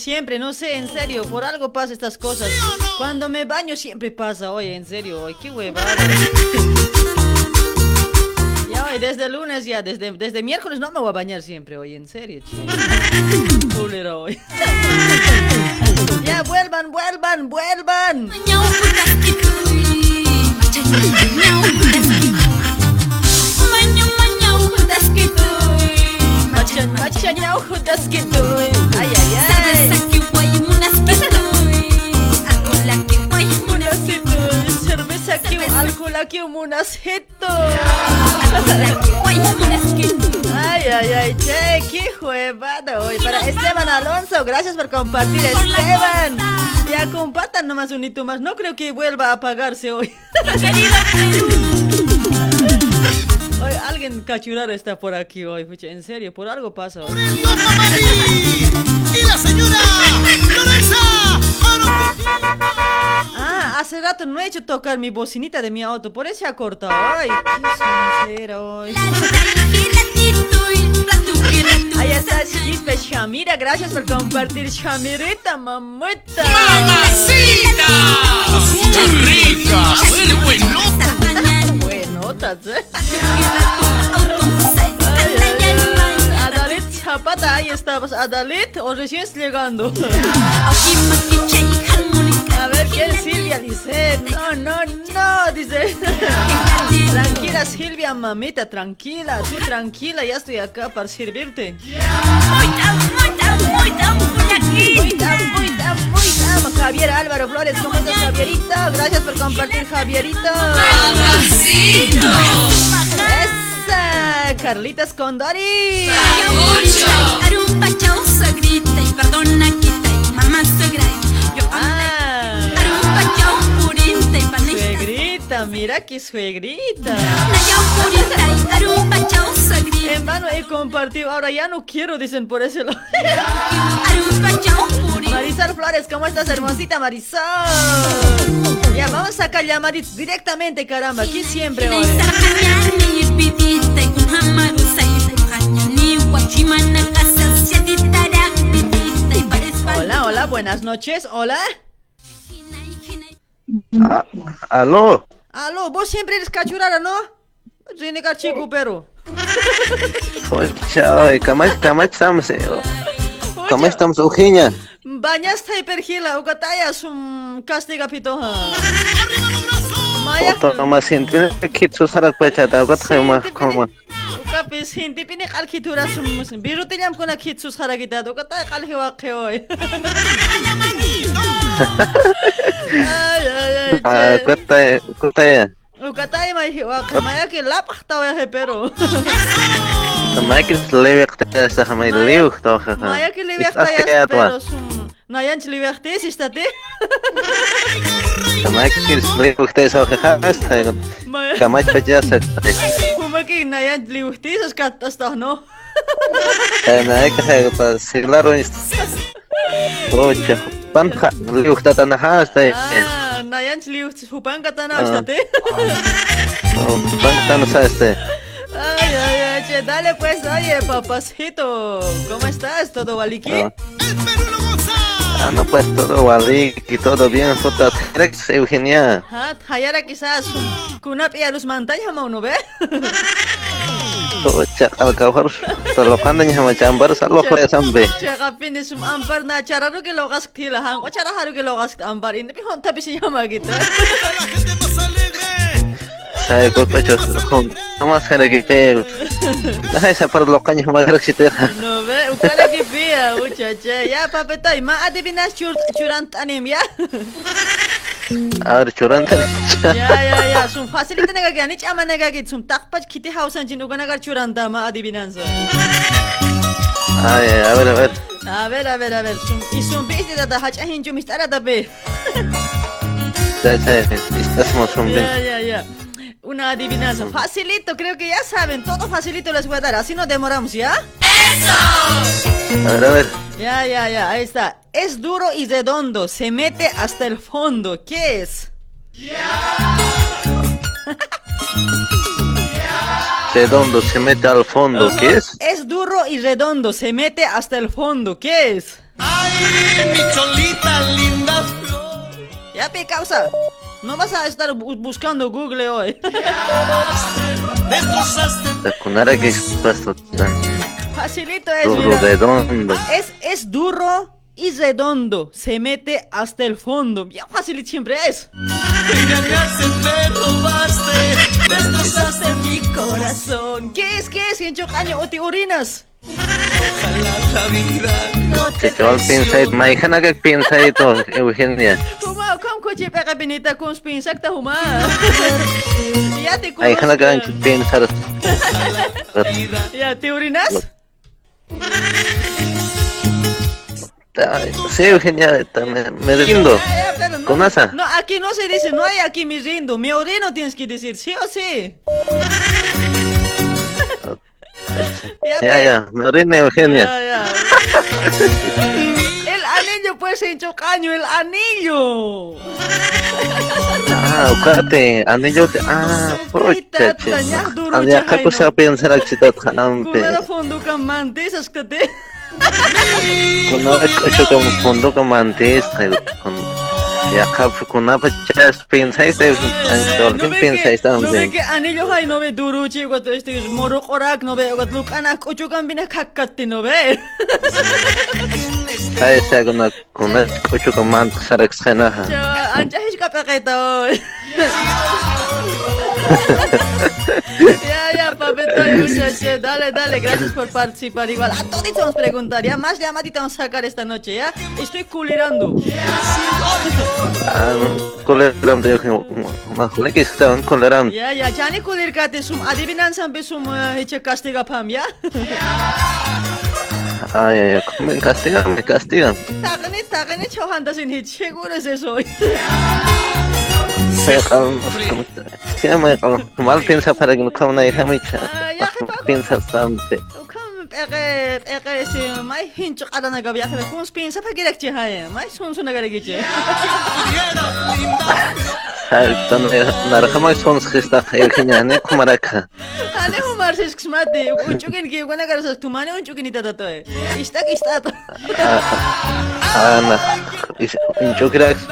siempre, no sé, en serio, por algo pasa estas cosas. Cuando me baño siempre pasa, oye, en serio, oye, qué huevada. Ya, hoy, desde el lunes ya, desde, desde miércoles no me voy a bañar siempre, oye, en serio, chico. Ya, vuelvan, vuelvan, vuelvan. Quituy. Ay, ay, ay, che, qué juevada hoy. Para Esteban Alonso, gracias por compartir, Esteban. Ya compartan nomás un hito más. No creo que vuelva a apagarse hoy. Hoy alguien cachuraro está por aquí hoy. En serio, por algo pasa hoy. y la señora Lorenza Ah, hace rato no he hecho tocar mi bocinita de mi auto, por eso se ha cortado. Ay, qué sincero hoy. Ahí está Chispe Shamira, gracias por compartir Shamirita, mamita. ¡Mamacita! ¡Qué rica! ¡Huele buenota! Buenotas, eh. Zapata, ahí estabas. Adalit, o recién llegando. A ver, ¿quién Silvia dice? No, no, no, dice. Tranquila, Silvia, mamita, tranquila, tú tranquila, ya estoy acá para servirte. Muy tan, muy tan, muy tan. Javier Álvaro Flores, ¿cómo estás, Javierito? Gracias por compartir, Javierito. ¡Esa! Carlitas Condori. Arumba, chao, suegrita, y perdona, quita, y mamá suegra. Suegrita, mira qué suegrita. En vano he compartido, ahora ya no quiero, dicen por eso. Marisol Flores, ¿cómo estás, hermosita Marisol? Ya, vamos a sacar llamadas directamente, caramba, aquí siempre hoy. Hola, hola, buenas noches, hola. Ah, aló, Aló, vos siempre eres cachurara, ¿no? Tiene cachico, pero. Kamay kamay estamos, eh, kamay estamos Eugenia. Bañaste y pergila, ucataya sum castiga pitoja. Maya, más siempre que tú saras pecha, te hago tema como. კაპის ჰინდი პინი ყალქი თურას მუსინ ბირუტილამ ქონა ქიცუს ხარაგი დადოკა და ყალქი ვაყეოი აი აი აი კუტე კუტე უკატაი მაი ვაყე მაიკი ლაპხტა ვე პერო მაიკი ლევი ხტა სახმაი ლევი ხტა ხა მაიკი ლევი ხტა პერო სუმ Nou Jantje, Luweg, is dat dit? Камаки слыхте сохахастер. Камать подясет. Кумаки на Янтли ухтизас каттастахно. На экахер по сигларунист. Лучше. Панха люхтата нахаста. На Янтли ухтис хупанката нахаста. Панката нахаста. Ah. Ay, ay, ay, che, dale pues, oye, papacito, ¿cómo estás? ¿Todo valiki? Ah. ¡El Perú lo goza! Ah, no pues todo y todo bien, foto Eugenia. Ha, hayara quizás kunap y a los montañas mau no ve. Pocha, al cawar, solo cuando ni sama chambar salo ko sambe. Chaka pinis sum ampar na chararu ke logas tila hang, o chara haru ke logas ampar ini pi honta bisi llama gitu. Ay, ko pecho con más que te. Ay, esa par lo caño más te. No ve, ukala ki pia, muchacha. Ya papeta, ma adivinas chur churant anim ya. A ver, churante. Ya ya ya, sum facilita nega gani chama nega git sum takpach kiti hausan jin ugana gar churanta ma adivinan so. Ay, a ver, a ver. A ver, a ver, a ver, sum isum bisi da da hacha hinju mistara da be. Ya, ya, estás más un Ya, ya, ya. Una adivinanza. Facilito, creo que ya saben. Todo facilito les voy a dar. Así no demoramos, ¿ya? A ver, a ver. Ya, ya, ya. Ahí está. Es duro y redondo. Se mete hasta el fondo. ¿Qué es? Redondo se mete al fondo, ¿qué es? Es duro y redondo. Se mete hasta el fondo. ¿Qué es? Ay, mi cholita linda flor. Ya, pe causa. No vas a estar bu- buscando Google hoy. Facilito es, duro mira. redondo. Es, es duro y redondo. Se mete hasta el fondo. Ya fácil siempre es. engañaste, me robaste. Destrozaste mi corazón. ¿Qué es? ¿Qué es? ¿En caño o te orinas? Ojalá la vida no Que te que esto, Eugenia. Huma, ¿cómo coche pega con spin sakta huma? Ya te Maijana que conozco. pensar. Ya, ¿te orinas? Sí, Eugenia, me, me rindo. No, ¿Con asa? No, aquí no se dice, no hay aquí me rindo. Me orino tienes que decir, ¿sí o sí? Ya, ya, me rinde, Eugenia. Ya, ya. El anillo pues en chocaño, el anillo. Ah, ukate, anillo te, ah, pocha, kako no. siya pensar ang sitat hanampe. Kumara fondo ka mantis, askate. Kuno, ito ka fondo ka mantis, kayo, kun, ya kap, kuna pa chas pensar sa, ang dolphin pensar sa no ve que anillo hay no ve duro chico to este moro korak no ve ogat lukana kochukan bina kakkatti no ve. Kaya siya kuna, kuna, kucho ka mantis sa raksana ha. Yo anja hiç kapakito. Ya, ya, papito, muchacho. Dale, dale, gracias por participar. Igual, a todos vamos a preguntar, ya. Más llamadita vamos a sacar esta noche, ya. Estoy culirando. Ah, koleram de, mahule ki sa, koleram. Ya, ya, jani kulir kate sum adivinanza be sum eh, hiç castiga pam, ya. Ay, ay, me castigan, me castigan. Takını takını çoğandasın hiç. Seguro es eso. Siya may mal pensa para que no kamo na ihami cha. Ah, ya, kapag- Pensa sampe. პეყე პეყე ესე მაი ჰინჩ ყადანა გავი ახლა კონს პინ საფა გერაკჩი ჰაი მაი სონსუნა გარეგიჩი საერთოდ ნარხმა სონს ხისტა ერქინიანე ხმარაკა ანე უმარსის ხსმადი უჭუგინ გიგონა გარსას თუმანე უჭუგინი დადატოე. ისტაკ ისტატ ანა ის უჭუგირაკს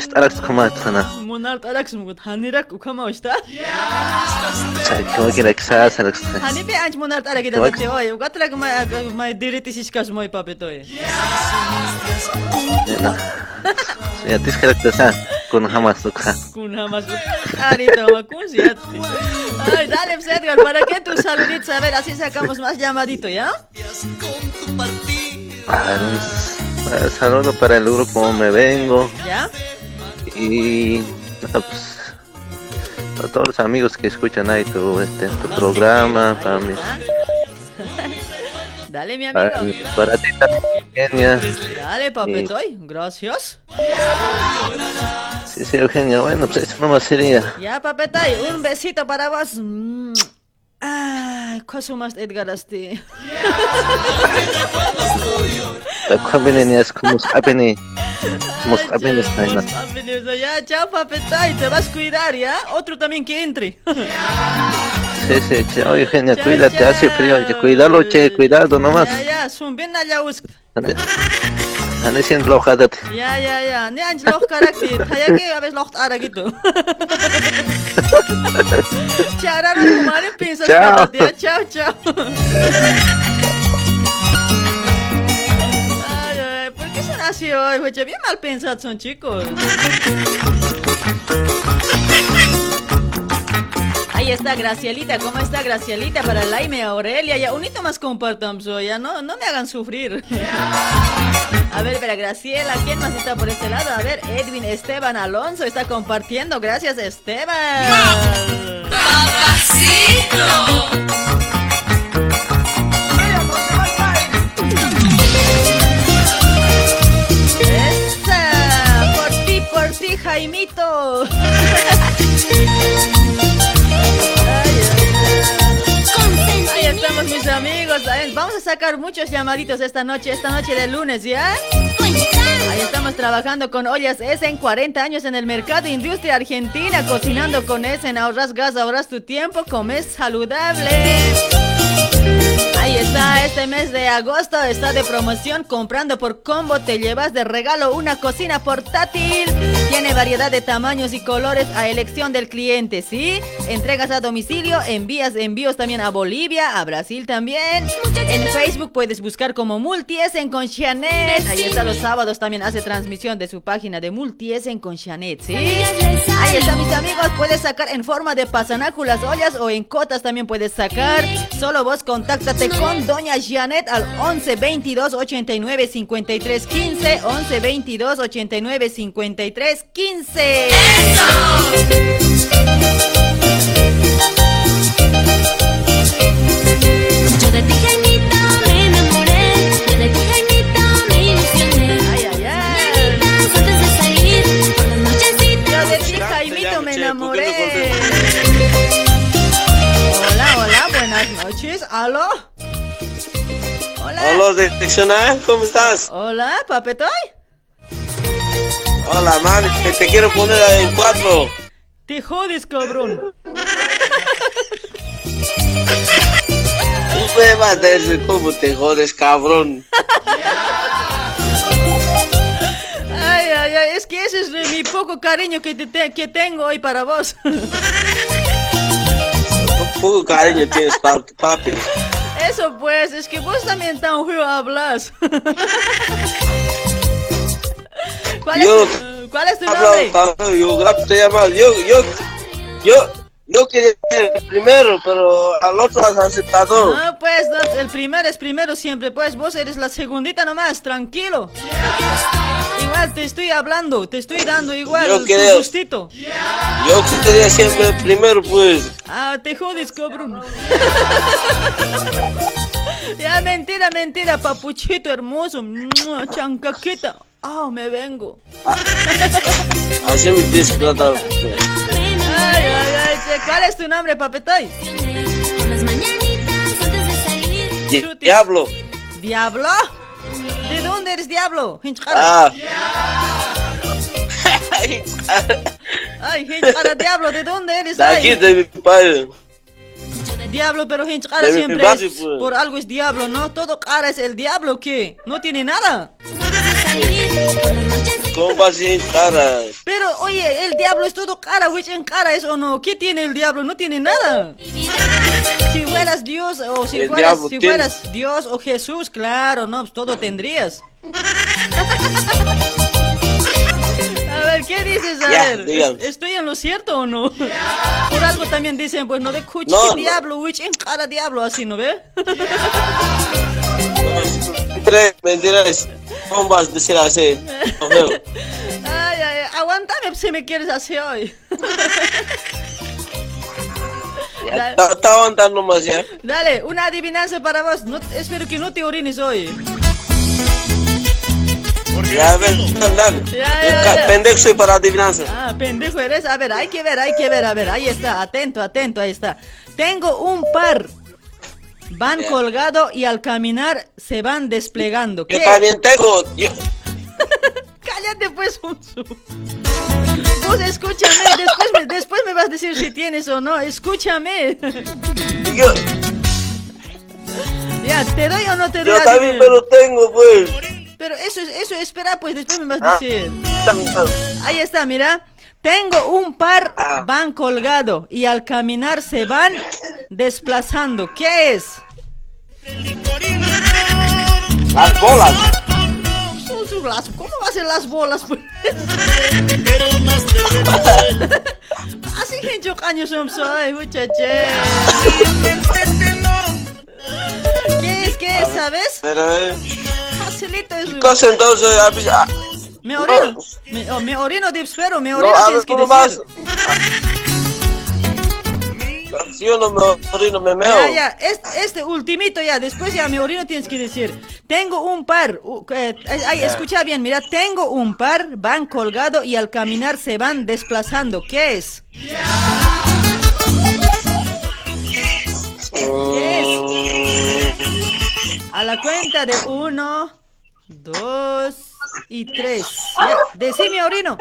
ისტარაკს ხმაცანა მონარ ტარაკს მგოთ ჰანერაკ უკამავშთა ჩაკი ვაგირაკს ასარაკს ჰანები ანჯ მონარ ტარაკი დადატოე May diriti siskas moy papetoy. Ya tienes que regresar con jamás tu casa. Kuna mas Arito, makun siat. Ay, dale, pues, Edgar, ¿para qué tus saluditos? A ver, así sacamos más llamadito, ¿ya? Un saludo para el grupo Me Vengo ¿Ya? y pues, a todos los amigos que escuchan ahí tu, este, tu programa, para, mis, Dale, mi amigo. para ti también, Eugenia. Dale, papetoy. Gracias. Sí, sí, Eugenia, bueno, pues eso nomás sería. Ya, papetoy, un besito para vos. Mm. Ay, ¿cuál más Edgar Asti? La combinación es como saben, como saben esta vaina. Ya, chao, papetoy. Te vas a cuidar, ¿ya? Otro también que entre. Sí, sí, che, oye, Eugenia, Chao, cuídate, chao. hace frío, che, che, cuidado nomás. Ya, ya, zumbin allá usk. Ande, ande sin flojadate. Ya, ya, ya. Ne anj loh karakti. Tayaki abes loh ara gitu. Cara kemarin piensa Chao. Ciao, ciao. Ay, ay, ¿por qué son así hoy? Oye, bien mal pensados son chicos. Está Gracielita, ¿cómo está Gracielita? Para Laime, Aurelia, ya unito más compartamos ya no, no me hagan sufrir. A ver, para Graciela, ¿quién más está por este lado? A ver, Edwin Esteban Alonso está compartiendo, gracias Esteban. ¡Esa! Por ti, por ti, Jaimito. Vamos a sacar muchos llamaditos esta noche, esta noche de lunes, ¿ya? Ahí estamos trabajando con Ollas en 40 años en el mercado industria argentina, cocinando con Essen, ahorras gas, ahorras tu tiempo, comes saludable. Ahí está, este mes de agosto está de promoción. Comprando por combo te llevas de regalo una cocina portátil. Tiene variedad de tamaños y colores a elección del cliente, ¿sí? Entregas a domicilio, envías envíos también a Bolivia, a Brasil también. En Facebook puedes buscar como Multiesen con Chanet. Ahí está los sábados también hace transmisión de su página de Multiesen con Chanet, ¿sí? Ahí está, mis amigos. Puedes sacar en forma de pasanáculas, ollas o en cotas también puedes sacar. Solo vos contáctate con Doña Janet al 11 22 89 53 15. 11 22 89 53 15. Yo de ti, ¿Aló? Hola. Hola, deteccional, ¿cómo estás? Hola, papetoy. Hola, mami, te, te quiero poner en cuatro. Te jodes, cabrón. Tú me vas a decir cómo te jodes, cabrón. Ay, ay, ay, es que ese es mi poco cariño que, te- que tengo hoy para vos. Un poco cariño tienes para tu papi. Eso pues, es que vos también tan feo hablas. ¿Cuál es, Yo- tu, ¿Cuál es tu nombre? yo. Yo, yo, yo, yo quería ser el primero, pero al otro has aceptado. No, pues, no, el primero es primero siempre, pues, vos eres la segundita nomás, tranquilo. Igual te estoy hablando, te estoy dando igual Yo tu creo- gustito. Yo quería siempre el primero, pues. Ah, te jodes, cabrón. ya, mentira, mentira, papuchito hermoso. Chancaquita. Ah, me vengo. Así me. Ay, ay, ay, ¿cuál es tu nombre. Di- Diablo. ¿Diablo? ¿De dónde eres diablo? Hinchara. Ah. Ay, hinchara, diablo, ¿de dónde eres? De aquí, de mi padre. diablo, pero hinchara siempre barrio, es, pues. por algo es diablo, ¿no? Todo cara es el diablo, ¿qué? No tiene nada. ¿Cómo vas a ir cara? Pero, oye, el diablo es todo cara, güey, en cara es o no. ¿Qué tiene el diablo? No tiene nada. Si fueras Dios o si El fueras, diablo si tiene- fueras Dios o Jesús, claro, no, pues todo tendrías. Ver, ¿qué dices? A ver, dígame. ¿estoy en lo cierto o no? Por algo también dicen, pues no de cuchi No, no. diablo, güey, en cara diablo, así, ¿no ve? Tres mentiras. ¿Cómo vas a decir así? Ay, ay, aguántame si me quieres así hoy. Está está aguantando más ya. Dale, una adivinanza para vos. No, espero que no te orines hoy. Ya, a ver, dale. Ya, ya. Pendejo soy para adivinanza. Ah, pendejo eres. A ver, hay que ver, hay que ver, a ver. Ahí está, atento, atento, ahí está. Tengo un par. Van colgado y al caminar se van desplegando. Yo ¿Qué? también tengo. Yo, Cállate pues, Unsu. Vos escúchame, después me, después me vas a decir si tienes o no. Escúchame. yo, Ya, ¿te doy o no te doy? yo también, pero tengo, pues. Pero eso, es- eso espera, pues después me vas a Ah. decir. Ahí está, mira. Tengo un par, Ah. van colgado y al caminar se van desplazando. ¿Qué es? Las bolas. Son sus las- ¿Cómo va a ser las bolas? pues? Así gente años son soy, muchaché. ¿Qué es? ¿Qué es? ¿Sabes? Pero, eh, Facilito es. cosa entonces, Me orino. Me, oh, me orino de espero, me no, orino a tienes que decir. Si yo no me orino, me meo. Ya, ya, este, este ultimito ya, después ya mi orino tienes que decir. Tengo un par, u- eh, ay, escucha bien, mira, tengo un par, van colgado y al caminar se van desplazando. ¿Qué es? ¿Qué A la cuenta de uno, dos y tres. Ya, decime, Orino.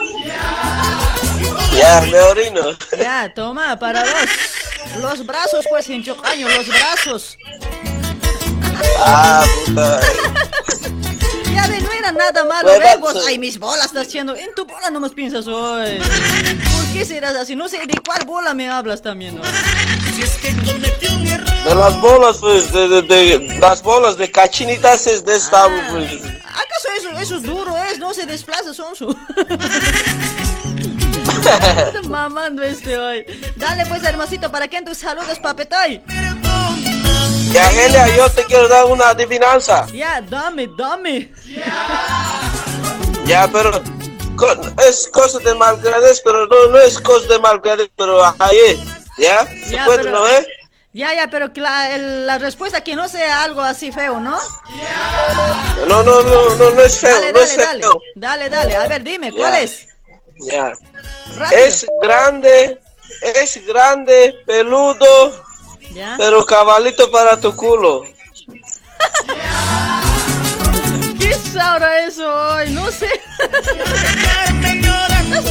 Ya, me orino. Ya, toma, para dos. Los brazos, pues, en chocaño, los brazos. Ah, puta. Ya ve, no era nada malo, Bueno, ve, vos, sí. ay, mis bolas estás haciendo. En tu bola no más piensas hoy. ¿Por qué serás así? No sé de cuál bola me hablas también, ¿no? De las bolas, pues, de, de, de- las bolas de cachinitas es de esta, Ah. pues. ¿Acaso eso, eso es duro, es? No se desplaza, sonso. Mamando este hoy. Dale pues, hermosito, ¿para qué tus saludos, papetoy? Ya, Gelia, yo te quiero dar una adivinanza. Ya, dame, dame. Ya, pero es cosa de malgradez, pero no, no es cosa de malgradez, pero ahí, ¿ya? ¿Se Ya, puede, pero- no eh? Ya, ya, pero que la, el- la respuesta que no sea algo así feo, ¿no? No, no, no, no, no es feo, Dale, no dale, es dale. feo. Dale, dale. A ver, dime, ¿cuál Ya. es? Ya. Rápido. Es grande, es grande, peludo, ¿Ya? pero cabalito para tu culo. ¿Qué sabrá eso hoy? No sé.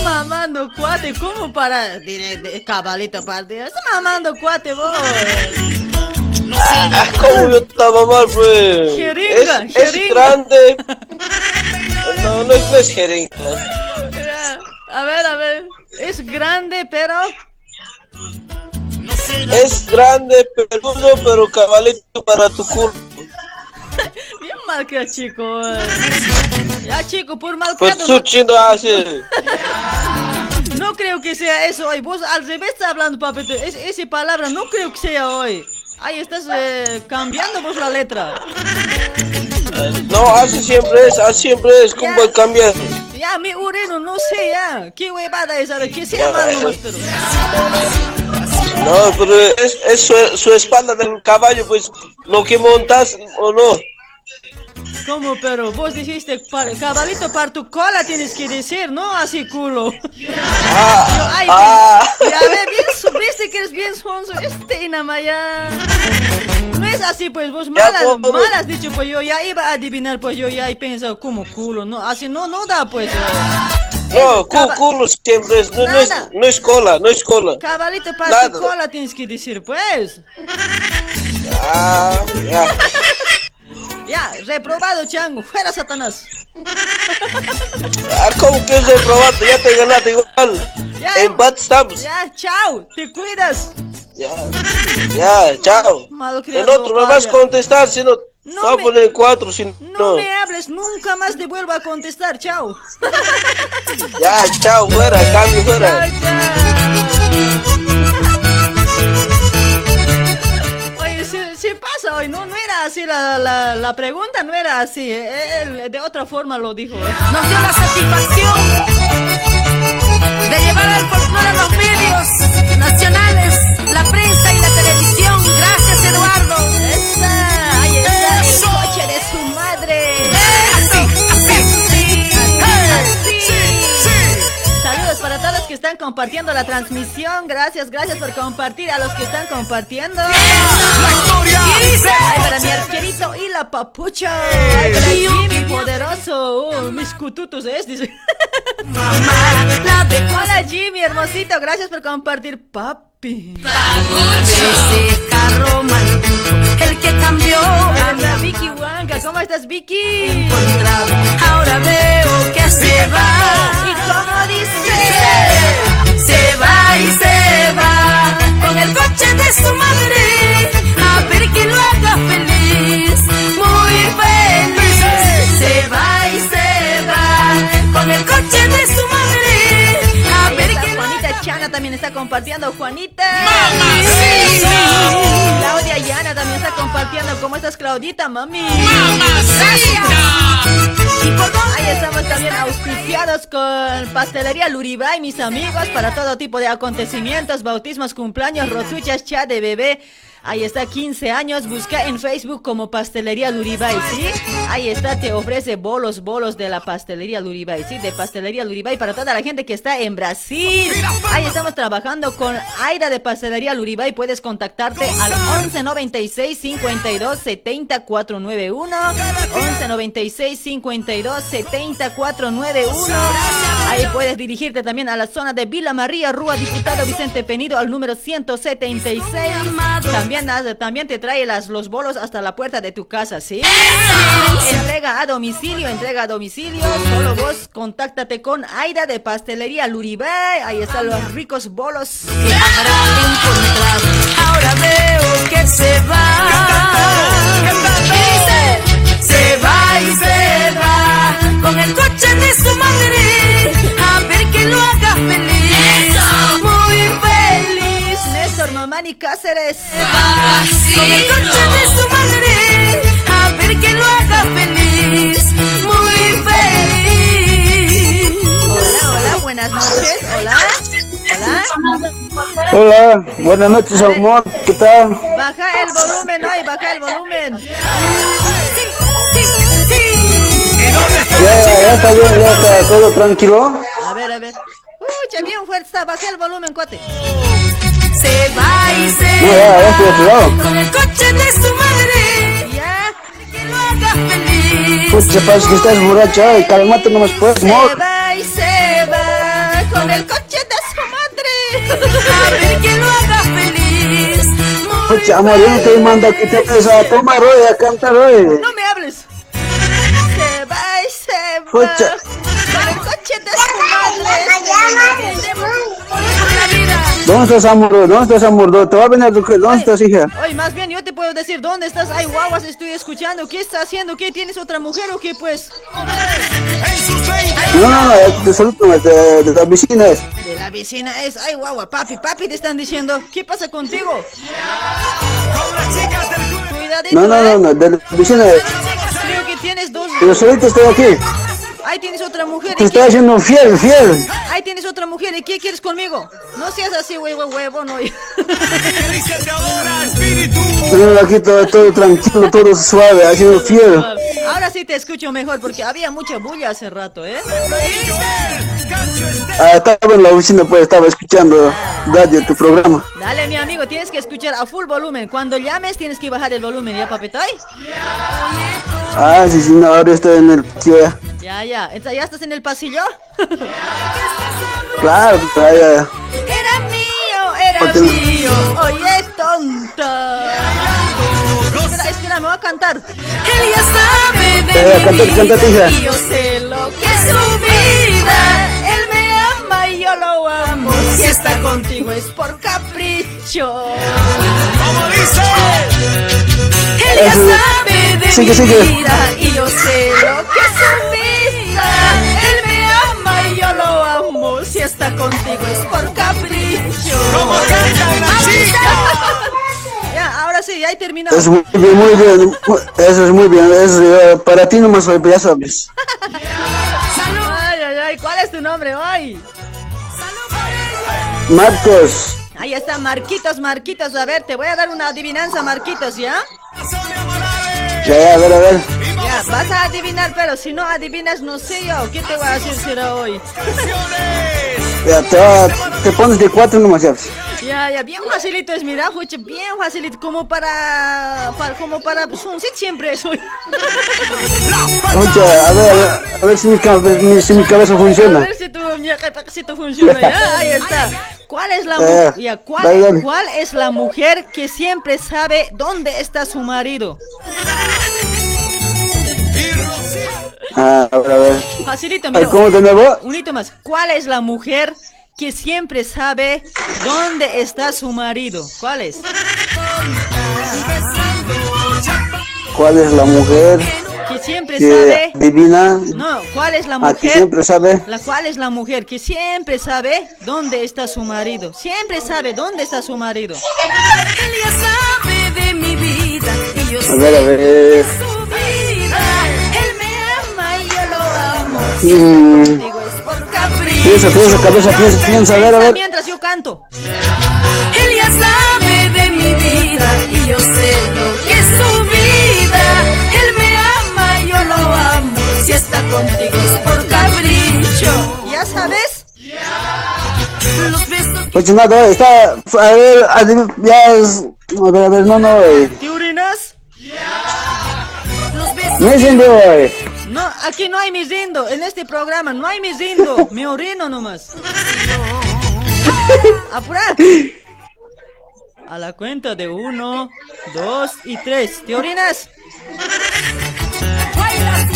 Mamando cuate, ¿cómo para? Diré, de cabalito para ti. Estás mamando cuate vos. Ah, ¿cómo yo estaba mal, pues? Jeringa, es, es jeringa. grande. No, no es, no es jeringa. A ver, a ver. Es grande, pero. Es grande, peludo, pero cabalito para tu culo. Bien mal que chico. eh. Ya, chico, por mal Pues creado, tú chino así. No creo que sea eso hoy. Vos al revés estás hablando, papito. Es, esa palabra no creo que sea hoy. Ahí estás eh, cambiando vos la letra. No, así siempre es, así siempre es. ¿Cómo voy a cambiar? Ya, mi ureno, no sé ya. ¿Qué huevada es ahora? ¿Qué sea mal nomás, pero? No, pero es, es su, su espalda del caballo, pues lo que montas o no. ¿Cómo, pero? Vos dijiste, pa- cabalito para tu cola tienes que decir, ¿no? Así culo. Ah, Yo, ay, ah. ya ve, bien, su- viste que eres bien sonso. Este Inamaya. No es así, pues vos mal, has- pues, mal has dicho, pues yo ya iba a adivinar, pues yo ya he pensado como culo, ¿no? Así no, no da, pues. No, cu- Caba- culo siempre es, no, no es, no es cola, no es cola. Cabalito para tu Nada. cola tienes que decir, pues. Ah, ya. Ya, reprobado, chango. Fuera, Satanás. Ah, ¿cómo que es reprobado? Ya te ganaste igual. Ya. Empate estamos. Ya, chao. Te cuidas. Ya, ya, chao. El otro me vas a contestar, si no, No a poner cuatro, si No no. me hables, nunca más te vuelvo a contestar. Chao. Ya, chao, fuera, cambio, Chao, fuera. chao. Se, pasa hoy, ¿no? No era así la, la, la pregunta, no era así. eh, Él de otra forma lo dijo. eh. Nos dio la satisfacción de llevar al folclore a los medios nacionales, la prensa y la televisión. Gracias, Eduardo. ¡Esa! ¡Ahí está! ¡El coche de su madre! Para todos los que están compartiendo la transmisión. Gracias, gracias por compartir a los que están compartiendo. Ay, para mi arquerito y la papucha. Ay, para Jimmy poderoso. Mis cututos es, dice. Hola Jimmy, hermosito. Gracias por compartir, papi. maldito, el que cambió a mi Hola Vicky Wanka, ¿cómo estás Vicky? encontrado. Ahora veo que se va. ¿Y cómo dice? Se va y se va con el coche de su madre a ver que lo haga feliz, muy feliz. Se va y se va con el coche de su madre Chana también está compartiendo. Juanita. Mamacita. Claudia Yana también está compartiendo. ¿Cómo estás, Claudita, mami? Dónde Ahí estamos también auspiciados con Pastelería Luribay, mis amigos, para todo tipo de acontecimientos, bautismos, cumpleaños, rotuchas, chat de bebé. Ahí está, 15 años. Busca en Facebook como Pastelería Luribay, ¿sí? Ahí está, te ofrece bolos, bolos de la Pastelería Luribay, ¿sí? De Pastelería Luribay para toda la gente que está en Brasil. Ahí estamos trabajando con Aira de Pastelería Luribay. Puedes contactarte al 11 96 52 70 491. 11 96 52 70 491. Ahí puedes dirigirte también a la zona de Villa María, Rúa Diputado Vicente Penido, al número 176. También también, te trae las, los bolos hasta la puerta de tu casa, ¿sí? Entrega a domicilio, entrega a domicilio. Solo vos contáctate con Aida de Pastelería Luribay. Ahí están los ricos bolos. Ahora veo que se va. Se va y se va con el coche de su madre. A ver que lo haga feliz. Néstor Mamani Cáceres. Con el coche de su madre, a ver que lo haga feliz, muy feliz. Hola, hola, buenas noches, hola. Hola. Hola, buenas noches, amor. ¿Qué tal? Baja el volumen, ay, baja el volumen. Ya, ya está bien, ya está todo tranquilo. A ver, a ver. Uy, bien fuerte, baja el volumen, cuate. Se va y se va con el coche de su madre. Ya. Que lo haga feliz. Pucha, parece que estás borracha y calmate nomás pues, amor. Se va y se va con el coche de su madre. A ver que lo haga feliz. Pucha, amor, yo no te mando que te vayas a tomar hoy, a cantar hoy. No me hables. Se va y se va Pucha. con el coche de su madre. ¿Dónde estás, amor? ¿Dónde estás, amor? ¿Te va a venir tu ¿Dónde estás, hija? Oye, más bien yo te puedo decir, ¿dónde estás? Ay, guaguas, estoy escuchando. ¿Qué estás haciendo? ¿Qué? ¿Tienes otra mujer o qué, pues? No, no, no, de saludo, de, de la vecina es. De la vecina es, ay, guagua, papi, papi, te están diciendo. ¿Qué pasa contigo? Cuidadito, No, no, no, no, de la vecina es. Creo que tienes dos. Pero solito estoy aquí. Ahí tienes otra mujer. Te ¿y estoy qué- haciendo fiel, fiel. Ahí tienes otra mujer. ¿Y qué quieres conmigo? No seas así, huevo, huevo, no. Tengo aquí todo, todo tranquilo, todo suave, haciendo fiel. Ahora sí te escucho mejor porque había mucha bulla hace rato, ¿eh? Ah, estaba en la oficina, pues estaba escuchando radio, tu programa. Dale, mi amigo, tienes que escuchar a full volumen. Cuando llames tienes que bajar el volumen, ¿ya, papetoy? Ah, sí, sí, no, ahora estoy en el tío ya. Ya, ya. ¿Ya estás en el pasillo? Claro, ya, ya. Era mío, era mío. Oye, tonta. Espera, espera, me voy a cantar. Él ya sabe de Eh, mi vida hija. y yo sé lo que es su vida. Él me ama y yo lo amo. Si está contigo es por capricho. Él ya sabe de Sigue, mi sigue. vida y yo sé Lo que es su vida. Está contigo es por capricho. Ya, ahora sí, ya he terminado. Es muy bien, muy bien. Eso es muy bien. Es, eh, para ti nomás, soy, ya sabes. Ay, ay, ay. ¿Cuál es tu nombre hoy? Marcos. Ahí está, Marquitos, Marquitos. A ver, te voy a dar una adivinanza, Marquitos, ¿ya? Ya, ya, a ver, a ver. Ya, vas a adivinar, pero si no adivinas, no sé yo. ¿Qué te voy a decir será hoy? Ya, te, va- te pones de cuatro nomás, ya. Ya, ya, bien facilito es, mira, fuche, bien facilito, como para, para como para, pues, un sit siempre soy. Oye, a ver, a ver, a si mi, cabe- si mi cabeza A funciona. ver si tu, mi si tu funciona, ya, ahí está. ¿Cuál es la, Eh, ya, ¿cuál, dale, dale. ¿cuál es la mujer que siempre sabe dónde está su marido? Ah, a ver, a ver. Facilito, Ay, mira. ¿Cómo de nuevo? Un hito más. ¿Cuál es la mujer que siempre sabe dónde está su marido? ¿Cuál es? ¿Cuál es la mujer Que siempre que sabe. adivina? No, ¿cuál es la Ah, que mujer? siempre sabe. La cual es la mujer que siempre sabe dónde está su marido. Siempre sabe dónde está su marido. Él ya sabe de mi vida y yo A ver, a ver. Mm, piensa, piensa, cabeza, piensa, piensa. A ver, a ver. Mientras yo canto. Él ya sabe de mi vida y yo sé lo que es su vida. Él me ama, yo lo amo. Si está contigo es por capricho. ¿Ya sabes? Los besos Pues nada, está. A ver, adiv- ya es. A ver, a ver, no, no, eh. ¿Te besos No es. No, aquí no hay misindo. En este programa no hay misindo. Me orino nomás. Apurar. A la cuenta de uno, dos y tres. ¿Te orinas?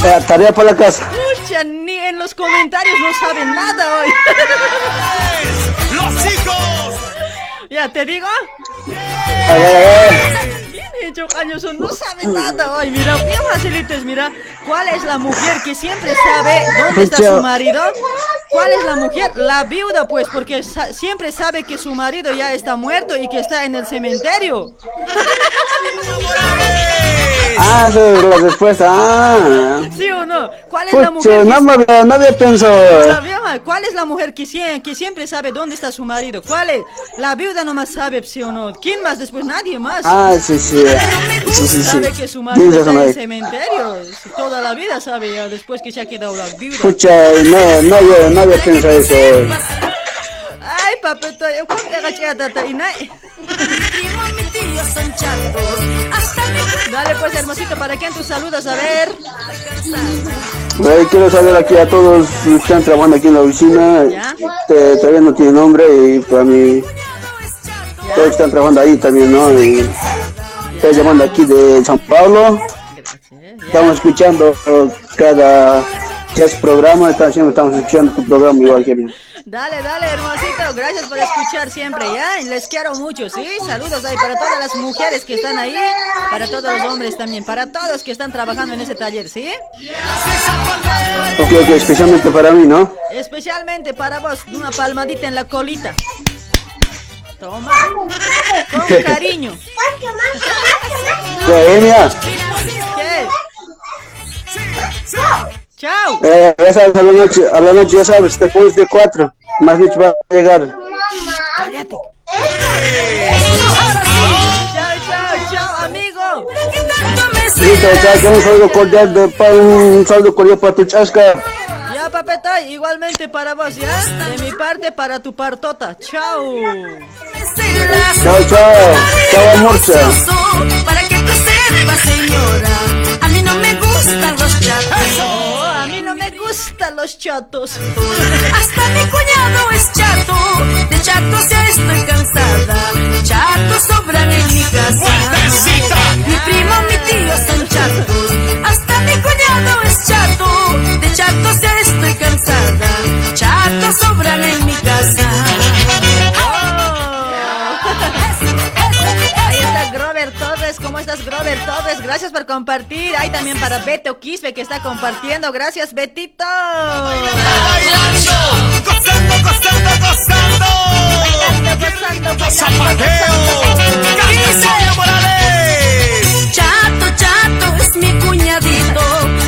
Eh, Tarea para la casa. Ni en los comentarios no saben nada hoy. ¡Los hijos! ya, ¿te digo? A ver, a ver. Bien hecho, Cañoso, no sabe nada hoy. Mira, bien facilites, mira. ¿Cuál es la mujer que siempre sabe dónde está su marido? ¿Cuál es la mujer? La viuda, pues, porque sa- siempre sabe que su marido ya está muerto y que está en el cementerio. Ah, esa es la respuesta. Ah. ¿Sí o no? ¿Cuál es la Pucha, mujer? no, Que, me- nadie pensó. la vieja, ¿Cuál es la mujer que, sie- que siempre sabe dónde está su marido? ¿Cuál es? La viuda nomás sabe, ¿sí o no? ¿Quién más después? Nadie más. Ah, sí, sí. Sí, sí, sí. Sabe que su Tienes está en cementerio. Toda la vida sabe ya, después que se ha quedado la viuda. Pucha, no, eso. Ay, papito, yo creo que agaché tata y na- primo, mi tío son chatos. Hasta mi Dale pues, hermosito, ¿para quién tus saludas? A ver. Quiero saber aquí a todos que están trabajando aquí en la oficina. Ya. Este, todavía no tiene nombre y para mí todos están trabajando ahí también, ¿no? Y estoy llamando aquí de San Pablo. Estamos escuchando cada que es programa, estamos estamos escuchando tu programa igual que bien. Dale, dale, hermosito. Gracias por escuchar siempre, ¿ya? Les quiero mucho, ¿sí? Saludos ahí para todas las mujeres que están ahí, para todos los hombres también, para todos que están trabajando en ese taller, ¿sí? Ok, ok, especialmente para mí, ¿no? Especialmente para vos, una palmadita en la colita. Toma. Con cariño. ¿Qué? Chao. eh, sabes, a la noche, a la noche ya sabes, después de cuatro, más dicho va a llegar. Cállate. Chao, chao, chao, amigo. Listo, chao, un saludo cordial, de, pa- un saludo cordial para tu chasca. Ya, papeta, igualmente para vos, ¿ya? De mi parte, para tu partota. Chao. Chao, chao, chao, amorcha. Para que tú sepas, señora, a mí no me gustan los chatos. Gustan los chatos. Hasta mi cuñado es chato. De chatos ya estoy cansada. Chatos sobran en mi casa. Mi primo, mi tío son chatos. Hasta mi cuñado es chato. De chatos ya estoy cansada. Chatos sobran en mi casa. Está Grover Torres. ¿Cómo estás, Grover Torres? Gracias por compartir. Ahí también para Beto Quispe que está compartiendo. Gracias, Betito. ¡Bailando! ¡Gozando, gozando, gozando! Gozando, bailando, ¡Zapateo! ¡Caricia Morales! Chato, chato es mi cuñadito.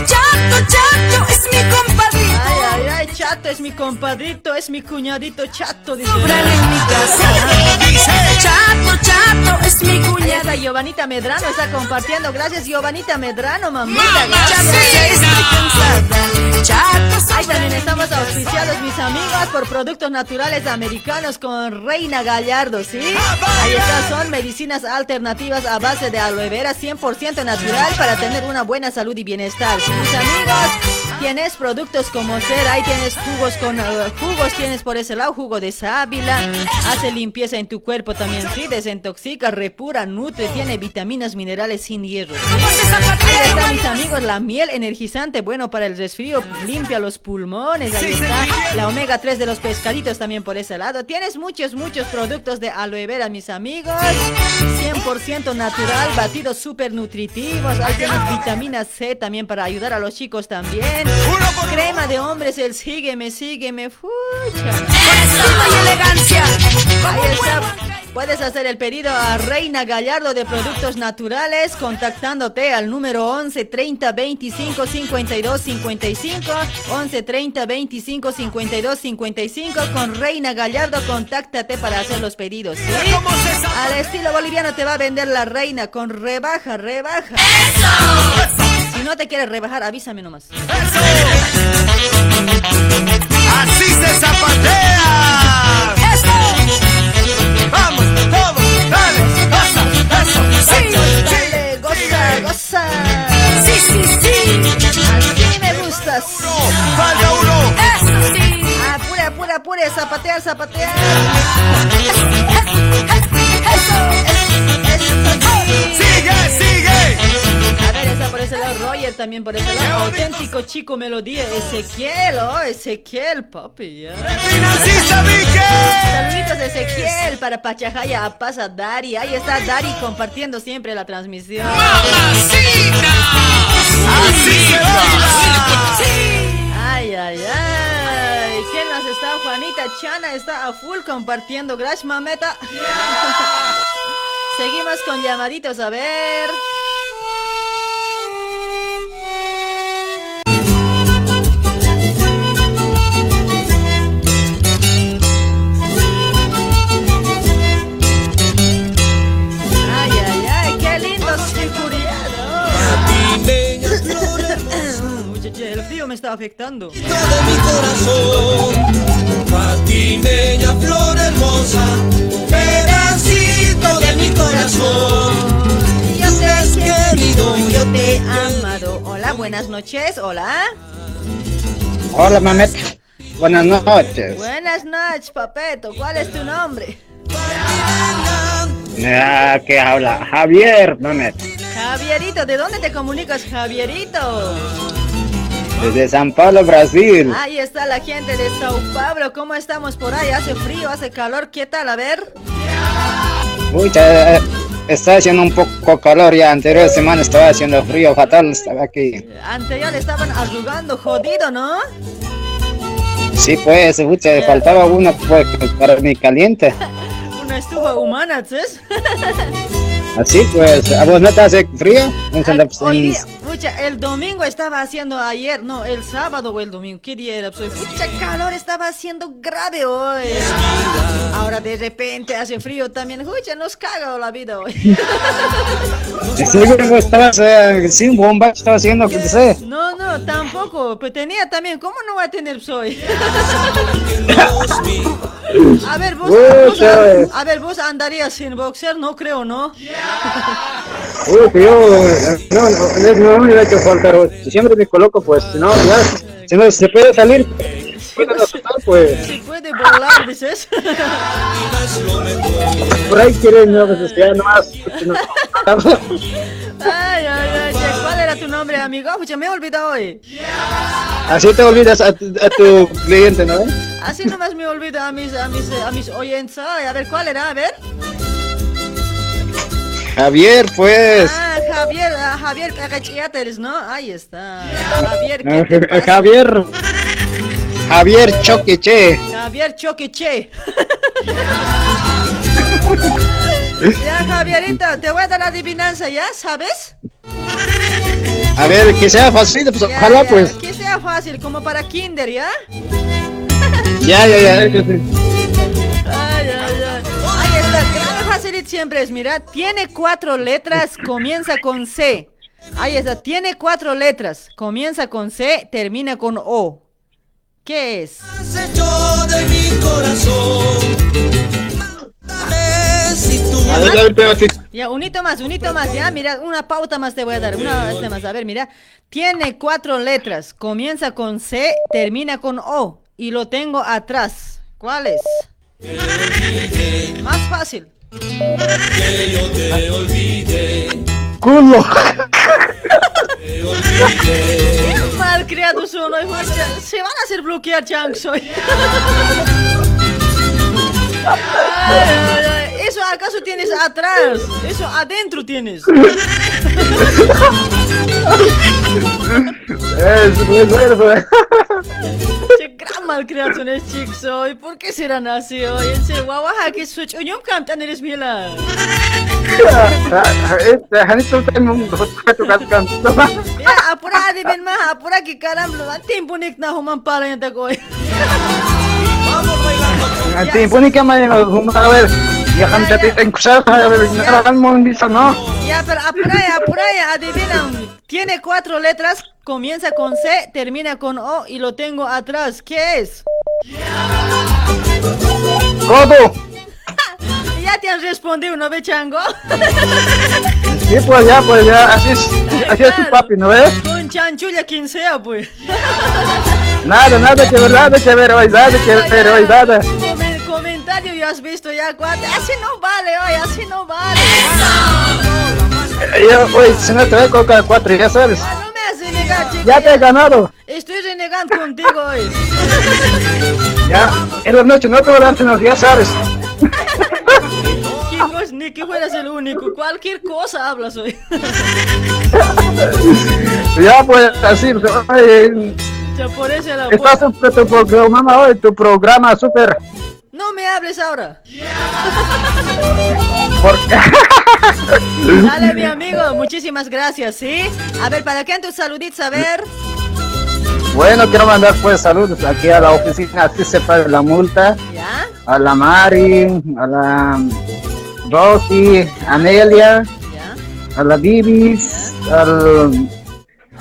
Chato, chato es mi compadrito. Ay, ay, ay, chato es mi compadrito, es mi cuñadito chato, dice. En mi casa. Chato, chato es mi está Giovanita Medrano, está compartiendo. Gracias, Giovanita Medrano, mamita. Chato, Gracias. Ahí también estamos auspiciados, mis amigos, por productos naturales americanos con Reina Gallardo, ¿sí? Ahí está, son medicinas alternativas a base de aloe vera 100% natural para tener una buena salud y bienestar. ¿sí, mis amigos, tienes productos como ser, ahí tienes jugos con eh, jugos, tienes por ese lado jugo de sábila, hace limpieza en tu cuerpo también, ¿sí? Desintoxica, repura, nutre, tiene vitaminas, minerales sin hierro. Ahí está, mis amigos, la miel energizante, bueno para el resfrío, limpia los pulmones, ahí está. La omega 3 de los pescaditos también por ese lado. Tienes muchos, muchos productos de aloe vera, mis amigos. 100% natural, batidos súper nutritivos. Ahí tienes vitamina C también para ayudar a los chicos también. Crema de hombres, el sígueme, sígueme, fucha. Estilo y elegancia. Ahí está. Puedes hacer el pedido a Reina Gallardo de Productos Naturales contactándote al número 11 30 25 52 55 11 30 25 52 55 con Reina Gallardo contáctate para hacer los pedidos. ¿sí? Al estilo boliviano te va a vender la reina con rebaja, rebaja. Si no te quieres rebajar, avísame nomás. Así se zapatea. Vamos, todos, dale, goza, goza, Sí, dale, goza, goza. Sí, sí, sí. Así me gustas. Falta uno. Eso sí. Apure, apure, apure, zapatear, zapatear. También por ese lado. Auténtico chico melodía. Ezequiel, oh, Ezequiel, papi, Vique. Saluditos de Ezequiel para Pachajaya, a Pasa Dari. Ahí está Dari compartiendo siempre la transmisión. Así se baila. Ay, ay, ay. ¿Quién más está? Juanita Chana está a full compartiendo. Gracias, mameta. Seguimos con llamaditos, a ver. Me está afectando. de mi corazón, patimeña flor hermosa, pedacito de mi corazón. Yo te he querido, yo te he amado. Hola, buenas noches. Hola. Hola, mameta. Buenas noches. Buenas noches, papeto. ¿Cuál es tu nombre? Ah, ¿Qué habla? Javier, mameta. Javierito, ¿de dónde te comunicas, Javierito? Desde San Pablo, Brasil. Ahí está la gente de Sao Paulo. ¿Cómo estamos por ahí? ¿Hace frío? ¿Hace calor? ¿Qué tal? A ver. Mucha, eh, está haciendo un poco calor ya. Anterior semana estaba haciendo frío fatal. Estaba aquí. Anterior estaban arrugando, jodido, ¿no? Sí, pues, mucha, faltaba uno pues, para mi caliente. Una estufa humana, ¿sabes? Así pues, ¿a vos no te hace frío? En Santa- Hoy el domingo estaba haciendo ayer, no, el sábado o el domingo, ¿qué día era? Pues, mucha calor estaba haciendo grave hoy. Ahora de repente hace frío también, mucha, nos caga la vida hoy. Seguro estabas eh, sin bomba, estaba haciendo, que sé. No, no, tampoco, pues tenía también, ¿cómo no va a tener soy? A ver, vos, vos- Pucha. a ver, vos andarías sin boxer, no creo, ¿no? Uy, yo, no, no, no me ha hecho falta. Siempre me coloco, pues, si no, ya, si no se puede salir, puede asustar, pues. Si puede volar, dices. Por ahí quieren, no, pues, ya nomás. pues, no. Ay, ay, ay, ¿cuál era tu nombre, amigo? Pucha, me he olvidado hoy. Así te olvidas a tu, a tu cliente, ¿no? Así nomás me olvido a mis, a mis, a mis oyentes. Ay, a ver, ¿cuál era? A ver. Javier, pues. Ah, Javier, ah, Javier Cagachiateres, ¿no? Ahí está. Javier, ¿qué te pasa? Javier. Javier Choqueche. Javier Choqueche. ya, Javierito, te voy a dar la adivinanza, ¿ya? ¿Sabes? A ver, que sea fácil, pues Ya, ojalá, ya, pues. Que sea fácil, como para Kinder, ¿ya? Ya, ya, ya. Ay, ay, siempre es, mira, tiene cuatro letras, comienza con C. Ahí está, tiene cuatro letras, comienza con C, termina con O. ¿Qué es? De mi corazón. A ver, a ver. Ya, un hito más, un hito más, ya, mira, una pauta más te voy a dar, una este más, a ver, mira, tiene cuatro letras, comienza con C, termina con O, y lo tengo atrás. ¿Cuál es? Más fácil. Culo. Qué mal criado son hoy, Se van a hacer bloquear, Chanks, hoy. Eso acaso tienes atrás, eso adentro tienes. Es muy bueno, pues. Qué gran malcriaciones chicos hoy. ¿Por qué serán así hoy? En serio, guaguaja que su chuñum cantan eres. Ya, apura di ben ma, apura que caramba, tiempo nik na human para takoy. Nanti pun ni kama yung humara ver. Ya kan chat en kusar, narakan mo hindi sa no. Ya, pero apura ya, apura ya, adivinan. Tiene cuatro letras, comienza con C, termina con O y lo tengo atrás. ¿Qué es? Codo. Ya te han respondido, ¿no ve, chango? Sí, pues ya, pues ya, así es, así es tu papi, ¿no ves? Con chanchulla quien sea, pues. Nada, nada que ver, nada que ver hoy, nada que ver hoy, nada. Come- comentario ya has visto ya cuatro. Así no vale hoy, así no vale. Yo, oye, si no te voy a colocar cuatro, ya sabes. Ah, no me haces negar, chico. Ya te he ganado. Estoy renegando contigo hoy. Ya, en la noche no te voy a dar, ya sabes. Chicos, ni que fueras el único. Cualquier cosa hablas hoy. Ya, pues, así, oye, Ya por eso la estás en tu programa hoy, tu programa súper. No me hables ahora. Porque... Dale, mi amigo, muchísimas gracias, ¿sí? A ver, ¿para qué tus saluditos? A ver. Bueno, quiero mandar pues saludos aquí a la oficina, así se paga la multa. ¿Ya? A la Mari, a la Rosy, a Nelia, ¿Ya? a la Bibis, al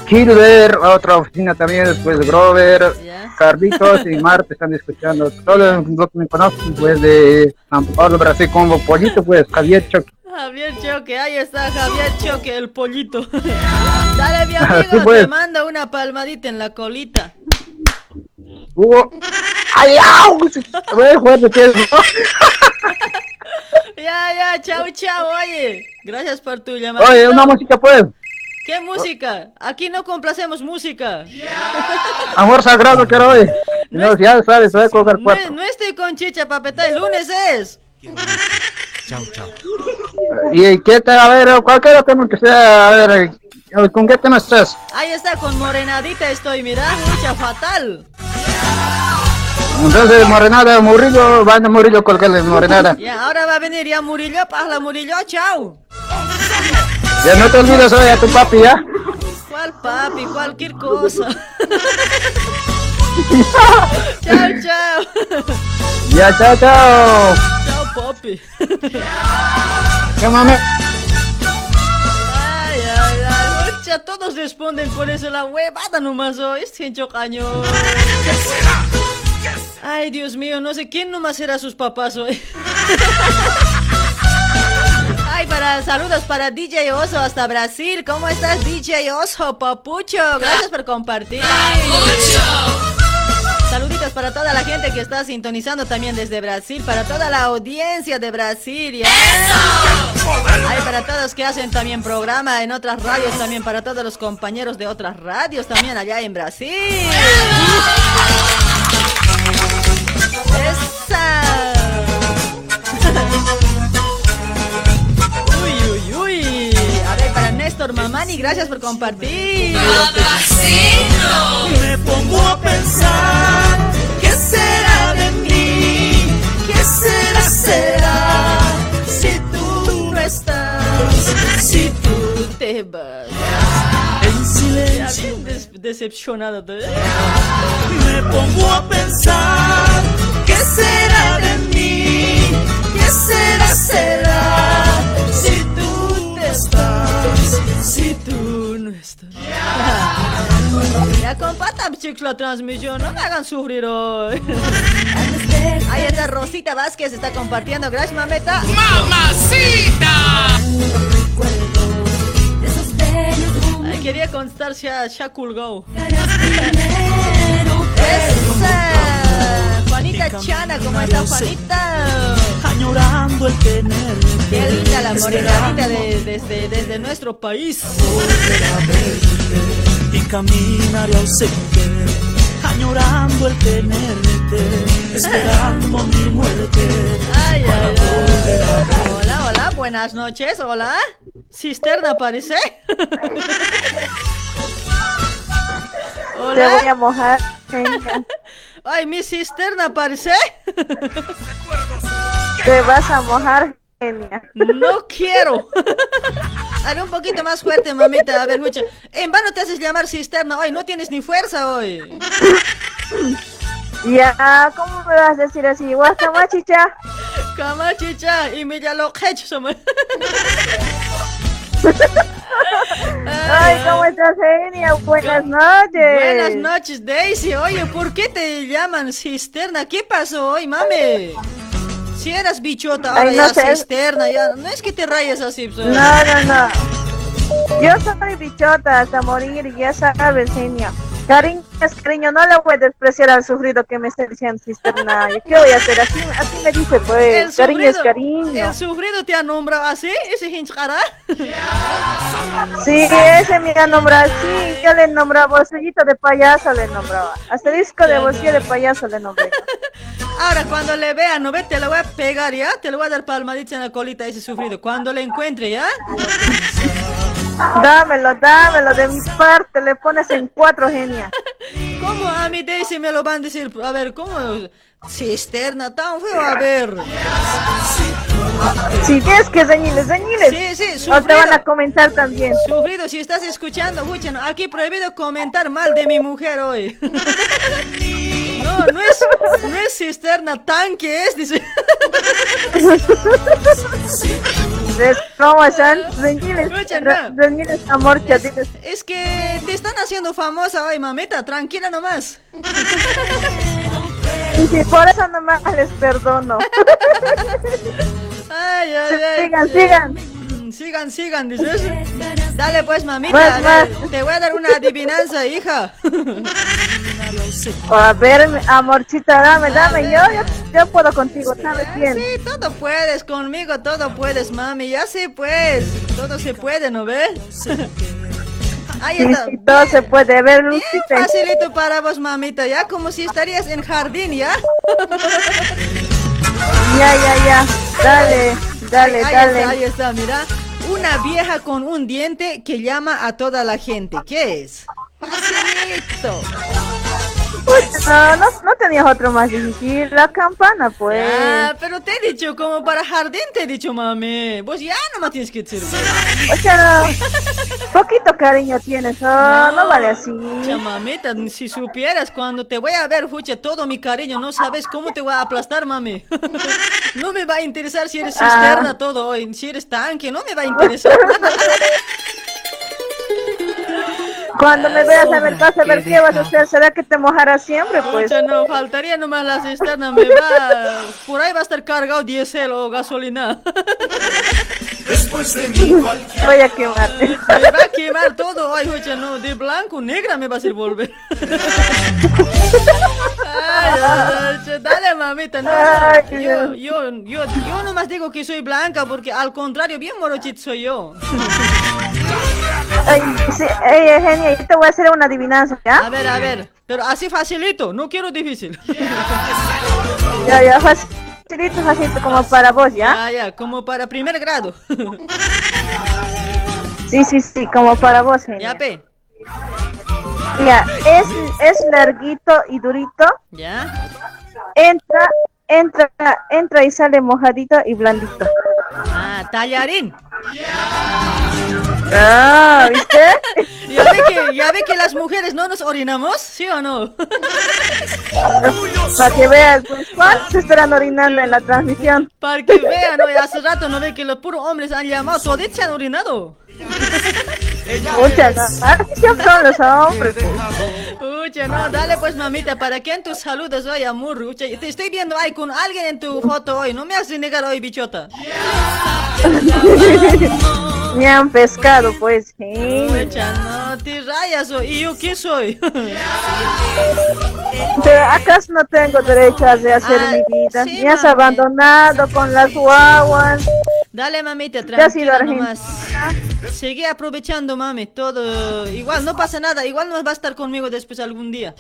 Kilber, a otra oficina también, después de Grover. Carlitos y Marte están escuchando. Todos los que me conocen pues de San Pablo, Brasil, como Pollito, pues Javier Choc. Javier Choque, ahí está Javier Choque, el pollito. Dale, mi Sí, amigo, pues. te mando una palmadita en la colita. Hugo. ¡Ay, au! Que es, ¿no? Ya, ya, chao, chao, oye. Gracias por tu llamada. Oye, una música pues. ¿Qué música? Aquí no complacemos música. Amor sagrado quiero hoy. No, ya sabes, voy a cuatro. no estoy con chicha, papeta, el lunes es. ¿Y qué te, a ver, cualquier tema que sea, a ver, eh, ¿con qué tema estás? Ahí está, con morenadita estoy, mira, mucha fatal. Entonces, Morenada, Murillo, banda Murillo, colgarle Morenada. Ya, ahora va a venir ya Murillo, la Murillo, chao. Ya no te olvides hoy a tu papi, ¿ya? ¿Cuál papi? Cualquier cosa. chao, chao. Ya, chao, chao. Chao, papi. ¿Qué mame? Ay, ay, ay. Mucha, todos responden por eso la huevada nomás hoy. Es caño. Ay, Dios mío, no sé quién nomás era sus papás hoy. Ay, para saludos para DJ Oso hasta Brasil. ¿Cómo estás, DJ Oso, papucho? Gracias por compartir. Saluditos para toda la gente que está sintonizando también desde Brasil, para toda la audiencia de Brasil. Ay, para todos que hacen también programa en otras radios también, para todos los compañeros de otras radios también allá en Brasil. ¡Esa! Gracias por compartir. Me pongo a pensar, ¿qué será de mí? ¿Qué será, será? Si tú no estás, si tú te vas. En silencio bien des- decepcionado. me pongo a pensar, ¿qué será de mí? ¿Qué será, será? Si tú te estás, Si tú no estás. Ya compartan chicos la transmisión, no me hagan sufrir hoy. Ahí está Rosita Vázquez, está compartiendo. Gracias, mameta. Ay, quería constar ya, ya colgó. Esa. Juanita Chana, ¿cómo está Juanita? añorando el tenerte. Qué linda la morenadita de- desde, desde nuestro país. y caminaré ausente, añorando el tenerte, esperando mi muerte. Ay, ay, ay. Hola, hola, buenas noches, hola. Cisterna parece. Te voy hola. a mojar. Venga. Ay, mi cisterna parece. Te vas a mojar, genia. No quiero. Haré un poquito más fuerte, mamita. A ver, mucha. En vano te haces llamar cisterna hoy. No tienes ni fuerza hoy. Ya, ¿cómo me vas a decir así? Guacamachicha. Camachicha. Y me ya lo hecho. Ay, ¿cómo estás, genia? Buenas noches. Buenas noches, Daisy. Oye, ¿por qué te llaman cisterna? ¿Qué pasó hoy, mami? Si eras bichota, ahora Ay, no ya sé. cisterna, ya. No es que te rayes así. pues. No, no, no. Yo soy bichota hasta morir, ya sabes, genia. Cariño es cariño, no le voy a despreciar al sufrido que me está diciendo cisterna. ¿Yo ¿Qué voy a hacer? Así, así me dice, pues. Cariño es cariño. El sufrido te ha nombrado así, ese hinchara. Sí, ese me ha nombrado así. Yo le nombraba bolsillito de payaso, le nombraba. Hasta disco de bolsillo de payaso le nombré. Ahora, cuando le vea, no ve, te lo voy a pegar, ¿ya? Te lo voy a dar palmadita en la colita a ese sufrido. Cuando le encuentre, ¿ya? Dámelo, dámelo, de mi parte le pones en cuatro, genia. ¿Cómo a mi Daisy me lo van a decir? A ver, ¿cómo? Cisterna tan feo, a ver. Si tienes que reñiles, reñiles. Sí, sí, O te van a sufrido. comentar también. Sufrido, si estás escuchando, escuchen, aquí prohibido comentar mal de mi mujer hoy. No, no es, no es cisterna, tanque es, dice. ¿Ves ¿Cómo están? No. reñiles, amor, chatiles. Es que te están haciendo famosa hoy, mamita, tranquila nomás. Y si por eso nomás les perdono. Ay, ay, ay. Sigan, sigan. Sigan, sigan, dices. Dale pues, mamita, Más, te voy a dar una adivinanza, hija. A ver, amorcita, dame, dame. Yo, yo, yo puedo contigo, ¿sabes bien? Sí, todo puedes, conmigo todo puedes, mami, ya sí pues, todo se puede, ¿no ves? Ahí Sí, está. sí, todo se puede ver, Bien Lucita. facilito para vos, mamita, ya como si estarías en jardín, ¿ya? Ya, ya, ya. Dale, dale, ahí dale. está, ahí está, mira. Una vieja con un diente que llama a toda la gente. ¿Qué es? Facilito. No, no, no tenías otro más difícil. La campana, pues. Ah, pero te he dicho, como para jardín te he dicho, mami. Vos ya no me tienes que decir. O sea, no, poquito cariño tienes, oh, no, vale así. Pucha, mamita, si supieras cuando te voy a ver, fucha, todo mi cariño, no sabes cómo te voy a aplastar, mami. No me va a interesar si eres cisterna todo hoy, si eres tanque, no me va a interesar. Cuando me veas a ver, vas a ver qué vas a hacer. ¿Será que te mojarás siempre, pues? Pucha, no, faltaría nomás la cisterna, me va, por ahí va a estar cargado diésel o gasolina. Voy a quemarte. Me va a quemar todo, ay, fucha, no, de blanco, negra me vas a ir volver. Ay, dale, mamita, no. Ay, Yo, yo, yo, yo nomás digo que soy blanca porque al contrario, bien morochito soy yo. Ay, sí, ey, Eugenia, yo te voy a hacer una adivinanza, A ¿ya? ver, a ver, pero así facilito, no quiero difícil. Ya, ya, facilito, facilito, como para vos, ¿ya? Ya, ya, como para primer grado. Sí, sí, sí, como para vos, Eugenia. Ya, pe. Ya, es, es larguito y durito. Ya. Entra, entra, entra y sale mojadito y blandito. Ah, tallarín. Ah, ¿viste? Ya ve que, ya ve que las mujeres no nos orinamos, ¿sí o no? Para que veas, pues, ¿cuántos se estarán orinando en la transmisión? Para que vean, ¿no? Hace rato no ve que los puros hombres han llamado, toditos se han orinado. Muchas, son los hombres. Pucha, no, dale pues mamita, ¿para quién tus saludos hoy, amor? Pucha, te estoy viendo ahí con alguien en tu foto hoy, no me haces negar hoy, bichota. Me han pescado, pues, sí. Pucha, no, te rayas hoy, ¿y yo qué soy? Pero acaso no tengo derecho a rehacer Ah, mi vida. sí, Me has mami. abandonado con las guaguas. Dale mamita, tranquila nomás. Sigue aprovechando, mami, todo. Igual no pasa nada, igual no va a estar conmigo después algún día.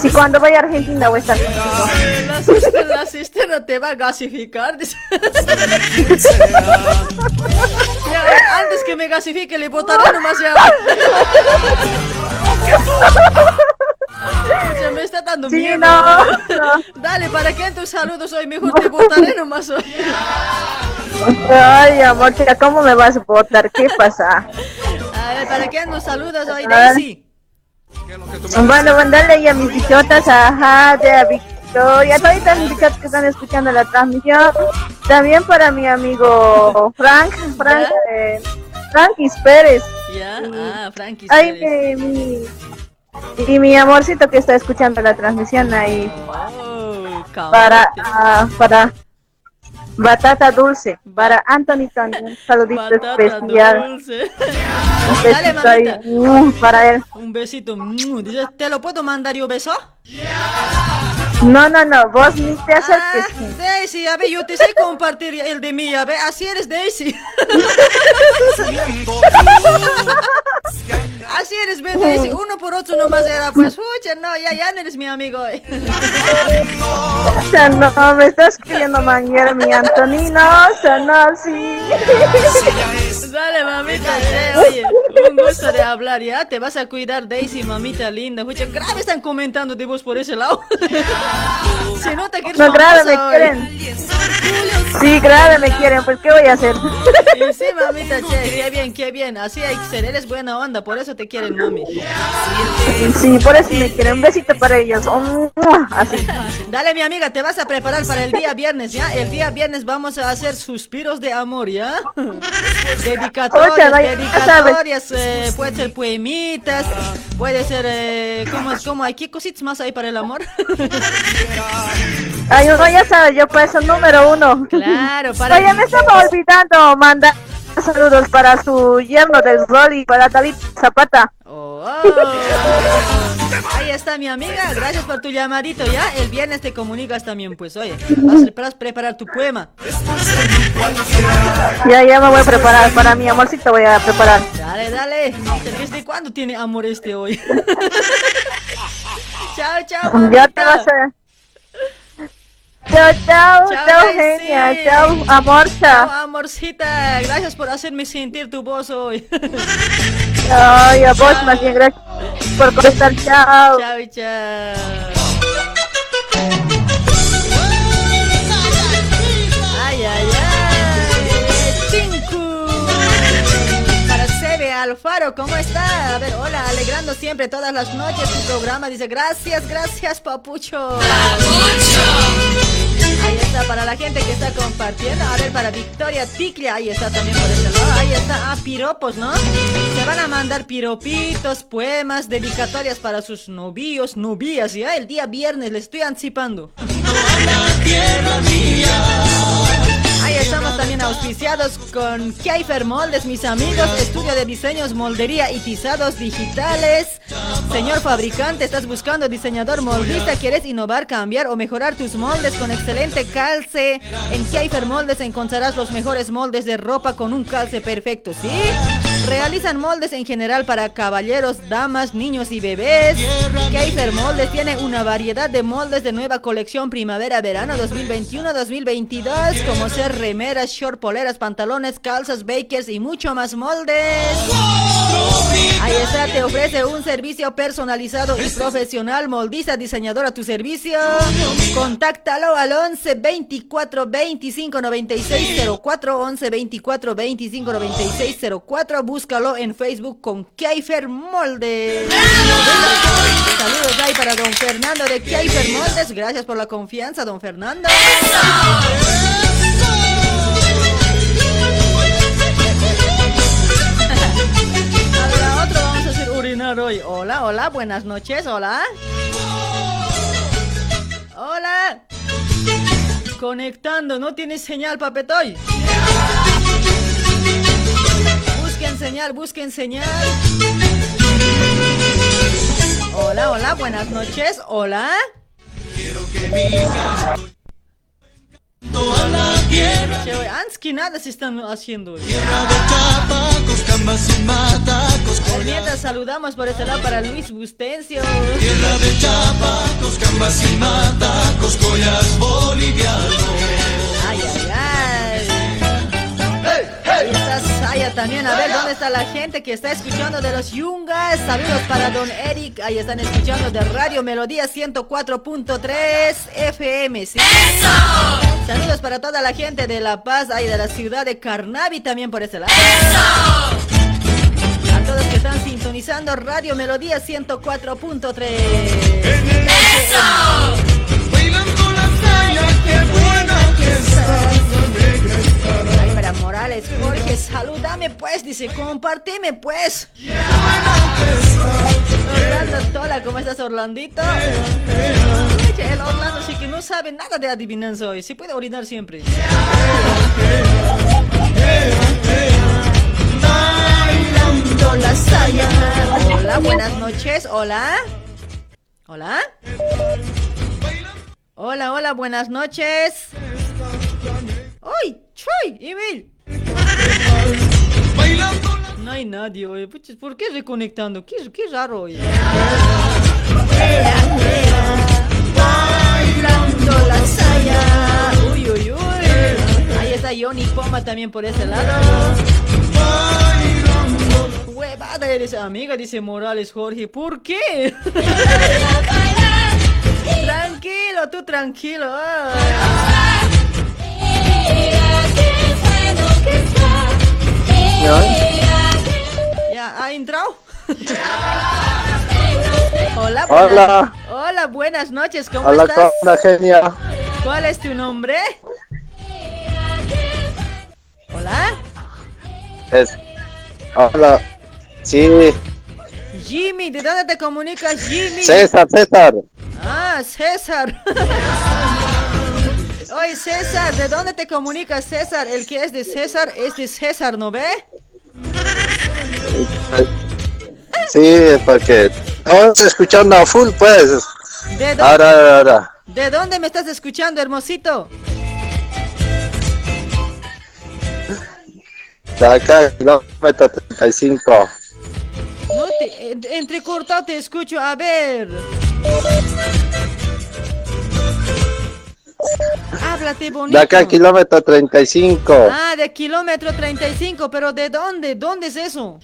Si cuando vaya a Argentina voy a estar contigo. La cisterna, la cisterna te va a gasificar. Ya, antes que me gasifique, le botaré nomás ya. dando Sí, miedo. no, no. Dale, ¿para qué tus saludos hoy? Mejor te botaré nomás hoy. Ay, amor, chica, ¿cómo me vas a votar? ¿Qué pasa? A ver, ¿para qué nos saludas hoy. Daisy? Bueno, mandarle ahí a mis bichotas, ajá, de a Victoria, todas mis bichotas que están escuchando la transmisión. También para mi amigo Frank, Frank, eh, Frankis Pérez. ¿Ya? Ah, Frankie. Ay, Pérez. mi, mi- y mi amorcito que está escuchando la transmisión ahí. Oh. Para, ah, para Batata Dulce, para Anthony Tony, un saludito Batata especial. dulce. Un Dale, besito ahí, mm, para él. Un besito. mm, ¿Te lo puedo mandar yo beso? No, no, no, vos ni te Ah, acerques. Daisy, a ver, yo te sé compartir el de mí, a ver, así eres Daisy. así eres, ve, Daisy, uno por otro nomás era, pues, fucha, no, ya, ya no eres mi amigo. eh. O sea, no, me estás queriendo manguear mi Antonino, o sea, no, sí. Dale, mamita, che, oye, un gusto de hablar, ¿ya? Te vas a cuidar, Daisy, mamita linda. Fucha, grave están comentando de vos por ese lado. Se nota que eres No, grave, me hoy. quieren. Sí, grave, me quieren, pues, ¿qué voy a hacer? Sí, sí, mamita, che, qué bien, qué bien. Así hay que ser, eres buena onda, por eso te quieren, mami. Sí, por eso me quieren. Un besito para ellos. Así. Dale, mi amiga, te vas a preparar para el día viernes, ¿ya? El día viernes vamos a hacer suspiros de amor, ¿ya? Dedicatorias, no, ya dedicatorias, eh, puede ser poemitas, puede ser, eh, ¿cómo, es? ¿cómo hay? ¿Qué cositas más hay para el amor? Ay, uno ya sabe, yo pues soy número uno. Claro, para- Oye, me estaba olvidando mandar saludos para su yerno del Rol y para David Zapata. Oh. Ahí está mi amiga, gracias por tu llamadito, ¿ya? El viernes te comunicas también, pues, oye, vas a- preparar tu poema. Ya, ya me voy a preparar. Para mi amorcito voy a preparar. Dale, dale. ¿Desde cuándo tiene amor este hoy? chao, chao. Ya te mamita. vas a... Chao, chao, Chao, chao, Daisy. genia, chao, amor, Chao, chao. amorcita. Gracias por hacerme sentir tu voz hoy. Ay, a vos más bien, gracias por contestar, chao. chao, chao. Alfaro, ¿cómo está? A ver, hola, alegrando siempre todas las noches tu programa. Dice, gracias, gracias, papucho. Ahí está, para la gente que está compartiendo. A ver, para Victoria Ticlia, ahí está también por ese lado. Ahí está, ah, piropos, ¿no? Se van a mandar piropitos, poemas, dedicatorias para sus novios, novias, ¿ya? El día viernes, les estoy anticipando. Estamos también auspiciados con Keifer Moldes, mis amigos, estudio de diseños, moldería y tizados digitales. Señor fabricante, estás buscando diseñador moldista, quieres innovar, cambiar o mejorar tus moldes con excelente calce. En Keifer Moldes encontrarás los mejores moldes de ropa con un calce perfecto, ¿sí? Realizan moldes en general para caballeros, damas, niños y bebés. Keifer Moldes tiene una variedad de moldes de nueva colección primavera-verano 2021-2022, como ser remeras, short, poleras, pantalones, calzas, bakers y mucho más moldes. Ahí está, te ofrece un servicio personalizado y profesional. Moldiza diseñador a tu servicio. Contáctalo al 11 24 25 96 04 11 24 25 96 04. Búscalo en Facebook con Keifer Moldes. Saludos ahí para don Fernando de Keifer Moldes. Gracias por la confianza, don Fernando. Hoy. Hola, hola, buenas noches, hola. Hola. Conectando, no tienes señal, papetoy. Busquen señal, busquen señal. Hola, hola, buenas noches, hola. Che, antes que nada se están haciendo. hoy. A ver, Mientras saludamos por este lado para Luis Bustencio. Ay, ay, ay. Ahí está Saya también. A ver, ¿dónde está la gente que está escuchando de los Yungas? Saludos para Don Eric. Ahí están escuchando de Radio Melodía 104.3 FM. ¿sí? Saludos para toda la gente de La Paz, ahí de la ciudad de Carnavi también por ese lado. A todos que están sintonizando Radio Melodía 104.3. Bailando la saya, qué buena que estás, Morales, Jorge, salúdame pues, dice, compartime pues. Orlando Tola, ¿cómo estás Orlandito? El Orlando sí que no sabe nada de adivinanza hoy, sí puede orinar siempre. Hola, buenas noches, hola. Hola. Hola, hola, buenas noches. ¡Uy! ¡Chuy! ¡Emil! No hay nadie hoy. Puchis, ¿Por qué reconectando? Qué, qué raro hoy. Bailando la saya. Uy, uy, uy. Ahí está Johnny Poma también por ese lado. Huevada eres amiga, dice Morales Jorge. ¿Por qué? tranquilo, tú tranquilo. Ya, ¿ha entrado? Hola, buenas, Hola. Hola, buenas noches, ¿cómo Hola, estás? ¿cómo genia? ¿Cuál es tu nombre? Hola, Es... Hola. Sí, Jimmy, ¿de dónde te comunicas, Jimmy? César, César. Ah, César. Oye, César, ¿de dónde te comunicas, César? El que es de César es de César, ¿no ve? Sí, porque estamos escuchando a full, pues. ¿De dónde, Ahora, ahora, ahora. ¿De dónde me estás escuchando, hermosito? De acá, kilómetro 35. No te, en- entrecortado te escucho, a ver. Háblate bonito. De acá, kilómetro 35. Ah, de kilómetro 35, pero ¿de dónde? ¿Dónde es eso?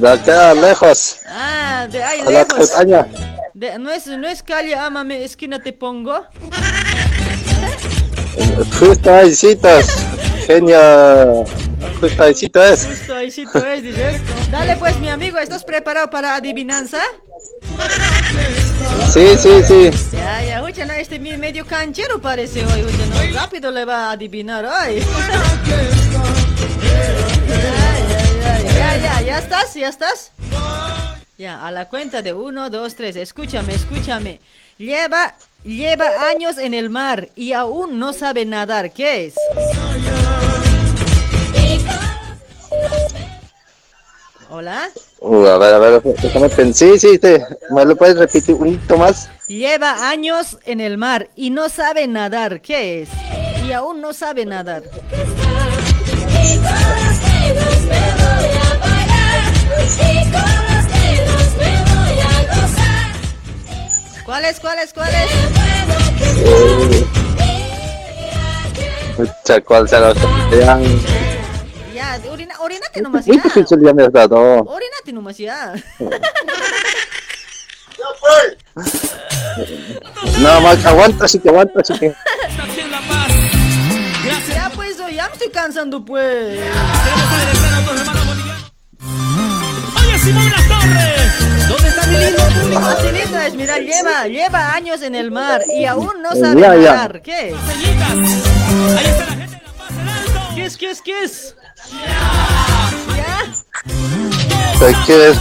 De acá, lejos. Ah, de ahí la lejos. montaña. De- no, es, no es calle, ámame, esquina te pongo. Justo ahí, citas. Genio. Justo ahí, es. Tú es, dices. Dale pues, mi amigo, ¿estás preparado para adivinanza? Sí, sí, sí. Ya, ya, oye, no, este medio canchero parece hoy, oye, no, rápido le va a adivinar hoy. Ya, ya, ya, ya estás, ya estás. Ya, a la cuenta de uno, dos, tres, escúchame, escúchame. Lleva, lleva años en el mar y aún no sabe nadar, ¿qué es? Hola. Uh, a ver, a ver, déjame pensar. Sí, sí, sí. ¿Me lo puedes repetir un poquito más? Lleva años en el mar y no sabe nadar. ¿Qué es? Y aún no sabe nadar. ¿Cuál es? ¿Cuál es? ¿Cuál es? Pucha, ¿cuál será? Ya, orina, orinate nomás muy ya. difícil ya me has dado. Orinate nomás ya. No, más aguanta, sí que aguanta, sí que. Ya pues, oh, ya me estoy cansando pues. Oye, Simón La Torre, ¿dónde está mi lindo público? Es, mira, lleva, lleva años en el mar y aún no sabe nadar. ¿Qué? ¿Qué es? ¿Qué es? ¿Qué es? ¿Ya? ¿Qué es?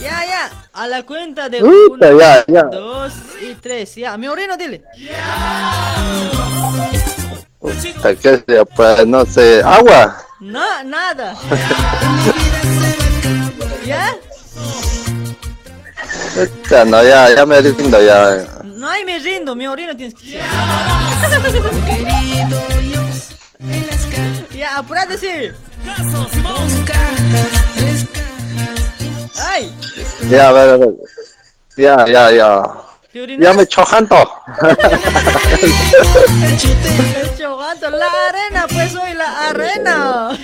Ya, ya. A la cuenta de uno, ya, ya. dos y tres. Ya, mi orino, dile. Puta, ¿Qué es? Ya, Pues no sé. Agua. No, nada. ¿Ya? Puta, no, ya, ya me rindo, ya. No hay me rindo, mi orino tienes que ser. Ya, apúrate, sí. ¡Ay! Ya, a ver, a ver. Ya, ya, ya. ¿Te Ya me chojando. El chogando, la arena, pues soy la arena.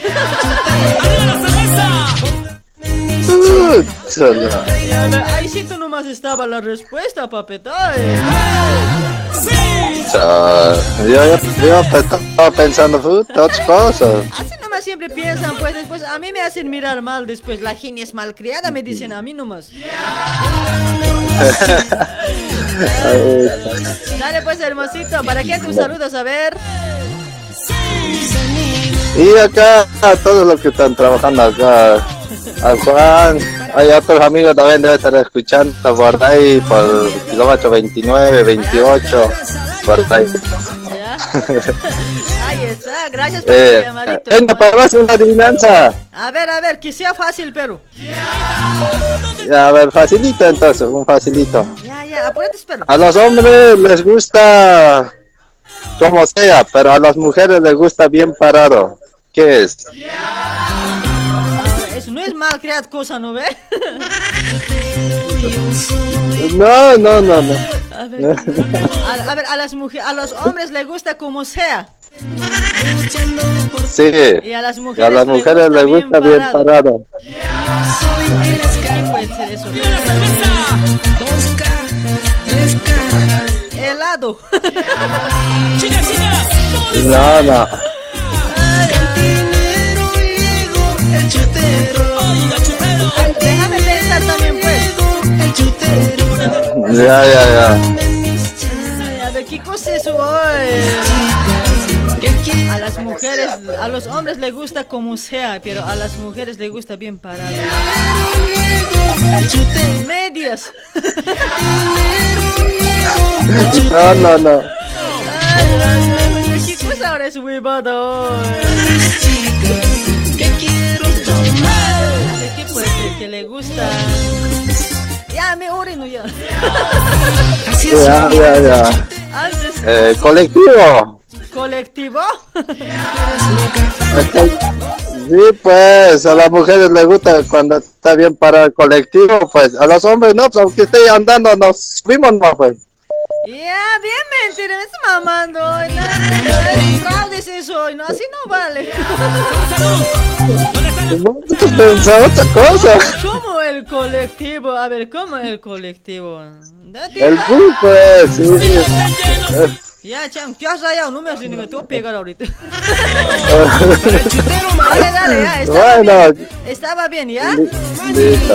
Chuta. Ahí sí tú nomás estaba la respuesta, papeta. eh. Chuta. Yo, yo, yo estaba pensando, otras cosas. Así nomás siempre piensan, pues después a mí me hacen mirar mal después. La genia es malcriada, me dicen a mí nomás. Dale pues, hermosito, ¿para quién tus saludos? A ver. Y acá, a todos los que están trabajando acá, a Juan, hay otros amigos también deben estar escuchando por ahí, por kilómetro 29, 28, por ahí. Ahí está, gracias por Eh, llamadito. venga, para hacer una adivinanza. A ver, a ver, que sea fácil, pero. Ya, a ver, facilito entonces, un facilito. Ya, ya, apúrate, espero. A los hombres les gusta como sea, pero a las mujeres les gusta bien parado. ¿Qué es mal creada cosa, ¿no ve? No, no, no, no. A ver, a, a ver, a las mujeres, a los hombres les gusta como sea. Sí. Y a las mujeres, a las mujeres les gusta bien parado. ¿Qué puede No, no. Déjame pensar también, pues. Ya, ya, ya. Ay, a ver, ¿qué cosa es eso hoy? A las mujeres, a los hombres les gusta como sea, pero a las mujeres les gusta bien parado. Medias. No, no, no. ¿Qué cosa ahora es huevada hoy? Que le gusta? Ya, me orino ya. Ya, ya, ya. Eh, colectivo. colectivo. Sí, pues a las mujeres les gusta cuando está bien parado el colectivo, pues a los hombres no, pues aunque esté andando nos subimos no, pues. Ya, bien mentira, me está mamando es eso no, así no vale. Pensaba otra cosa. ¿Cómo el colectivo? A ver, ¿cómo el colectivo? Date- El pues, sí. Ya, chan, ¿qué has rayado? No me has ni me tengo que pegar ahorita. Dale, dale, ya, estaba Bueno, bien. Estaba bien, ¿ya? listo.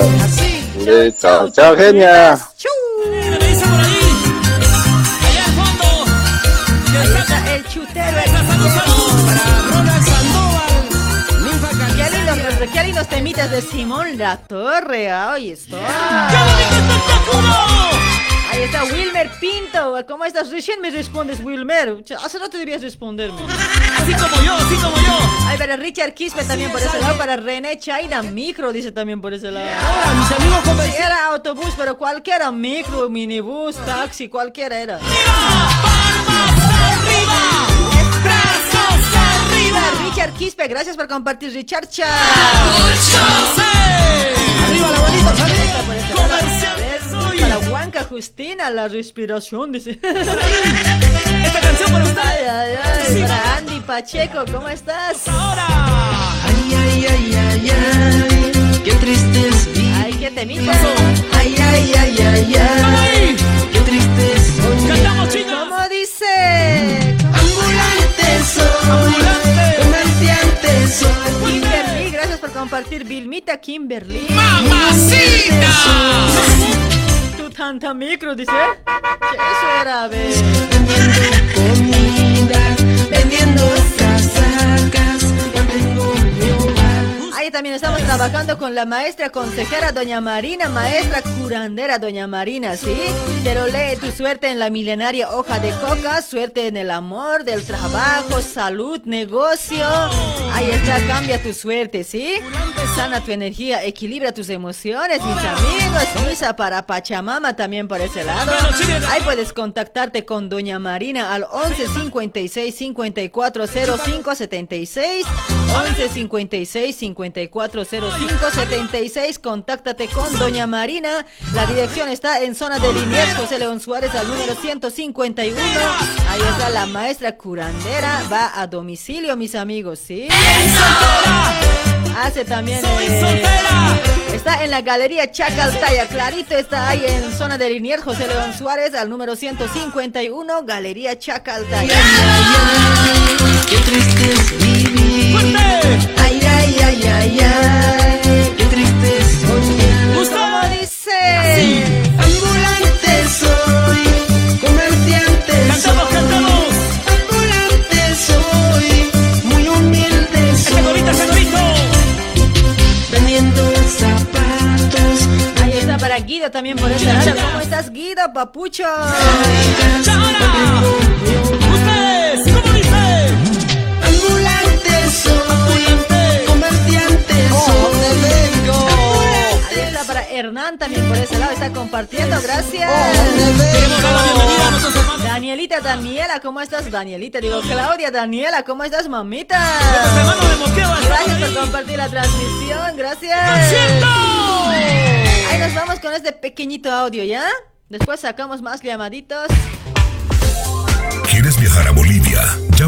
Listo. Chao, genia. Ahí está el chutero. Qué lindos temitas de Simón La Torre. Ahí está. Ahí está Wilmer Pinto. ¿Cómo estás? Recién me respondes, Wilmer. Hace rato deberías responderme. Así como yo, así como yo. Ay, para Richard Quispe también por ese lado. Para René Chaina Micro dice también por ese lado. mis amigos Era autobús, pero cualquiera. Micro, minibús, taxi, cualquiera era. Arriba, Richard Quispe, gracias por compartir, Richard Cha. Arriba la bonita familia. Por ese lado. A ver, Para Huanca Justina, la respiración, dice. Esta canción para usted. Ay, ay, ay, para Andy Pacheco, ¿cómo estás? Ay, ay, ay, ay, ay. Qué triste es Ay, qué temita. Ay, ay, ay, ay, ay. Qué triste es Cantamos, chicos. ¿Cómo dice? Ambulante soy. Soy. Kimberly, gracias por compartir. Vilmita Kimberly. ¡Mamacita! Tu tanta micro, dice. ¿Qué eso era, a ver? Comida, vendiendo casacas. Mantengo mi hogar. Ahí también estamos trabajando con la maestra consejera Doña Marina, maestra curandera Doña Marina, ¿sí? Pero lee tu suerte en la milenaria hoja de coca, suerte en el amor, del trabajo, salud, negocio. Ahí está, cambia tu suerte, ¿sí? Sana tu energía, equilibra tus emociones, mis amigos. Misa para Pachamama también por ese lado. Ahí puedes contactarte con Doña Marina al 11 56 54 05 76 11 56 54 940576. Contáctate con Doña Marina. La dirección está en zona de Liniers, José León Suárez, al número 151. Ahí está la maestra curandera. Va a domicilio, mis amigos, ¿sí? Hace también. eh, está en la galería Chacaltaya. Clarito está ahí en zona de Liniers, José León Suárez, al número 151. Galería Chacaltaya. Qué triste es vivir. Ay, ay, ay. Qué triste soñar. ¿Cómo dice? Ambulante soy, comerciante Cantamos, soy. cantamos. Ambulante soy, muy humilde soy. Señorita, señorito. Vendiendo zapatos. Ahí está para Guido también por ese lado. ¿Cómo estás, Guido, papucho? Ustedes, ¿cómo dice? Ambulante soy. Ahí está para Hernán también por ese lado. Está compartiendo, gracias. Hermanos. Danielita, Daniela, ¿cómo estás? Danielita, digo, Claudia, Daniela, ¿cómo estás, mamita? Gracias por compartir la transmisión, gracias. Ahí nos vamos con este pequeñito audio, ¿ya? Después sacamos más llamaditos. ¿Quieres viajar a Bolivia? La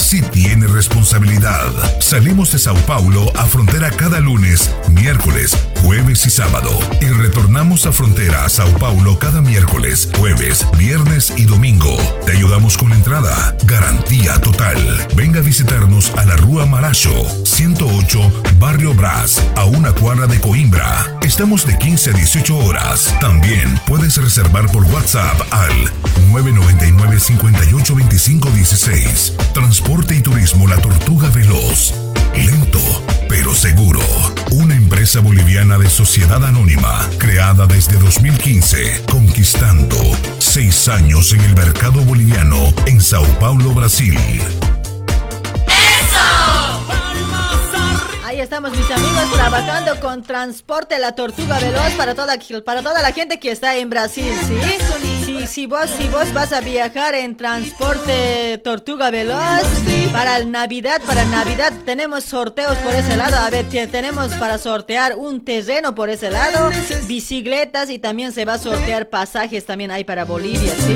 sí tiene responsabilidad. Salimos de Sao Paulo a frontera cada lunes, miércoles, jueves y sábado. Y retornamos a frontera Sao Paulo cada miércoles, jueves, viernes y domingo. Te ayudamos con la entrada. Garantía total. Venga a visitarnos a la Rúa Maracho, 108, Barrio Brás, a una cuadra de Coimbra. Estamos de 15 a 18 horas. También puedes reservar por WhatsApp al 999 58 25 16. Transporte y turismo La Tortuga Veloz. Lento, pero seguro. Una empresa boliviana de sociedad anónima, creada desde 2015, conquistando seis años en el mercado boliviano en Sao Paulo, Brasil. Ahí estamos mis amigos trabajando con Transporte La Tortuga Veloz para toda, para toda la gente que está en Brasil, ¿sí? Si, si, vos, si vos vas a viajar en Transporte Tortuga Veloz para el Navidad, para Navidad tenemos sorteos por ese lado. A ver, te- tenemos para sortear un terreno por ese lado, bicicletas y también se va a sortear pasajes también hay para Bolivia, ¿sí?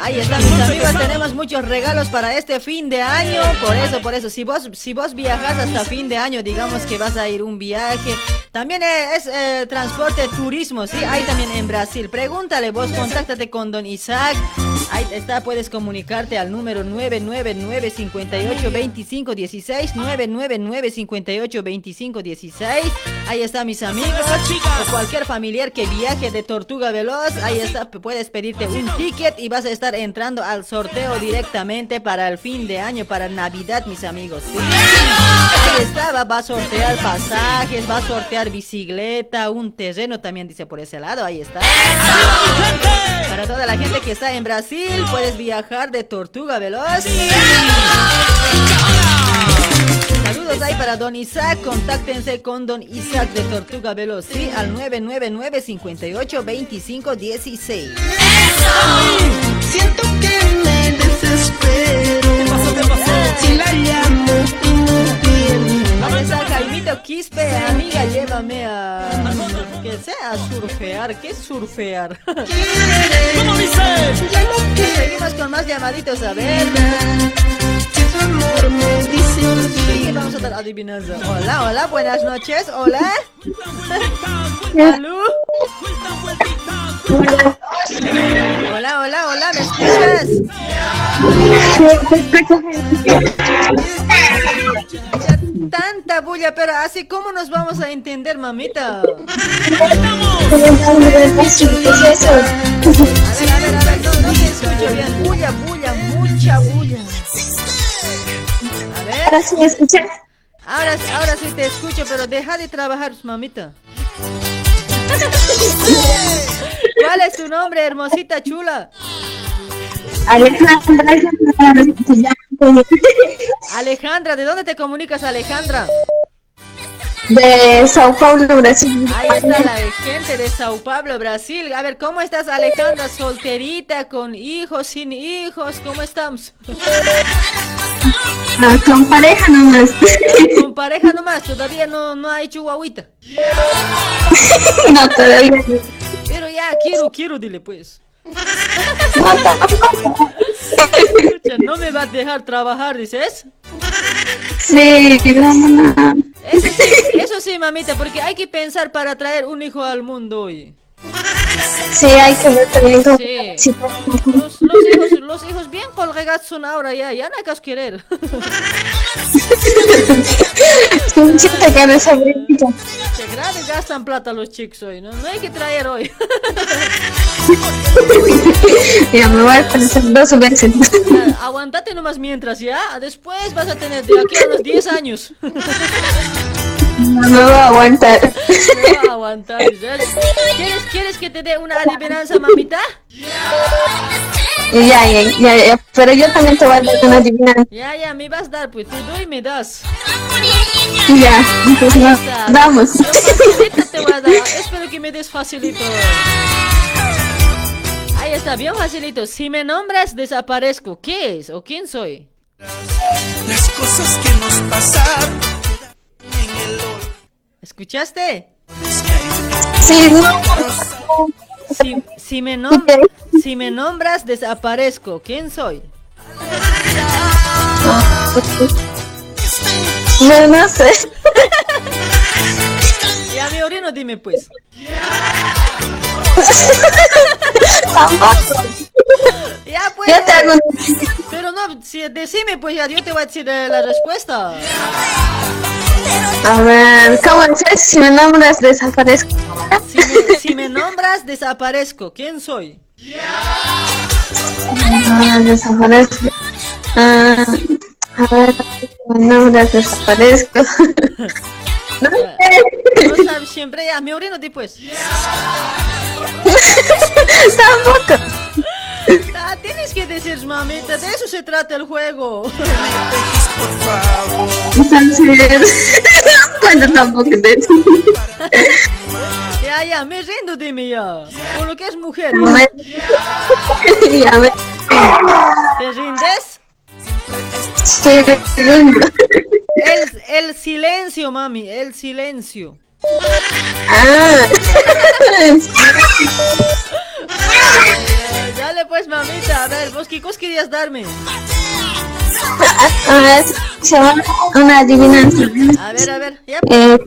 Ahí están mis amigos, tenemos muchos regalos para este fin de año, por eso, por eso, si vos, si vos viajas hasta fin de año, digamos que vas a ir un viaje, también es eh, transporte turismo, sí, ahí también en Brasil, pregúntale vos, contáctate con don Isaac, ahí está, puedes comunicarte al número 999 58 25 16, 999 58 25 16, ahí está mis amigos, o cualquier familiar que viaje de Tortuga Veloz, ahí está, puedes pedirte un ticket y vas a estar entrando al sorteo directamente para el fin de año, para Navidad, mis amigos. ¿sí? Ahí está, va, va a sortear pasajes, va a sortear bicicleta, un terreno también dice por ese lado, ahí está. Para toda la gente que está en Brasil, puedes viajar de Tortuga Veloz. Saludos ahí para Don Isaac, contáctense con Don Isaac de Tortuga Veloz, sí, al 999 58 25 16. Siento que me desespero. ¿Qué pasó? ¿Qué pasó? Si la llamo y no viene. Ahí está Jaimito Quispe, amiga, llévame a... que sea a surfear, ¿qué es surfear? ¿Cómo dice? Seguimos con más llamaditos, a ver. Sí, vamos a dar adivinanza. Hola, hola, buenas noches, hola. ¿Aló? Hola, hola, hola, ¿me escuchas? Tanta bulla, pero así cómo nos vamos a entender, mamita. A ver, a ver, a ver, no, no te escucho bien. Bulla, bulla, mucha bulla. A ver. Ahora sí me escuchas. Ahora, ahora sí te escucho, pero deja de trabajar, mamita. ¿Cuál es tu nombre, hermosita chula? Alejandra. Alejandra, ¿de dónde te comunicas, Alejandra? De Sao Paulo, Brasil. Ahí está la gente de Sao Paulo, Brasil. A ver, ¿cómo estás, Alejandra? ¿Solterita, con hijos, sin hijos? ¿Cómo estamos? Ah, con pareja nomás. Con pareja nomás, todavía no, no ha hecho guaguita. No, todavía no. Pero ya, quiero, quiero, dile pues. No, me va a dejar trabajar, dices. Sí. Eso sí, eso sí, mamita, porque hay que pensar para traer un hijo al mundo hoy. Sí, hay que ver también cómo- Sí. Los, los hijos, los hijos bien colgados son ahora ya, ya no hay que querer. Siento que me sobrinito. Que gastan plata los chicos hoy, ¿no? No hay que traer hoy. Ya me voy a pensar dos veces. Aguantate nomás mientras, ¿ya? Después vas a tener de aquí a unos 10 años. No me voy a aguantar. No va a aguantar. ¿Quieres, ¿Quieres que te dé una adivinanza, mamita? Ya, ya, ya, ya. Pero yo también te voy a dar una adivinanza. Ya, ya, me vas a dar, pues te doy y me das. Ya, pues no, vamos. Te voy a dar. Espero que me des facilito. Ahí está, bien facilito. Si me nombras, desaparezco. ¿Qué es o quién soy? Las cosas que nos pasaron en el ¿Escuchaste? Sí. Si, si, me nom- si me nombras, desaparezco. ¿Quién soy? No, no sé. Ya me orino, dime pues. Tampoco. Ya pues. Yo te hago Pero no, si, decime pues ya, yo te voy a decir eh, la respuesta. A ver, ¿cómo es? Si me nombras, desaparezco. Si me, si me nombras, desaparezco. ¿Quién soy? Ah, desaparezco. Ah, a ver, si me nombras, desaparezco. No sé. No sabes siempre, ya me orino, di pues. Tampoco. Ah, tienes que decir, mamita, de eso se trata el juego. Bueno, tampoco de eso. Ya, ya, me rindo, dime ya. Por lo que es mujer. Me- Ya me... ¿Te rindes? Sí, lindo. El, el silencio, mami, el silencio. Ah. Dale pues, mamita, a ver, vos qué cos querías darme. A ver, se va una adivinanza. A ver, a ver. Eh,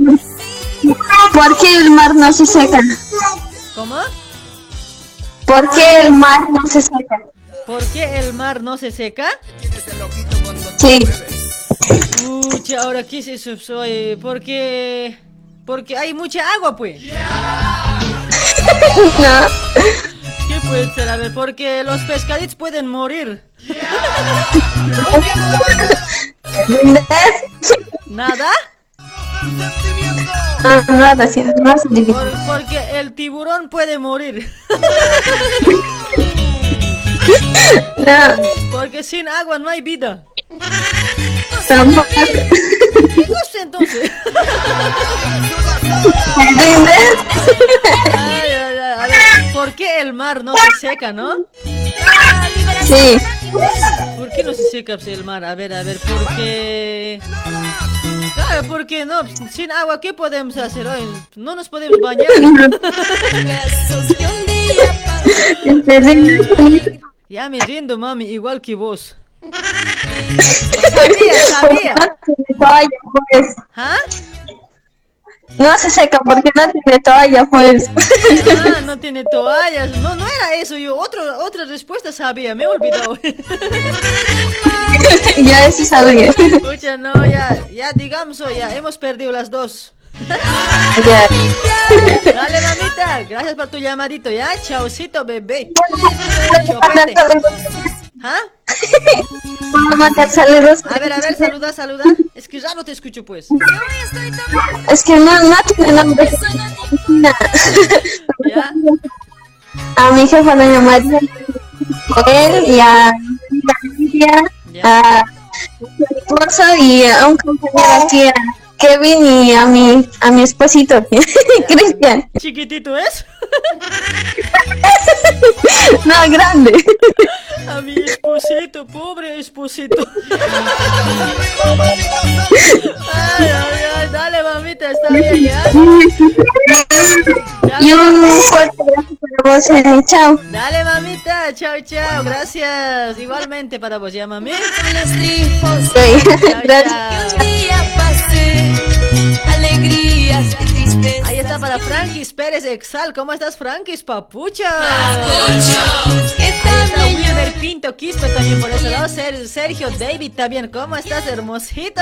¿Por qué el mar no se seca? ¿Cómo? ¿Por qué el mar no se seca? ¿Por qué el mar no se seca? Sí. Pucha, ahora qué es eso, soy, porque... Porque hay mucha agua, pues. No. ¿Qué puede ser? A ver, porque los pescaditos pueden morir. ¿Nada? Ah, nada, sí, divide. Por- porque el tiburón puede morir. No, Porque sin agua no hay vida. tampoco. ¿Qué entonces? Ay, ay, ay, a ver, ¿por qué el mar no se seca, no? Sí. ¿Por qué no se seca el mar? A ver, a ver, porque... Claro, porque no, sin agua, ¿qué podemos hacer hoy? No nos podemos bañar. Ya me rindo, mami, igual que vos. Sabía, sabía. No toalla, pues. ¿Ah? No se seca porque no tiene toalla, pues. Ah, no tiene toallas. No, no era eso. Yo otro, otra respuesta sabía. Me he olvidado. ya eso sabía. Escucha, no, ya, ya digamos, ya hemos perdido las dos. Ya. Dale, mamita. Gracias por tu llamadito, ya. Chaucito, bebé. Chopete. ¿Ah? Voy a mandar saludos. A ver, a ver, saluda, saluda. Es que ya no te escucho, pues. Es que no, no tiene nombre. ¿Ya? A mi jefa doña María, a él y a mi familia, a mi esposo y a un compañero aquí, a Kevin y a mi, a mi esposito, Cristian. ¿Chiquitito es? No, grande. A mi esposito, pobre esposito. Ay, ay, ay, dale, mamita, está bien, ¿ya? Y un fuerte abrazo para vos, Jenny. Chao. Dale, mamita, chao, chao, gracias. Igualmente para vos, ¿ya, mami? Sí, Chao, gracias. chao. alegrías. Ahí está para Frankis Pérez Exal. ¿Cómo estás, Frankis, papucha? ¿Qué Ahí está Wilmer Pinto Quispe también por ese lado. Ser- Sergio David también. ¿Cómo estás, hermosito?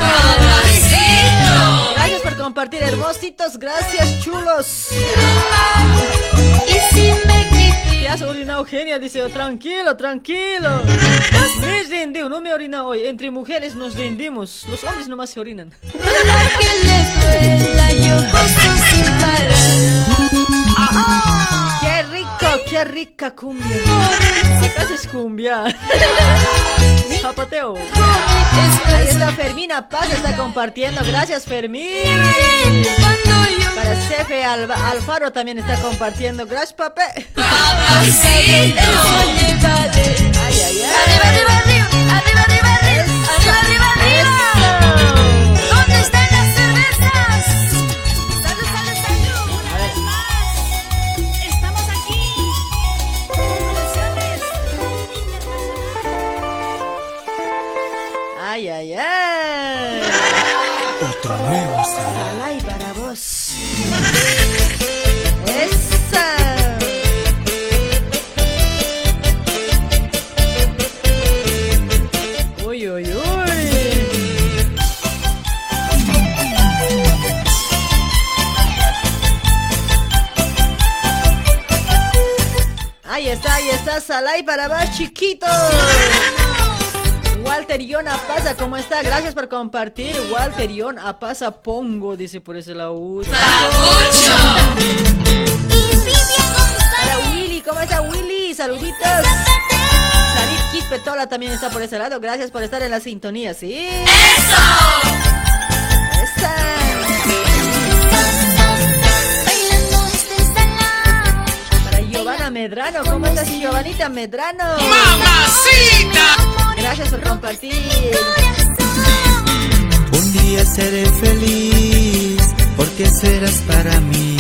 Gracias por compartir, hermositos. Gracias, chulos. Y si me ¿Qué has orinado, Eugenia? Dice, tranquilo, tranquilo. Me no me orina hoy. Entre mujeres nos rendimos. Los hombres nomás se orinan. ¡Qué rico, qué rica cumbia! Acá es cumbia. Zapateo. Ahí está Fermina Paz, está compartiendo. Gracias, Fermín. Para Cefe Alba- Alfaro también está compartiendo. Gracias, pape. Ay, ay, ay. Arriba, arriba, arriba, arriba, arriba, arriba, arriba, arriba. Ay, ay. Otro nuevo Salai para vos. Esa. Uy, uy, uy. Ahí está, ahí está, Salai para más chiquitos. Walter Ion Apaza, ¿cómo está? Gracias por compartir. Walter Ion Apaza Pongo, dice por ese lado. Para Willy, ¿cómo está Willy? Saluditos. Salit Kispetola también está por ese lado. Gracias por estar en la sintonía, ¿sí? ¡Eso! Para Giovanna Medrano, ¿cómo estás, Giovanita Medrano? ¡Mamacita! Gracias por compartir. Un día seré feliz porque serás para mí.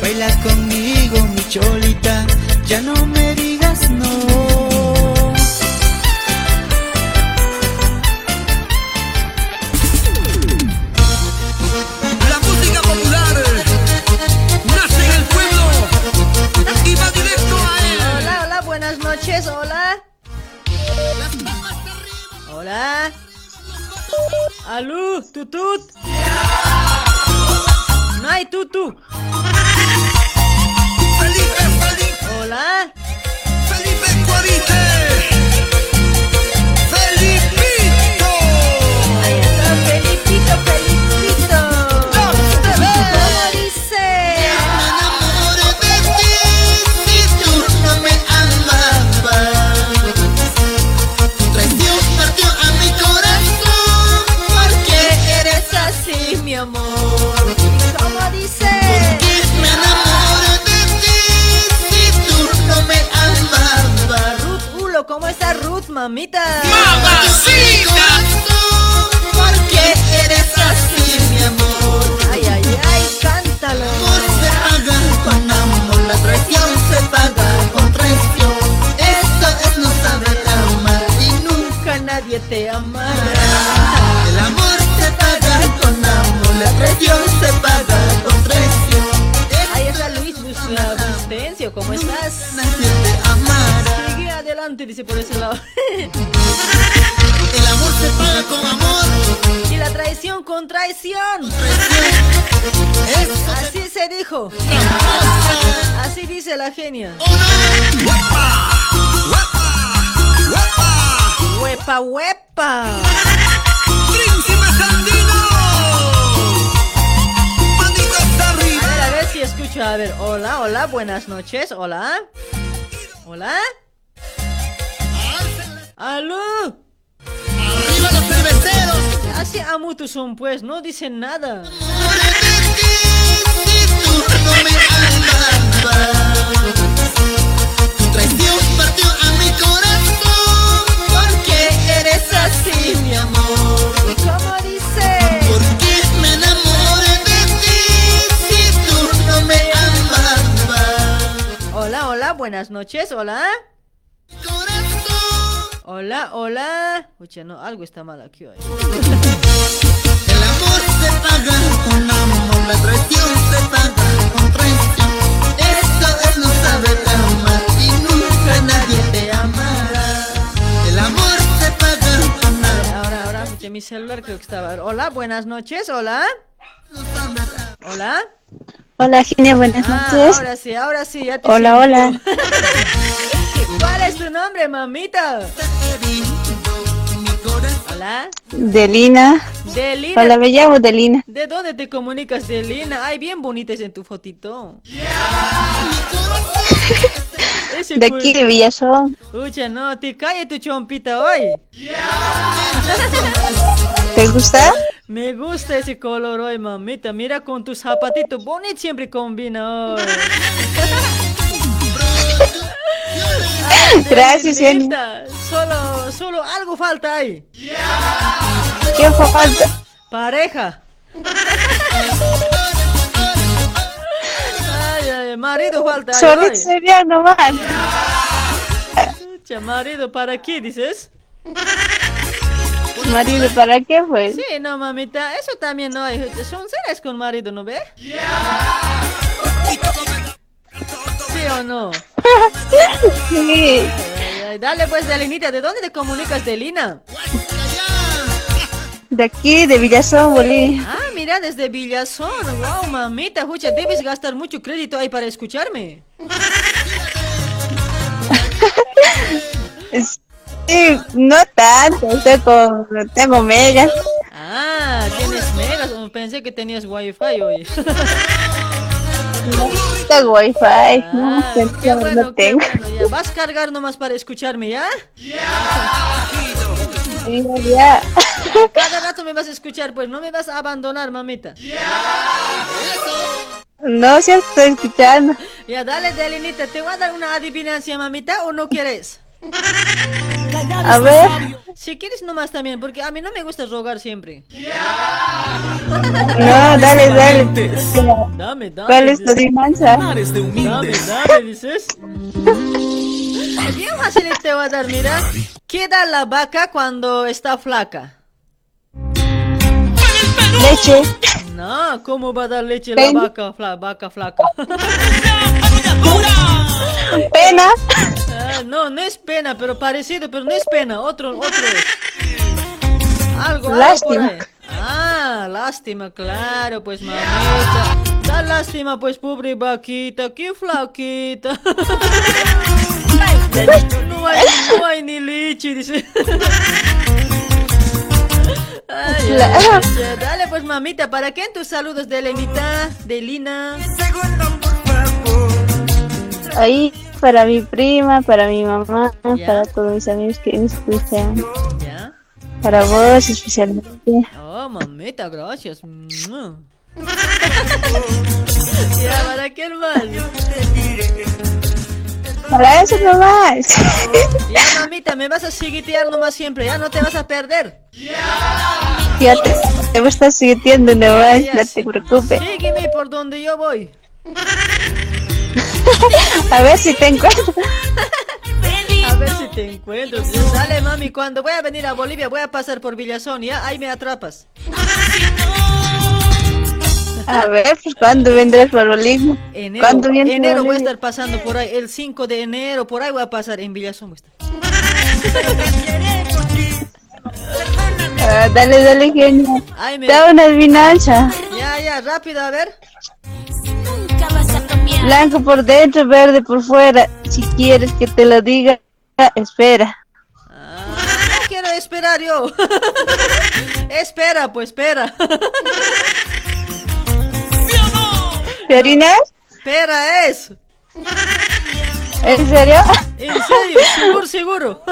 Baila conmigo, mi cholita, ya no me digas no. La música Hola. Alú, tutut. No hay tutu. Hola. Felipe Cuarite. ¿Cómo está Ruth, mamita? ¡Mamacita! Porque eres así, mi amor. Ay, ay, ay, cántalo. se paga con amor, la traición se paga con traición. Esto es no saber amar y nunca nadie te amará. El amor se paga con amor, la traición se paga con traición. Ahí está Luis Bustencio, ¿cómo estás? Adelante, dice por ese lado. El amor se paga con amor. Y la traición con traición. Así se dijo. Así dice la genia. huepa, huepa. A ver, a ver si escucho. A ver, hola, hola, buenas noches. Hola. Hola. ¡Aló! ¡Arriba los cerveceros! Así amutos son pues, no dicen nada. Tu traición partió a mi corazón Porque eres así mi amor ¿Y cómo dice? Porque me enamoré de ti Si tú no me amabas Hola, hola, buenas noches, hola. Hola, hola. Oye, no, algo está mal aquí hoy. El amor se paga con amor La traición se paga con traición Esto es no saber amar Y nunca nadie te amará El amor se paga con amor Ahora, ahora, oye, mi celular creo que estaba. Hola, buenas noches, hola. Hola. Hola, Genia, buenas Ah, noches. ahora sí, ahora sí, ya te Hola, siento. hola. ¿Cuál es tu nombre, mamita? Hola. Delina. Delina. Hola, me llamo Delina. ¿De dónde te comunicas, Delina? Ay, bien bonitas en tu fotito. Ese De aquí de Villazón. Ucha, no, te cae tu chompita hoy. ¿Te gusta? Me gusta ese color hoy, mamita. Mira con tus zapatitos bonito siempre combina hoy. Gracias, Delinita, Solo, solo algo falta ahí. ¿Qué falta? Pareja. Ay, ay, marido falta ahí Solo sería nomás. Marido, ¿para qué dices? Marido, ¿para qué pues? Sí, no, mamita, eso también no hay. Son seres con marido, ¿no ve? ¿Sí o no? Sí. Dale pues, Delinita, ¿de dónde te comunicas, Delina? De aquí, de Villazón, Bolivia. Ah, mira, desde Villazón. Wow, mamita, escucha, debes gastar mucho crédito ahí para escucharme. Sí, no tanto, estoy con, tengo megas. Ah, tienes megas. Oh, Pensé que tenías wifi hoy. Tengo wifi, no, Ah, que qué no, bueno, no qué tengo. bueno. Ya, vas a cargar nomás para escucharme, ¿ya? Sí, ya. Cada rato me vas a escuchar, pues no me vas a abandonar, mamita. No, sí estoy escuchando. Ya, dale, Delinita, ¿te voy a dar una adivinancia, mamita, o no quieres? A ver. Si quieres nomás también, porque a mí no me gusta rogar siempre. No, dale, dale. Dame, dame. ¿Cuál es tu adivinanza? Dame, dame, dices. Bien fácil te voy a dar, mira. ¿Qué da la vaca cuando está flaca? Leche. No, ¿cómo va a dar leche la vaca, fla- vaca flaca? Pena. Ah, no, no es pena, pero parecido, pero no es pena. Otro, otro. Algo, Lástima. Ah, lástima, claro, pues mamita. Da lástima, pues pobre vaquita, qué flaquita. No hay, no hay ni leche, dice. Ay, ay, La- ay, dale pues mamita, ¿para qué en tus saludos de Lenita, de Lina? Ahí, para mi prima, para mi mamá, para todos mis amigos que me escuchan. ¿Ya? Para vos especialmente. Oh, mamita, gracias. Ya, ¿para qué más? Para eso nomás. Ya, mamita, me vas a seguitear nomás siempre, ya no te vas a perder. Ya te, te me estás sintiendo nomás, Ya, no ya, te preocupes. Sígueme por donde yo voy. A ver si te encuentro. A ver si te encuentro. Dale, mami, cuando voy a venir a Bolivia voy a pasar por Villazón, ¿ya? Ahí me atrapas. A ver, pues cuándo vendrás para Bolivia. Enero, ¿Cuándo vienes enero voy a Bolivia? estar pasando por ahí, el 5 de enero, por ahí voy a pasar en Villazón. voy a estar. Ah, dale, dale, genio. Ay, me- Da una adivinanza. Ya, ya, rápido, a ver. Blanco por dentro, verde por fuera. Si quieres que te lo diga, espera. No quiero esperar yo. espera, pues espera. ¿Serina? Espera es. ¿En serio? En serio, seguro, seguro.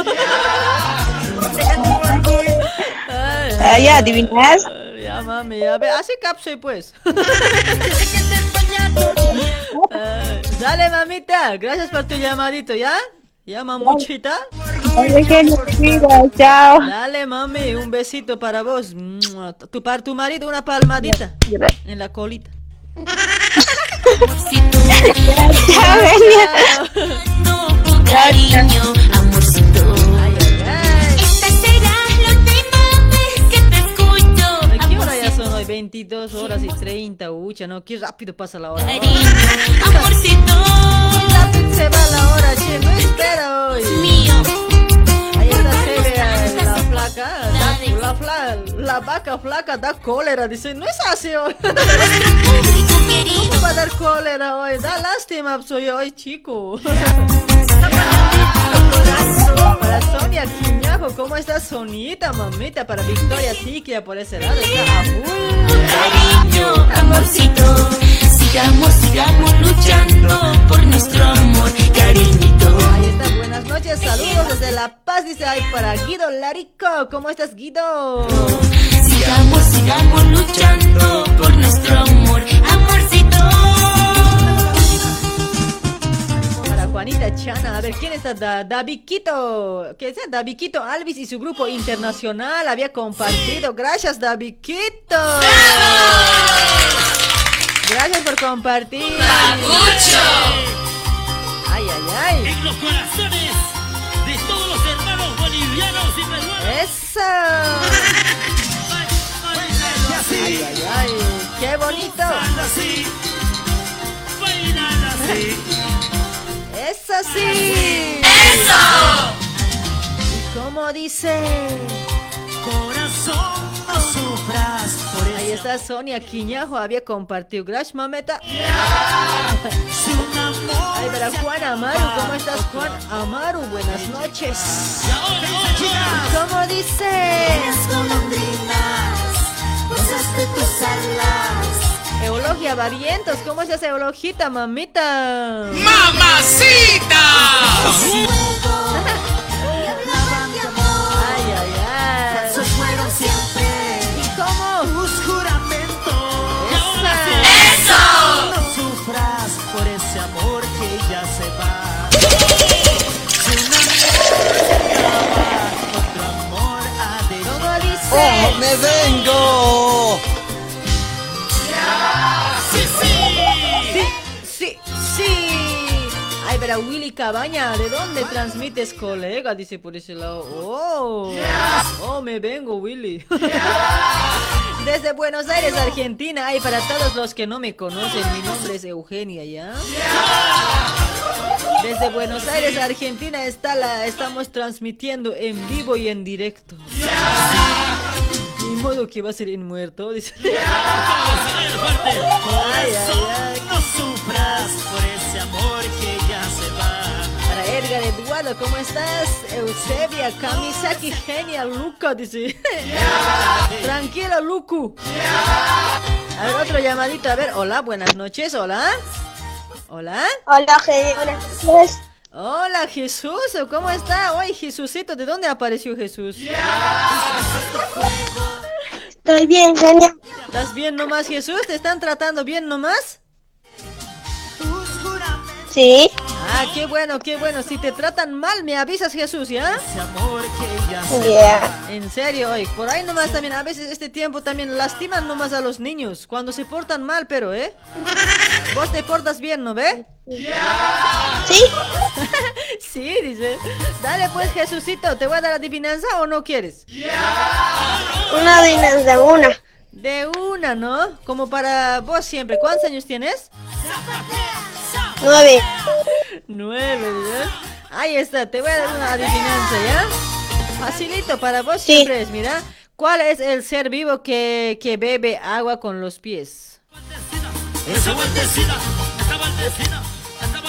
Ah, ya, ¿adivinas? Ya, mami, ya ve, así pues. Dale, mamita, gracias por tu llamadito, ¿ya? ¿Ya, mamuchita? Chao. Dale, mami, un besito para vos. Tu, para tu marido, una palmadita en la colita. Chao, 22 horas y 30, ucha, ¿no? Qué rápido pasa la hora. Amorcito. Qué rápido se va la hora, che, no espera hoy. Mío. Ahí está, se ve la flaca, da- la, fla- la vaca flaca da cólera, dice, no es así hoy. ¿Cómo va a dar cólera hoy? Da lástima, soy hoy, chico. Para Sonia Quiñajo, ¿cómo estás, Sonita, mamita? Para Victoria Tiquia, por ese lado está a full. Cariño, amorcito. Sigamos, sigamos luchando por nuestro amor, cariñito. Ahí está, buenas noches, saludos desde La Paz, dice ahí para Guido Larico, ¿cómo estás Guido? Sigamos, sigamos luchando por nuestro amor, amorcito. Juanita Chana, a ver, ¿quién está? Da, Daviquito, ¿qué es? Daviquito Alvis y su grupo internacional había compartido, gracias Daviquito. Gracias por compartir. Ay, ay, ay. En los corazones de todos los hermanos bolivianos y peruanos. ¡Eso! Ay, ay, ay, qué bonito. así, bailan así. ¡Eso sí! ¡Eso! ¿Y cómo dice? Corazón, no sufras por Ahí está Sonia Quiñajo, había compartido. Gracias, mameta. Ay, para Juan Amaru, ¿cómo estás, Juan Amaru? Buenas noches. ¿Cómo dice? Eulogia Barrientos, ¿cómo estás, Eulogita, mamita? ¡Mamacita! Ay, ay, ay. fueron siempre ¿Y cómo? tus juramentos. ¡Eso! No sufras por ese amor que ya se va. Otro amor ha de. Oh, me vengo! Willy Cabaña, ¿de dónde transmites, colega? Dice por ese lado. Oh, oh, me vengo, Willy. Desde Buenos Aires, Argentina. Ay, para todos los que no me conocen, mi nombre es Eugenia, ¿ya? Desde Buenos Aires, Argentina, está la, estamos transmitiendo en vivo y en directo. Ni modo que va a ser en muerto, dice. Ay, ay, ay. No sufras por ese amor que Eduardo, ¿cómo estás? Eusebia, Kamisaki, genial, Luca, dice. Tranquilo, Luku. A ver, otro llamadito, a ver. Hola, buenas noches, hola. Hola. Hola, Genia, buenas noches. Hola, Jesús, ¿cómo está? Oye, Jesucito, ¿de dónde apareció Jesús? Estoy bien, Genia. ¿Estás bien nomás, Jesús? ¿Te están tratando bien nomás? Sí. Ah, qué bueno, qué bueno. Si te tratan mal, me avisas, Jesús, ¿ya? Ese amor que ya se Yeah. En serio, oye, por ahí nomás también, a veces este tiempo también lastiman nomás a los niños cuando se portan mal, pero, ¿eh? Vos te portas bien, ¿no ve? ¿Sí? sí, dice. Dale pues, Jesucito, ¿te voy a dar adivinanza o no quieres? Una adivinanza, una. De una, ¿no? Como para vos siempre. ¿Cuántos años tienes? Nueve. Nueve, ¿ya? Ahí está, te voy a dar una adivinanza, ¿ya? Facilito, para vos siempre es, mira. ¿Cuál es el ser vivo que, que bebe agua con los pies?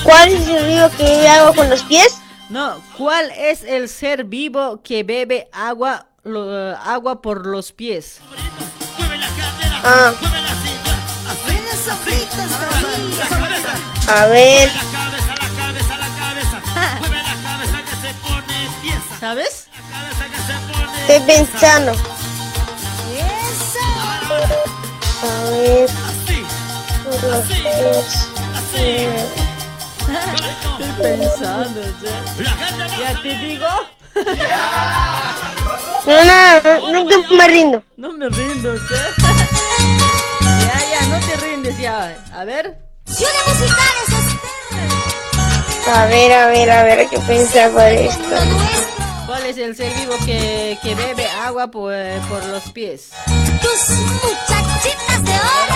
¿Cuál es el río que bebe agua con los pies? No, ¿cuál es el ser vivo que bebe agua, lo- agua por los pies? Ah. A ver, ¿Sabes? estoy pensando. A ver. Estoy pensando, ya. ¿Ya te digo? No, no, no, me rindo. No me rindo, ¿sí? Ya, ya, no te rindes ya. A ver. A ver, a ver, a ver, que pensar por esto. ¿Cuál es el ser vivo que, que bebe agua por, por los pies? Tus muchachitas de oro.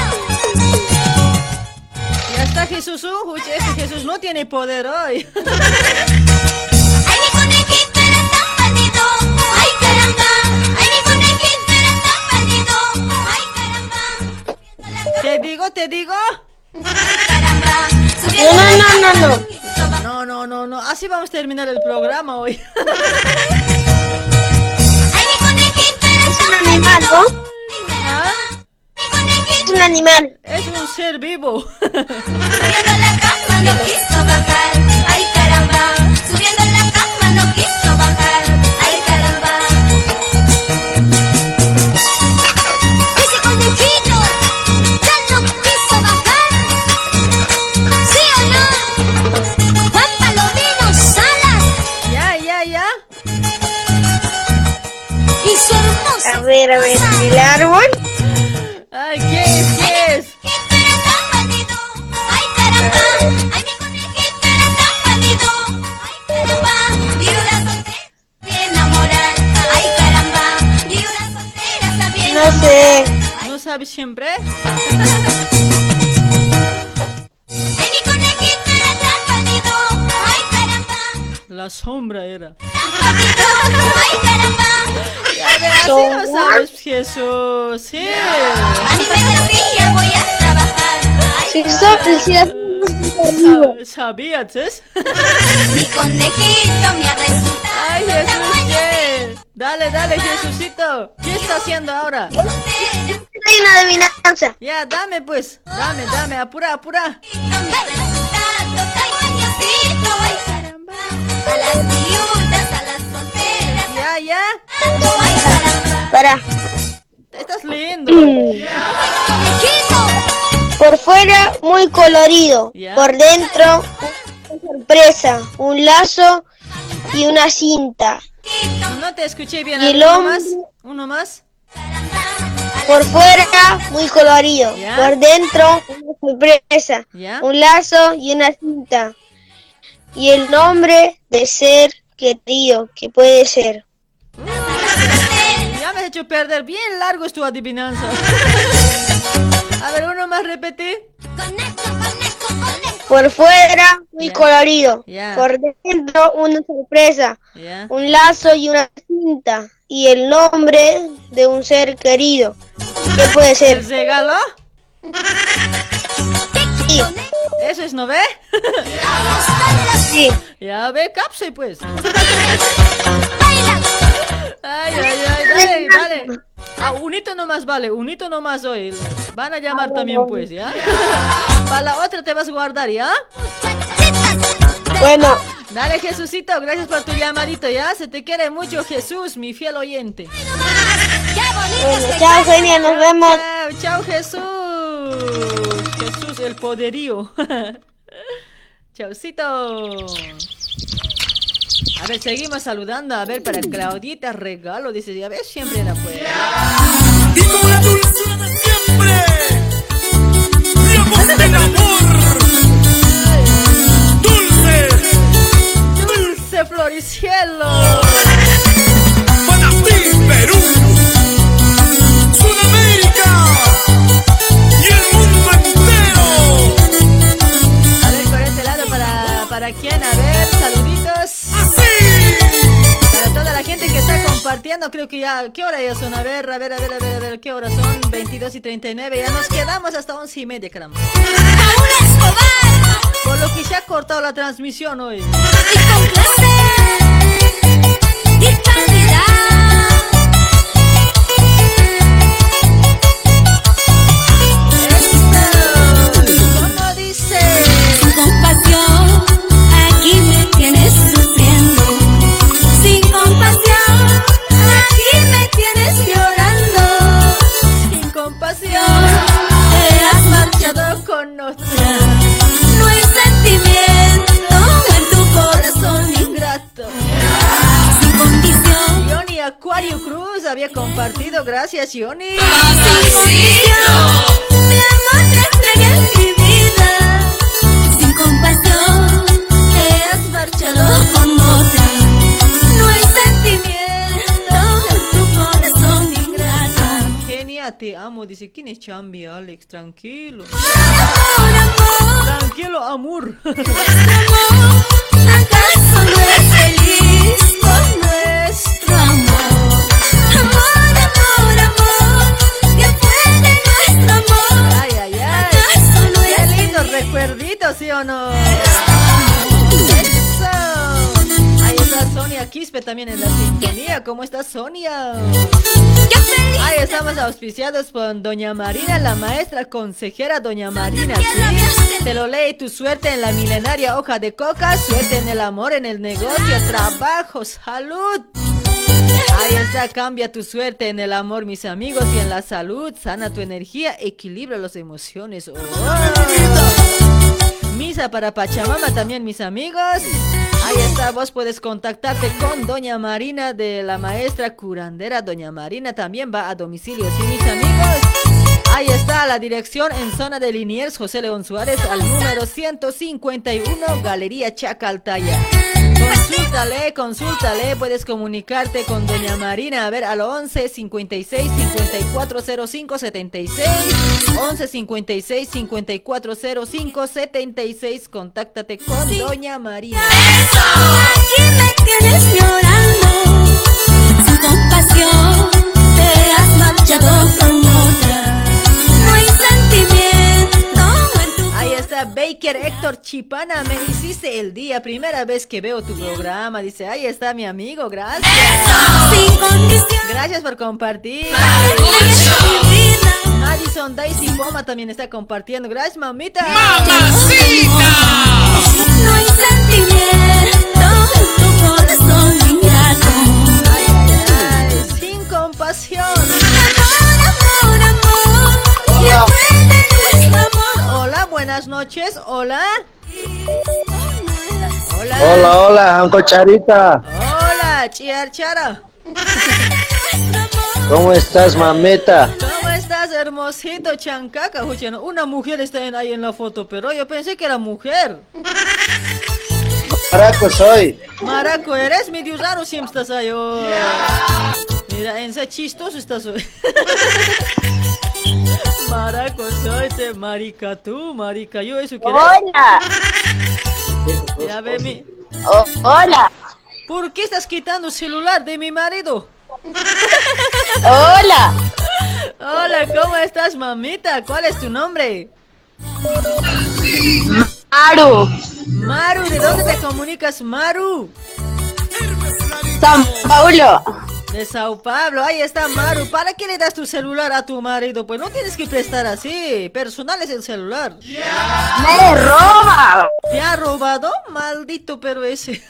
Ya está Jesús, uh, este Jesús no tiene poder hoy. ¿Te digo, te digo? No, no, no, no, no. No, no, no. Así vamos a terminar el programa hoy. Es un animal. ¿no? ¿Ah? Es un animal. Es un ser vivo. ver, a ver, el árbol. Ay, ¿qué es? ¿Qué es? conejito eres tan bandido. Ay, La sombra era. Así no sabes, Jesús. Sí. Voy a trabajar. Sa- ¿Sabías? es? mi conejito me ha resultado. Ay, Jesús, ¿qué? Dale, dale, Jesucito. ¿Qué está haciendo ahora? Hay una adivinanza. Ya, dame pues. Dame, dame, apura, apura. A las viudas, a las solteras. Ya, ya. Para. Estás. Conejito. Por fuera, muy colorido. Ya. Por dentro, una sorpresa. Un lazo y una cinta. No te escuché bien. Y ¿Uno más? ¿Uno más? Por fuera, muy colorido. Ya. Por dentro, una sorpresa. Ya. Un lazo y una cinta. Y el nombre de ser querido, que puede ser. Ya me has hecho perder. Bien largo es tu adivinanza. A ver, uno más repetí. Por fuera, muy colorido. Por dentro, una sorpresa. Un lazo y una cinta. Y el nombre de un ser querido. ¿Qué puede ¿El ser? regalo? Sí. ¿Eso es no ve? Sí. Ya ve, capse pues. Ay, ay, ay, dale, dale. Ah, unito nomás vale, unito nomás hoy. Van a llamar también pues, ¿ya? Para la otra te vas a guardar, ¿ya? Bueno, Dale, Jesucito, gracias por tu llamadito, ¿ya? Se te quiere mucho, Jesús, mi fiel oyente. bueno, chao Genia, nos vemos. Chao, chao, Jesús. El poderío. Chaucito. A ver, seguimos saludando. A ver, para Claudita, regalo. Dice, a ver, siempre la puede. Y con la dulzura de siempre, mi amor del amor, dulce, Dulce Floricielo. ¿Para, quién? A ver, saluditos. Para toda la gente que está compartiendo, creo que ya, ¿qué hora ya son? A ver, a ver, a ver, a ver, a ver, ¿qué hora son? 22 y 39, ya nos quedamos hasta 11 y media, caramba. Por lo que se ha cortado la transmisión hoy. Y con placer. No. No hay sentimiento en tu corazón ingrato. Sin condición. Johnny Acuario Cruz había compartido, gracias Johnny. Sin condición. Mi amor te entregué en mi vida. Sin compasión. Te has marchado con Te amo. Dice, ¿quién es Chambi, Alex? Tranquilo. Tranquilo, amor. ¿Acaso no es feliz con nuestro amor? Amor, amor, amor, ¿qué fue de nuestro amor? Ay, ay, ay. ¿Acaso no es lindo recuerdito, ¿sí o no? Está Sonia Quispe también en la sintonía. ¿Cómo está Sonia? Ahí estamos auspiciados por Doña Marina, la maestra consejera Doña Marina, ¿sí? Te lo lee tu suerte en la milenaria hoja de coca, suerte en el amor, en el negocio, trabajo, salud. Ahí está, cambia tu suerte en el amor, mis amigos, y en la salud, sana tu energía, equilibra las emociones. Oh. Misa para Pachamama también, mis amigos. Ahí está, vos puedes contactarte con Doña Marina de la maestra curandera. Doña Marina también va a domicilio, ¿sí, mis amigos? Ahí está la dirección en zona de Liniers, José León Suárez, al número 151, Galería Chacaltaya. Consúltale, consúltale, puedes comunicarte con Doña Marina, a ver, al 11 56 5405 76, 11 56 5405 76, contáctate con Doña Marina. Aquí me tienes llorando, sin compasión, te has marchado con otra. Baker Héctor Chipana, me hiciste el día, primera vez que veo tu programa, dice, ahí está mi amigo, gracias. Gracias por compartir. Madison Daisy Poma también está compartiendo, gracias mamita. No hay sentimiento en tu corazón ingrato. Sin compasión. Buenas noches, hola. Hola. Hola, hola, Anco Charita. Hola, Chiar Chara. ¿Cómo estás, mameta? ¿Cómo estás, hermosito chancaca? Una mujer está ahí en la foto, pero yo pensé que era mujer. Maraco soy. Maraco, eres medio raro siempre estás ahí. oh. Mira, en ese chistoso estás hoy. Maraco, soy marica tú, marica yo, eso que Hola. Ya ve mi... Oh, hola. ¿Por qué estás quitando el celular de mi marido? Hola. Hola, ¿cómo estás, mamita? ¿Cuál es tu nombre? Maru. Maru, ¿de dónde te comunicas, Maru? San Paulo. De Sao Paulo, ahí está Maru. ¿Para qué le das tu celular a tu marido? Pues no tienes que prestar así. Personal es el celular. Me roba. ¿Te ha robado? Maldito pero ese.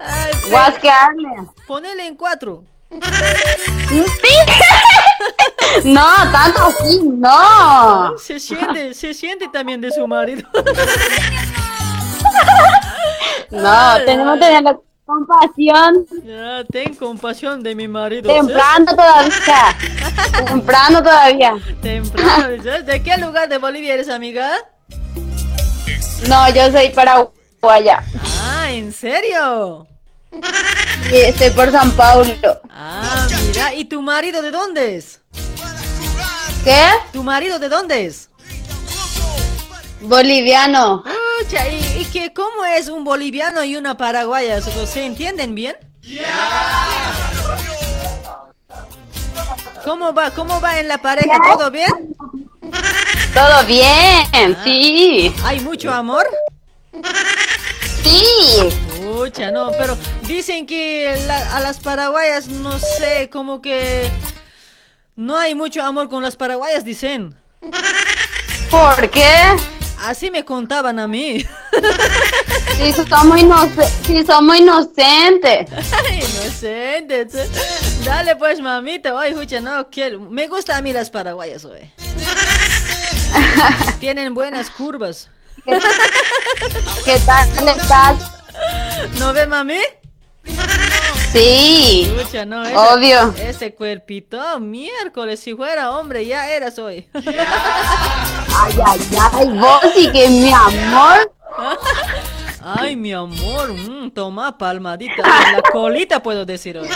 Ay, Guas que hable. Ponele en cuatro. No, tanto así, no. Se siente, se siente también de su marido. No, tenemos que tener compasión. Ya, ten compasión de mi marido. ¿sí? Temprano todavía. Temprano todavía. Temprano. ¿sí? ¿De qué lugar de Bolivia eres, amiga? No, yo soy paraguaya. Ah, ¿en serio? Y estoy por San Paulo. Ah, mira. ¿Y tu marido de dónde es? ¿Qué? ¿Tu marido de dónde es? Boliviano. Pucha, ¿y, y qué, cómo es un boliviano y una paraguaya? ¿Se, entienden bien? ¿Cómo va? ¿Cómo va en la pareja? ¿Todo bien? Todo bien, sí. ¿Hay mucho amor? Sí. Pucha, no, pero dicen que la- a las paraguayas, no sé, como que no hay mucho amor con las paraguayas, dicen. ¿Por qué? Así me contaban a mí. Sí, somos, inoce- sí, somos inocentes. Ay, inocente. Dale pues, mamita. Escucha, no quiero. Me gustan a mí las paraguayas, oye. Tienen buenas curvas. ¿Qué tal estás? ¿No ve, mami? Sí. Escucha, no, ese- Obvio. Ese cuerpito, miércoles, si fuera hombre, ya eras hoy. Ay, ay, ay, vos sí que mi amor. Ay, mi amor, mm, toma palmadita. En la colita puedo decir hoy.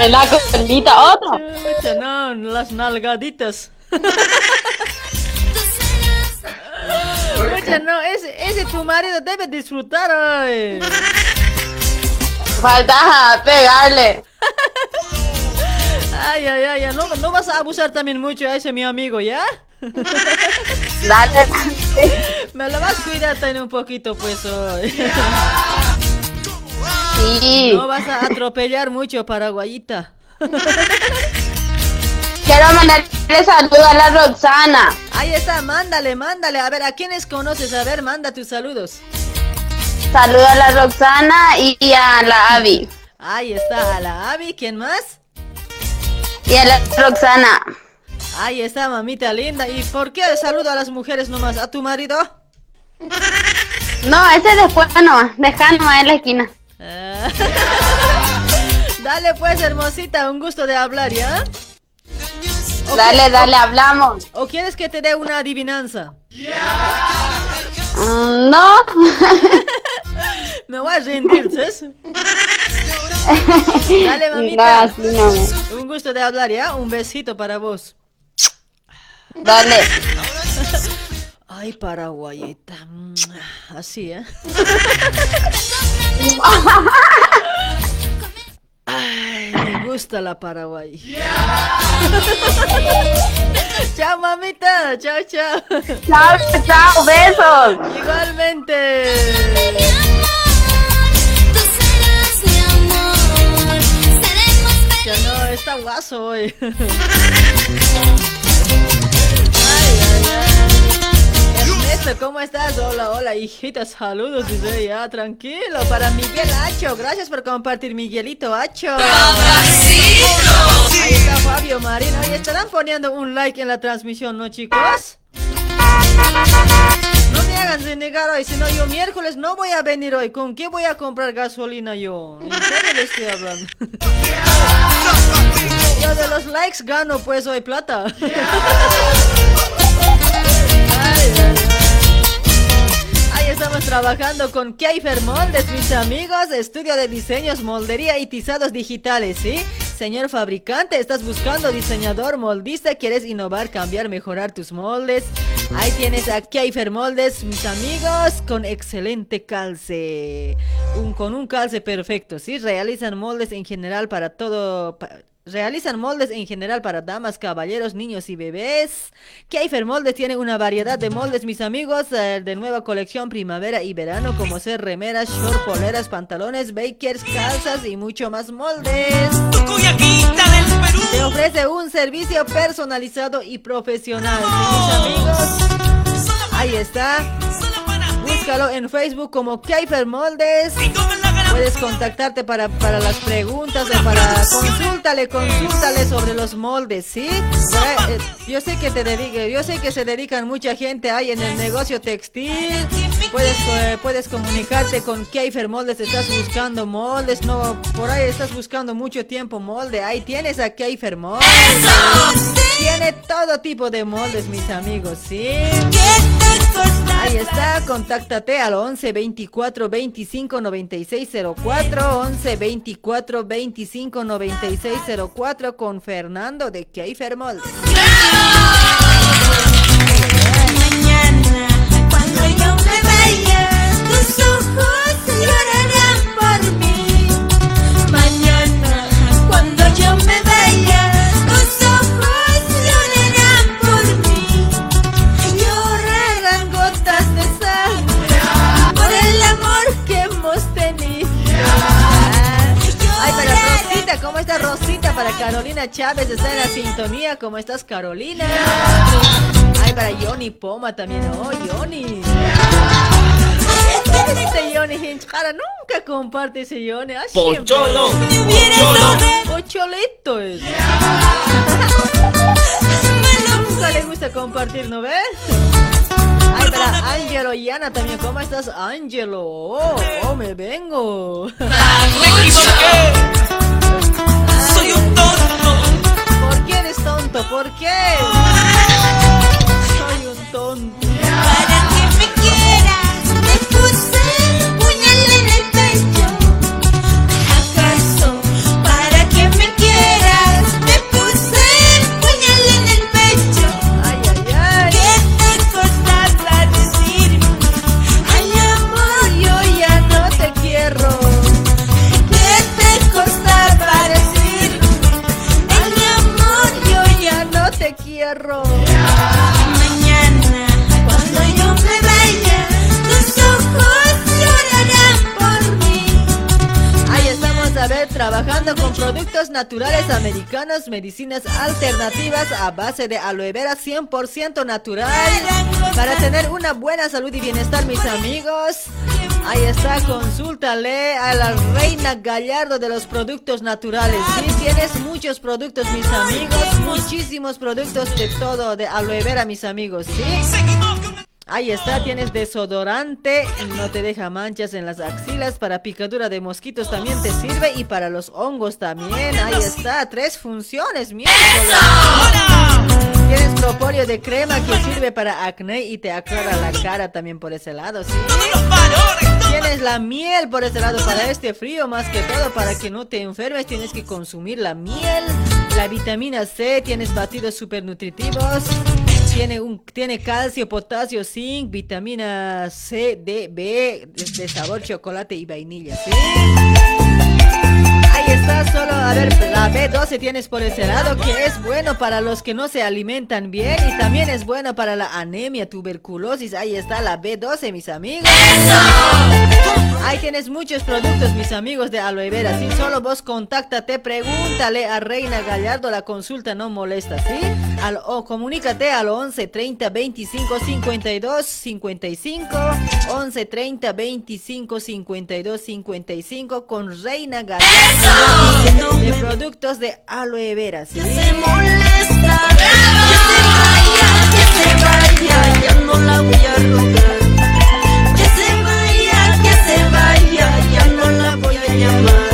En la colita, otro. No, las nalgaditas. No, ese, ese tu marido debe disfrutar hoy. Falta pegarle. Ay, ay, ay, ay, no, no vas a abusar también mucho a ese mi amigo, ¿ya? Dale. Me lo vas a cuidar también un poquito, pues, hoy. Sí. No vas a atropellar mucho, paraguayita. Quiero mandarle saludo a la Roxana. Ahí está, mándale, mándale. A ver, ¿a quiénes conoces? A ver, manda tus saludos. Saludo a la Roxana y, y a la Avi. Ahí está, a la Abby, ¿quién más? Y a la Roxana. Ahí está, mamita linda. ¿Y por qué saludo a las mujeres nomás? ¿A tu marido? No, ese después no, deja nomás en la esquina. Ah. Dale pues, hermosita, un gusto de hablar, ¿ya? ¿O Dale, dale, hablamos. ¿O quieres que te dé una adivinanza? Mm, no. Me voy a rendir, ¿sabes? Dale, No, mamita. no. Un gusto de hablar, ¿ya? Un besito para vos. Dale. Ay, paraguayita. Así, ¿eh? Ay, me gusta la Paraguay. chao, mamita. Chao, chao. Chao, chao, besos. Igualmente. Ya no, está guaso hoy. ¿cómo estás? Hola, hola, hijita, saludos. Dice ya, tranquilo. Para Miguel Hacho, gracias por compartir, Miguelito Hacho. Ahí está Fabio Marino. Oye, estarán poniendo un like en la transmisión, ¿no, chicos? No me hagan renegar hoy, si no yo miércoles no voy a venir hoy. ¿Con qué voy a comprar gasolina yo? ¿En serio le estoy hablando? Yo de los likes gano pues hoy plata. Ay, ay, estamos trabajando con Keifer Moldes, mis amigos, estudio de diseños, moldería y tizados digitales, ¿sí? Señor fabricante, ¿estás buscando diseñador, moldista? ¿Quieres innovar, cambiar, mejorar tus moldes? Ahí tienes a Keifer Moldes, mis amigos, con excelente calce. Con un calce perfecto, ¿sí? Realizan moldes en general para todo... Realizan moldes en general para damas, caballeros, niños y bebés. Keifer Moldes tiene una variedad de moldes, mis amigos, eh, de nueva colección primavera y verano, como ser remeras, short, poleras, pantalones, bakers, calzas y mucho más moldes. Te ofrece un servicio personalizado y profesional, ¿sí, mis amigos. Ahí está. Búscalo en Facebook como Keifer Moldes. Puedes contactarte para, para las preguntas o para consúltale, consúltale sobre los moldes, ¿sí? Eh, yo sé que te dedique, yo sé que se dedican mucha gente ahí en el negocio textil. Puedes, eh, puedes comunicarte con Keifer Moldes, estás buscando moldes, no, por ahí estás buscando mucho tiempo molde, ahí tienes a Keifer Moldes. Tiene todo tipo de moldes, mis amigos, ¿sí? Ahí está, contáctate al 11 24 25 96 04, 11 24 25 96 04 con Fernando de Keifer Moldes. Para Carolina Chávez, está en la sintonía. ¿Cómo estás, Carolina? Ay, para Johnny Poma también. Oh, Johnny. ¿Qué dice Johnny Hinch? Cara, nunca comparte ese Johnny. Ah. Pocholo, Pocholo. Es. compartir, ¿no ves? Ay, para Angelo y Ana también, ¿cómo estás, Angelo? Oh, oh, me vengo. Tonto? ¿Por qué? Soy un tonto. Trabajando con productos naturales americanos, medicinas alternativas a base de aloe vera 100% natural para tener una buena salud y bienestar, mis amigos. Ahí está, consúltale a la reina Gallardo de los productos naturales. Sí, tienes muchos productos, mis amigos, muchísimos productos de todo, de aloe vera, mis amigos, ¿sí? Ahí está, tienes desodorante, no te deja manchas en las axilas, para picadura de mosquitos también te sirve y para los hongos también. Ahí está, tres funciones, miércoles. Tienes propóleo de crema que sirve para acné y te aclara la cara también por ese lado, ¿sí? Tienes la miel por ese lado para este frío, más que todo para que no te enfermes, tienes que consumir la miel, la vitamina C, tienes batidos super nutritivos. Tiene, un, tiene calcio, potasio, zinc, vitamina C, D, B, de, sabor chocolate y vainilla, ¿sí? Ahí está, solo, a ver, la B12 tienes por ese lado, que es bueno para los que no se alimentan bien y también es bueno para la anemia, tuberculosis. Ahí está la B12, mis amigos. Ahí tienes muchos productos, mis amigos de aloe vera. Si solo vos contáctate, pregúntale a Reina Gallardo, la consulta no molesta, ¿sí? Al, o comunícate al 11 30 25 52 55 11 30 25 52 55 con Reina Gallardo de productos de aloe vera, ¿sí? se molesta, que se vaya, que se vaya, ya no la voy a rogar. Que se vaya, que se vaya, ya no la voy a llamar.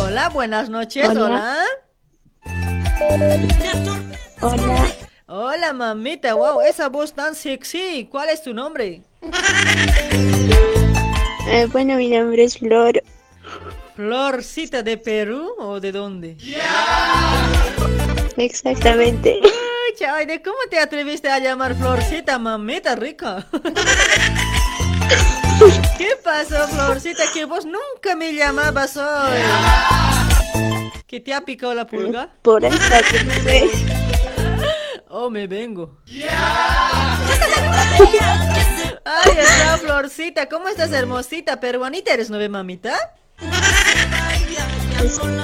Hola, buenas noches, hola. Hola, Hola, mamita, wow, esa voz tan sexy. ¿Cuál es tu nombre? eh, bueno, mi nombre es Flor. ¿Florcita de Perú o de dónde? Exactamente. Ay, ¿de cómo te atreviste a llamar Florcita, mamita rica? ¿Qué pasó, Florcita? Que vos nunca me llamabas hoy. ¿Que te ha picado la pulga? Por esta que sé. Oh, me vengo. Ay, está Florcita. ¿Cómo estás, hermosita? ¿Peruanita eres, no ve, mamita?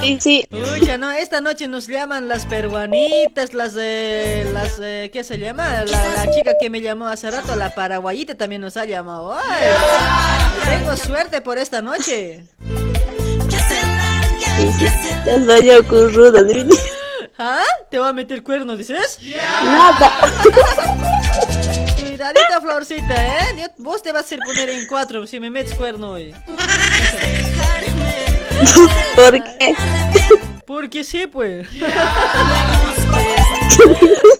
Sí, sí. Uy, ya no, esta noche nos llaman las peruanitas, las, eh, las, eh, ¿qué se llama? La, la chica que me llamó hace rato, la paraguayita también nos ha llamado. Ay, tengo suerte por esta noche. Soy ocurrudo. ¿Ah? ¿Te va a meter cuerno, dices? Nada. Cuidadita, Florcita, ¿eh? Vos te vas a hacer poner en cuatro si me metes cuerno hoy. ¿Por qué? Porque sí, pues.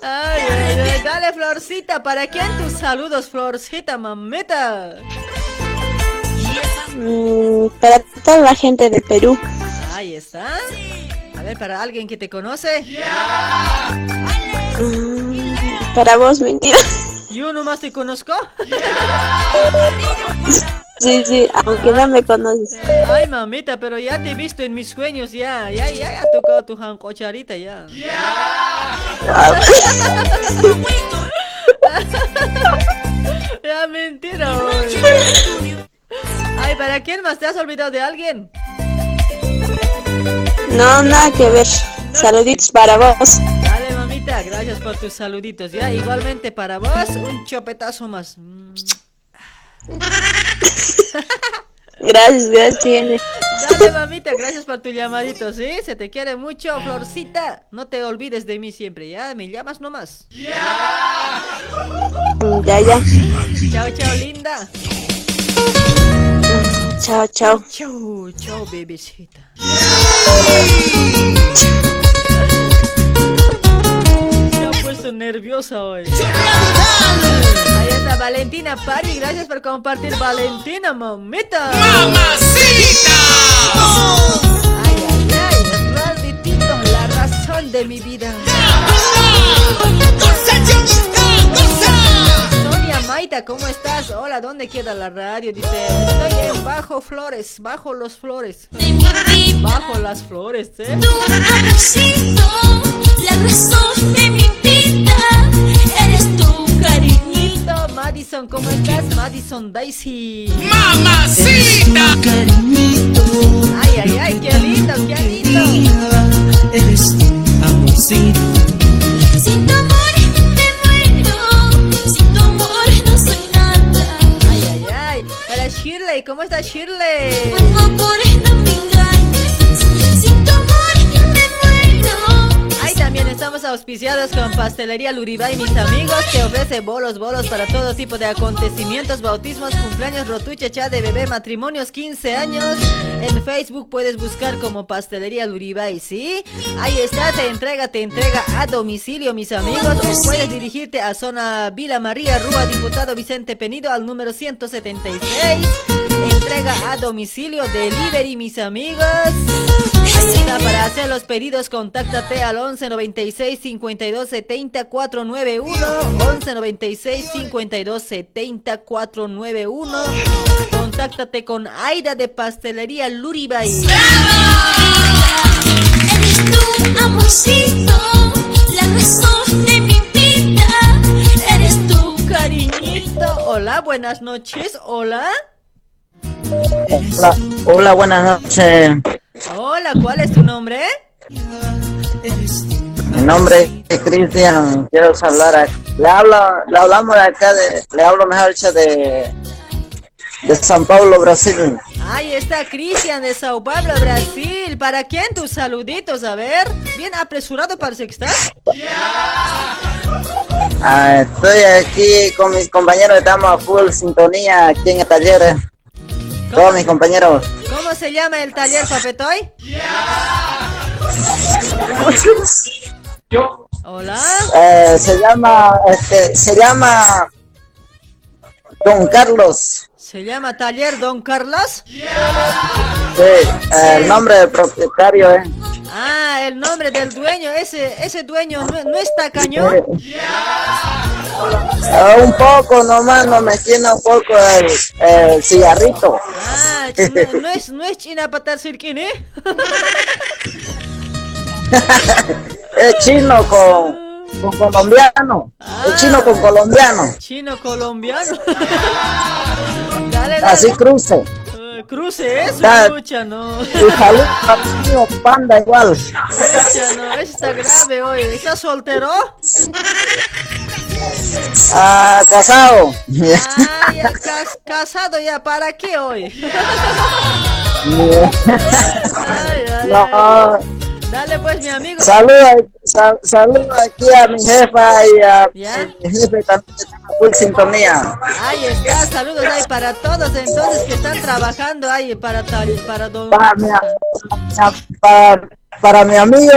Ay, ay, ay, dale, Florcita, ¿para quién tus saludos, Florcita, mameta? Mm, para toda la gente de Perú. Ahí está. A ver, para alguien que te conoce. Mm, para vos, mentira. Yo nomás te conozco. Sí, sí, aunque no me conoces. Ay, mamita, pero ya te he visto en mis sueños, ya. Ya, ya, ya ha tocado tu jancocharita, ya. Ya, mentira, oye. Ay, ¿para quién más? ¿Te has olvidado de alguien? No, nada que ver. Saluditos para vos. Dale, gracias por tus saluditos, ya. Igualmente para vos, un chopetazo más. Gracias, gracias. Dale, mamita, gracias por tu llamadito, ¿sí? Se te quiere mucho, Florcita. No te olvides de mí siempre, ¿ya? Me llamas nomás. Ya, ya. Chao, chao, linda. Chao, chao. Chao, chao, bebecita. Se ha puesto nerviosa hoy. Ahí está Valentina Pari, gracias por compartir Valentina, mamita. ¡Mamacita! Ay, ay, ay, la razón de mi vida. Sonia Maita, ¿cómo estás? Hola, ¿dónde queda la radio? Dice, estoy en Bajo Flores, bajo los flores. Bajo las flores, ¿eh? La razón de mi Madison, ¿cómo estás? Madison Daisy. ¡Mamacita! Ay, ay, ay, qué lindo, qué lindo. Eres tu amorcito. Sin tu amor me muero. Sin tu amor no soy nada. Ay, ay, ay. Para Shirley, ¿cómo está Shirley? Por favor, no me también estamos auspiciados con Pastelería Luribay, mis amigos, que ofrece bolos, bolos para todo tipo de acontecimientos, bautismos, cumpleaños, rotuche, chat de bebé, matrimonios, 15 años. En Facebook puedes buscar como Pastelería Luribay, ¿sí? Ahí está, te entrega, te entrega a domicilio, mis amigos. O puedes dirigirte a zona Vila María, Rúa Diputado Vicente Penido, al número 176. Entrega a domicilio, delivery, mis amigos. Para hacer los pedidos, contáctate al 11 96 52 70 491. 11 96 52 70 491. Contáctate con Aida de Pastelería Luribay. Eres tu amorcito. La razón de mi vida eres tu Cariñito, hola, buenas noches, hola. Hola, hola, buenas noches. Hola, ¿cuál es tu nombre? Mi nombre es Cristian. Quiero hablar. a- Le hablo, le hablamos de acá de, le hablo mejor de de San Paulo, Brasil. Ahí está Cristian de Sao Paulo, Brasil. ¿Para quién tus saluditos? A ver, bien apresurado parece que estás. Ah, estoy aquí con mis compañeros, estamos a full sintonía aquí en el taller. Todos mis compañeros. ¿Cómo se llama el taller, Papetoy? Hola. Eh, se llama, este, se llama Don Carlos. ¿Se llama Taller Don Carlos? Sí, eh, el nombre del propietario es. Ah, el nombre del dueño. Ese, ese dueño no, no está cañón. Ah, un poco nomás, no me tiene un poco el, el cigarrito. Ah, no, no es, no es China Patar Sirkin, ¿eh? es chino con, con colombiano. Es chino con colombiano. Chino colombiano. dale, dale. Así cruce. Eh, cruce eso, Da- lucha, no. Y salud al mío, panda igual. Lucha, no, está grave hoy. ¿Estás soltero? Ah, casado. Ah, ya cas- casado ya, ¿para qué hoy? Ay, ay, No, ay. Dale pues, mi amigo. Saluda, sal- saluda aquí a mi jefa y a ¿Ya? mi jefe también que está en sintonía. Ahí está, saludos ahí para todos entonces que están trabajando ahí para tal, para don... Para mi, para, para mi amigo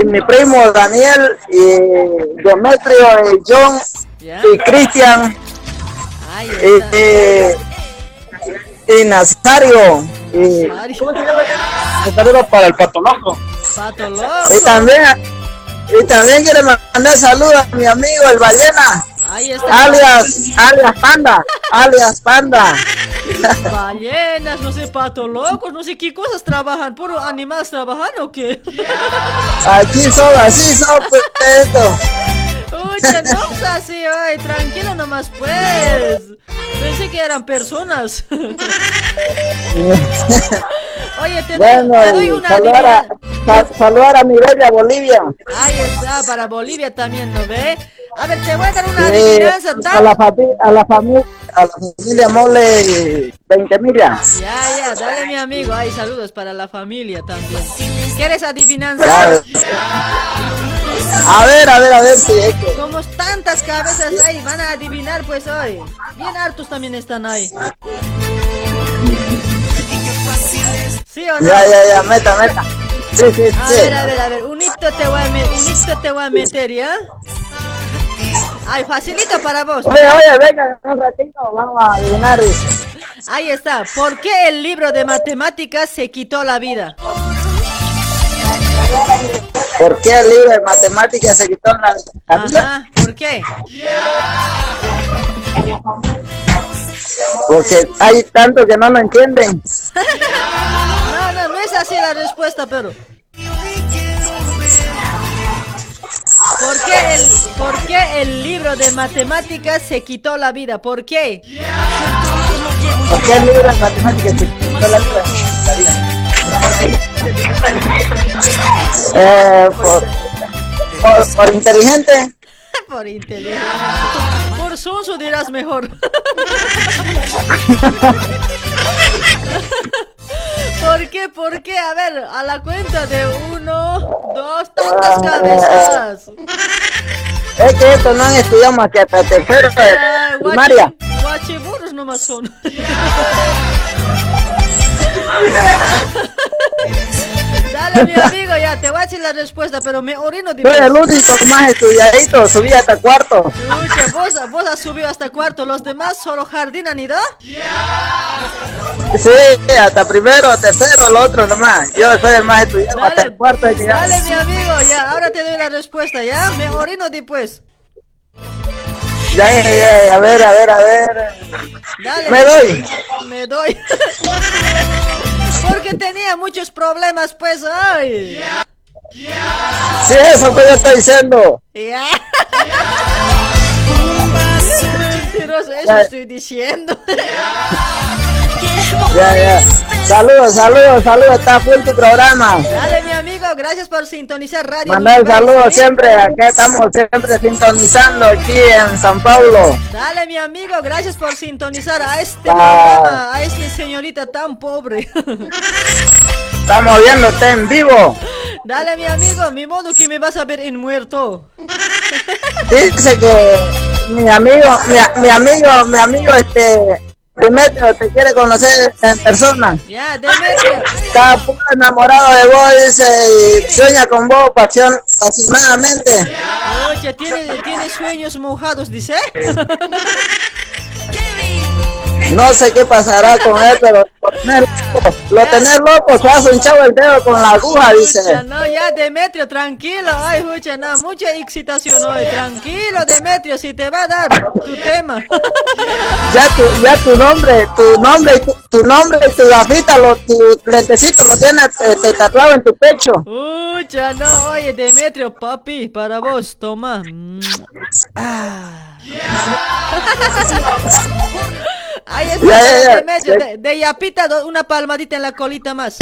y mi primo Daniel y Demetrio y John ¿Ya? y Cristian Ahí y, y, y Nazario y ¿Cómo se llama? saludos para el pato loco. Pato loco. Y también y también quiero mandar saludos a mi amigo el ballena Ahí está. alias alias panda alias panda Ballenas, no sé, pato locos, no sé qué cosas trabajan, puro animales trabajan o qué. aquí son así son pues esto Uy, no es así, ay, tranquilo nomás pues. Pensé que eran personas. Oye, te, Bueno, te doy una saludar a, saludar a mi bella Bolivia. Ahí está, para Bolivia también, ¿no ve? A ver, te voy a dar una Sí, adivinanza a la familia, a la familia, a la familia Mole 20 millas. Ya, ya, dale mi amigo, ahí saludos para la familia también. ¿Quieres adivinanza? Ya. A ver, a ver, a ver Como tantas cabezas ahí, van a adivinar pues hoy. Bien hartos también están ahí. ¿Sí o no? Ya, ya, ya, meta, meta. Sí, sí, A sí. ver, a ver, a ver, un hito te voy a, me- un hito te voy a meter, ¿ya? Ay, facilito para vos. Oye, oye, venga, un ratito, vamos a adivinar. Ahí está. ¿Por qué el libro de matemáticas se quitó la vida? ¿Por qué el libro de matemáticas se quitó la la vida? ¿por qué? Porque hay tanto que no lo entienden. No, no, no es así la respuesta, pero. ¿Por qué, el, ¿Por qué el libro de matemáticas se quitó la vida? ¿Por qué? ¿Por qué el libro de matemáticas se quitó la vida? Eh, por, por, por inteligente. Por inteligente. Por sonso dirás mejor. ¿Por qué? ¿Por qué? A ver, a la cuenta de uno, dos, tantas cabezas. Es que esto no han estudiado más que hasta tercero de Ay, primaria. guachi- Guachiburros nomás son. Dale, mi amigo, ya te voy a decir la respuesta, pero me orino de Soy el único más estudiadito, subí hasta cuarto. Escucha, vos, vos has subido hasta cuarto, los demás solo jardín han ido. Sí, hasta primero, tercero, el otro nomás. Yo soy el más estudiado, hasta el cuarto he llegado. Dale, mi amigo, ya, ahora te doy la respuesta, ya, me orino después. Ya, ya, ya, a ver, a ver, a ver. Dale. Me doy. Me doy. Porque tenía muchos problemas, pues, ay. Sí, eso que yo estoy diciendo. Ya. Mentiroso, eso Ya. estoy diciendo. Ya, ya. Saludos, saludos, saludos, está full tu programa. Dale, mi amigo, gracias por sintonizar Radio Mandar Universal. saludos siempre, acá estamos siempre sintonizando aquí en San Paulo. Dale, mi amigo, gracias por sintonizar a este Ah. programa, a esta señorita tan pobre. Estamos viéndote en vivo. Dale, mi amigo, mi modo que me vas a ver en muerto. Dice que mi amigo, mi, mi amigo, mi amigo este Demetrio te quiere conocer en persona. Ya, Demetrio. Está puro enamorado de vos, dice, y sueña con vos pasión, apasionadamente. Oye, ¿tiene, tiene sueños mojados, dice. No sé qué pasará con él, pero lo tener loco, lo tener loco, se hace un chavo el dedo con la aguja, dice. Ya, no, ya, Demetrio, tranquilo. Ay, escucha, no, mucha excitación hoy. Tranquilo, Demetrio, si te va a dar tu tema. Ya tu, ya tu nombre, tu nombre, tu, tu nombre y tu gafita, lo, tu lentecito lo tienes este, tatuado en tu pecho. Escucha, no, oye, Demetrio, papi, para vos, toma. Mm. Ah. Ahí está, para ya. Demetrio, de, de yapita, una palmadita en la colita más.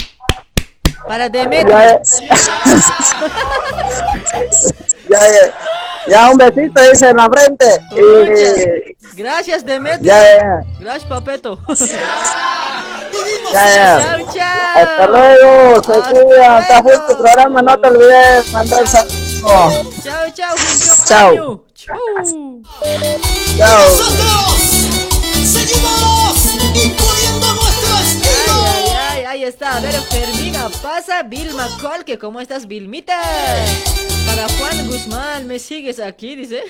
Para Demetrio. Ya, ya, ya, ya un besito dice en la frente. Y, Gracias, Demetrio. Ya, ya. Gracias, papeto. ya, ya. Chao, chao. Hasta luego, se Hasta cuida, hasta luego. tu programa, no te olvides mandar saludos. Chao, chao, Julio Chao. Chau. Chao. Seguimos imponiendo nuestro estilo. Ay, ay, ahí está. A ver, Fermina, pasa. Vilma Colque, ¿cómo estás, Vilmita? Para Juan Guzmán, ¿me sigues aquí? Dice.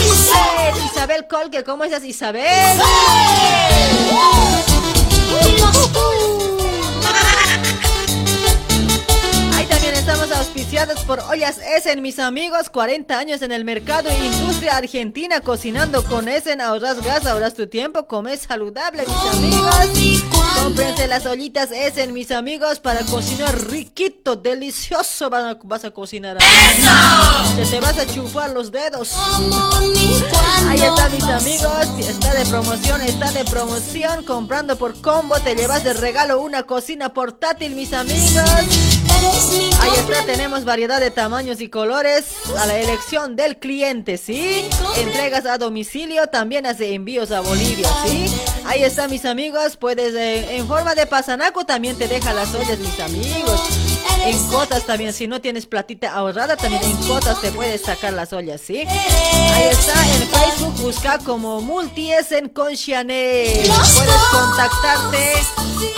Isabel, Isabel Colque, ¿cómo estás, Isabel? Estamos auspiciados por Ollas Essen, mis amigos. 40 años en el mercado e industria argentina cocinando con Essen. Ahorras gas, ahorras tu tiempo, comes saludable, mis amigos. Cómprense las ollitas Essen, mis amigos, para cocinar riquito, delicioso van a- vas a cocinar. ¡Eso! Que te vas a chupar los dedos. Ahí está, mis amigos. Está de promoción, está de promoción. Comprando por combo, te llevas de regalo una cocina portátil, mis amigos. Ahí está, tenemos variedad de tamaños y colores a la elección del cliente, ¿sí? Entregas a domicilio, también hace envíos a Bolivia, ¿sí? Ahí está, mis amigos, puedes, eh, en forma de pasanaco también te deja las ollas, mis amigos. En cotas también, si no tienes platita ahorrada, también en cotas te puedes sacar las ollas, ¿sí? Ahí está, en Facebook busca como Multiesen con Chanel. Puedes contactarte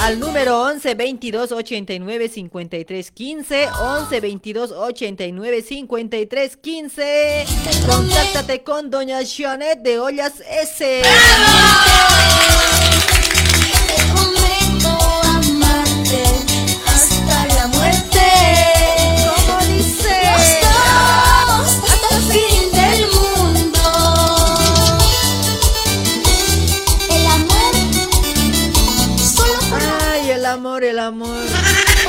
al número 11 22 89 53 15 11 22 89 53 15 contáctate con doña Janet de Ollas S amarte amor,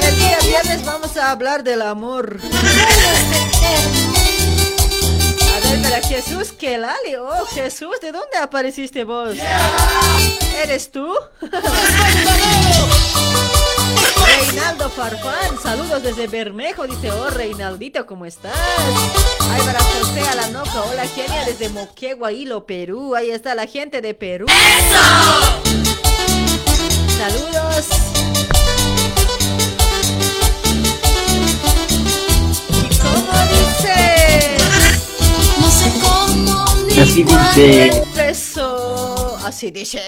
el día viernes vamos a hablar del amor. A ver, para Jesús, que Lali. Oh, Jesús, ¿de dónde apareciste vos? ¿Eres tú? Reinaldo Farfán, saludos desde Bermejo, dice, oh Reinaldito, ¿cómo estás? Ay, para José Alanoca, hola genia desde Moquegua, Hilo, Perú, ahí está la gente de Perú. Saludos. Así dice. Eso, así dice.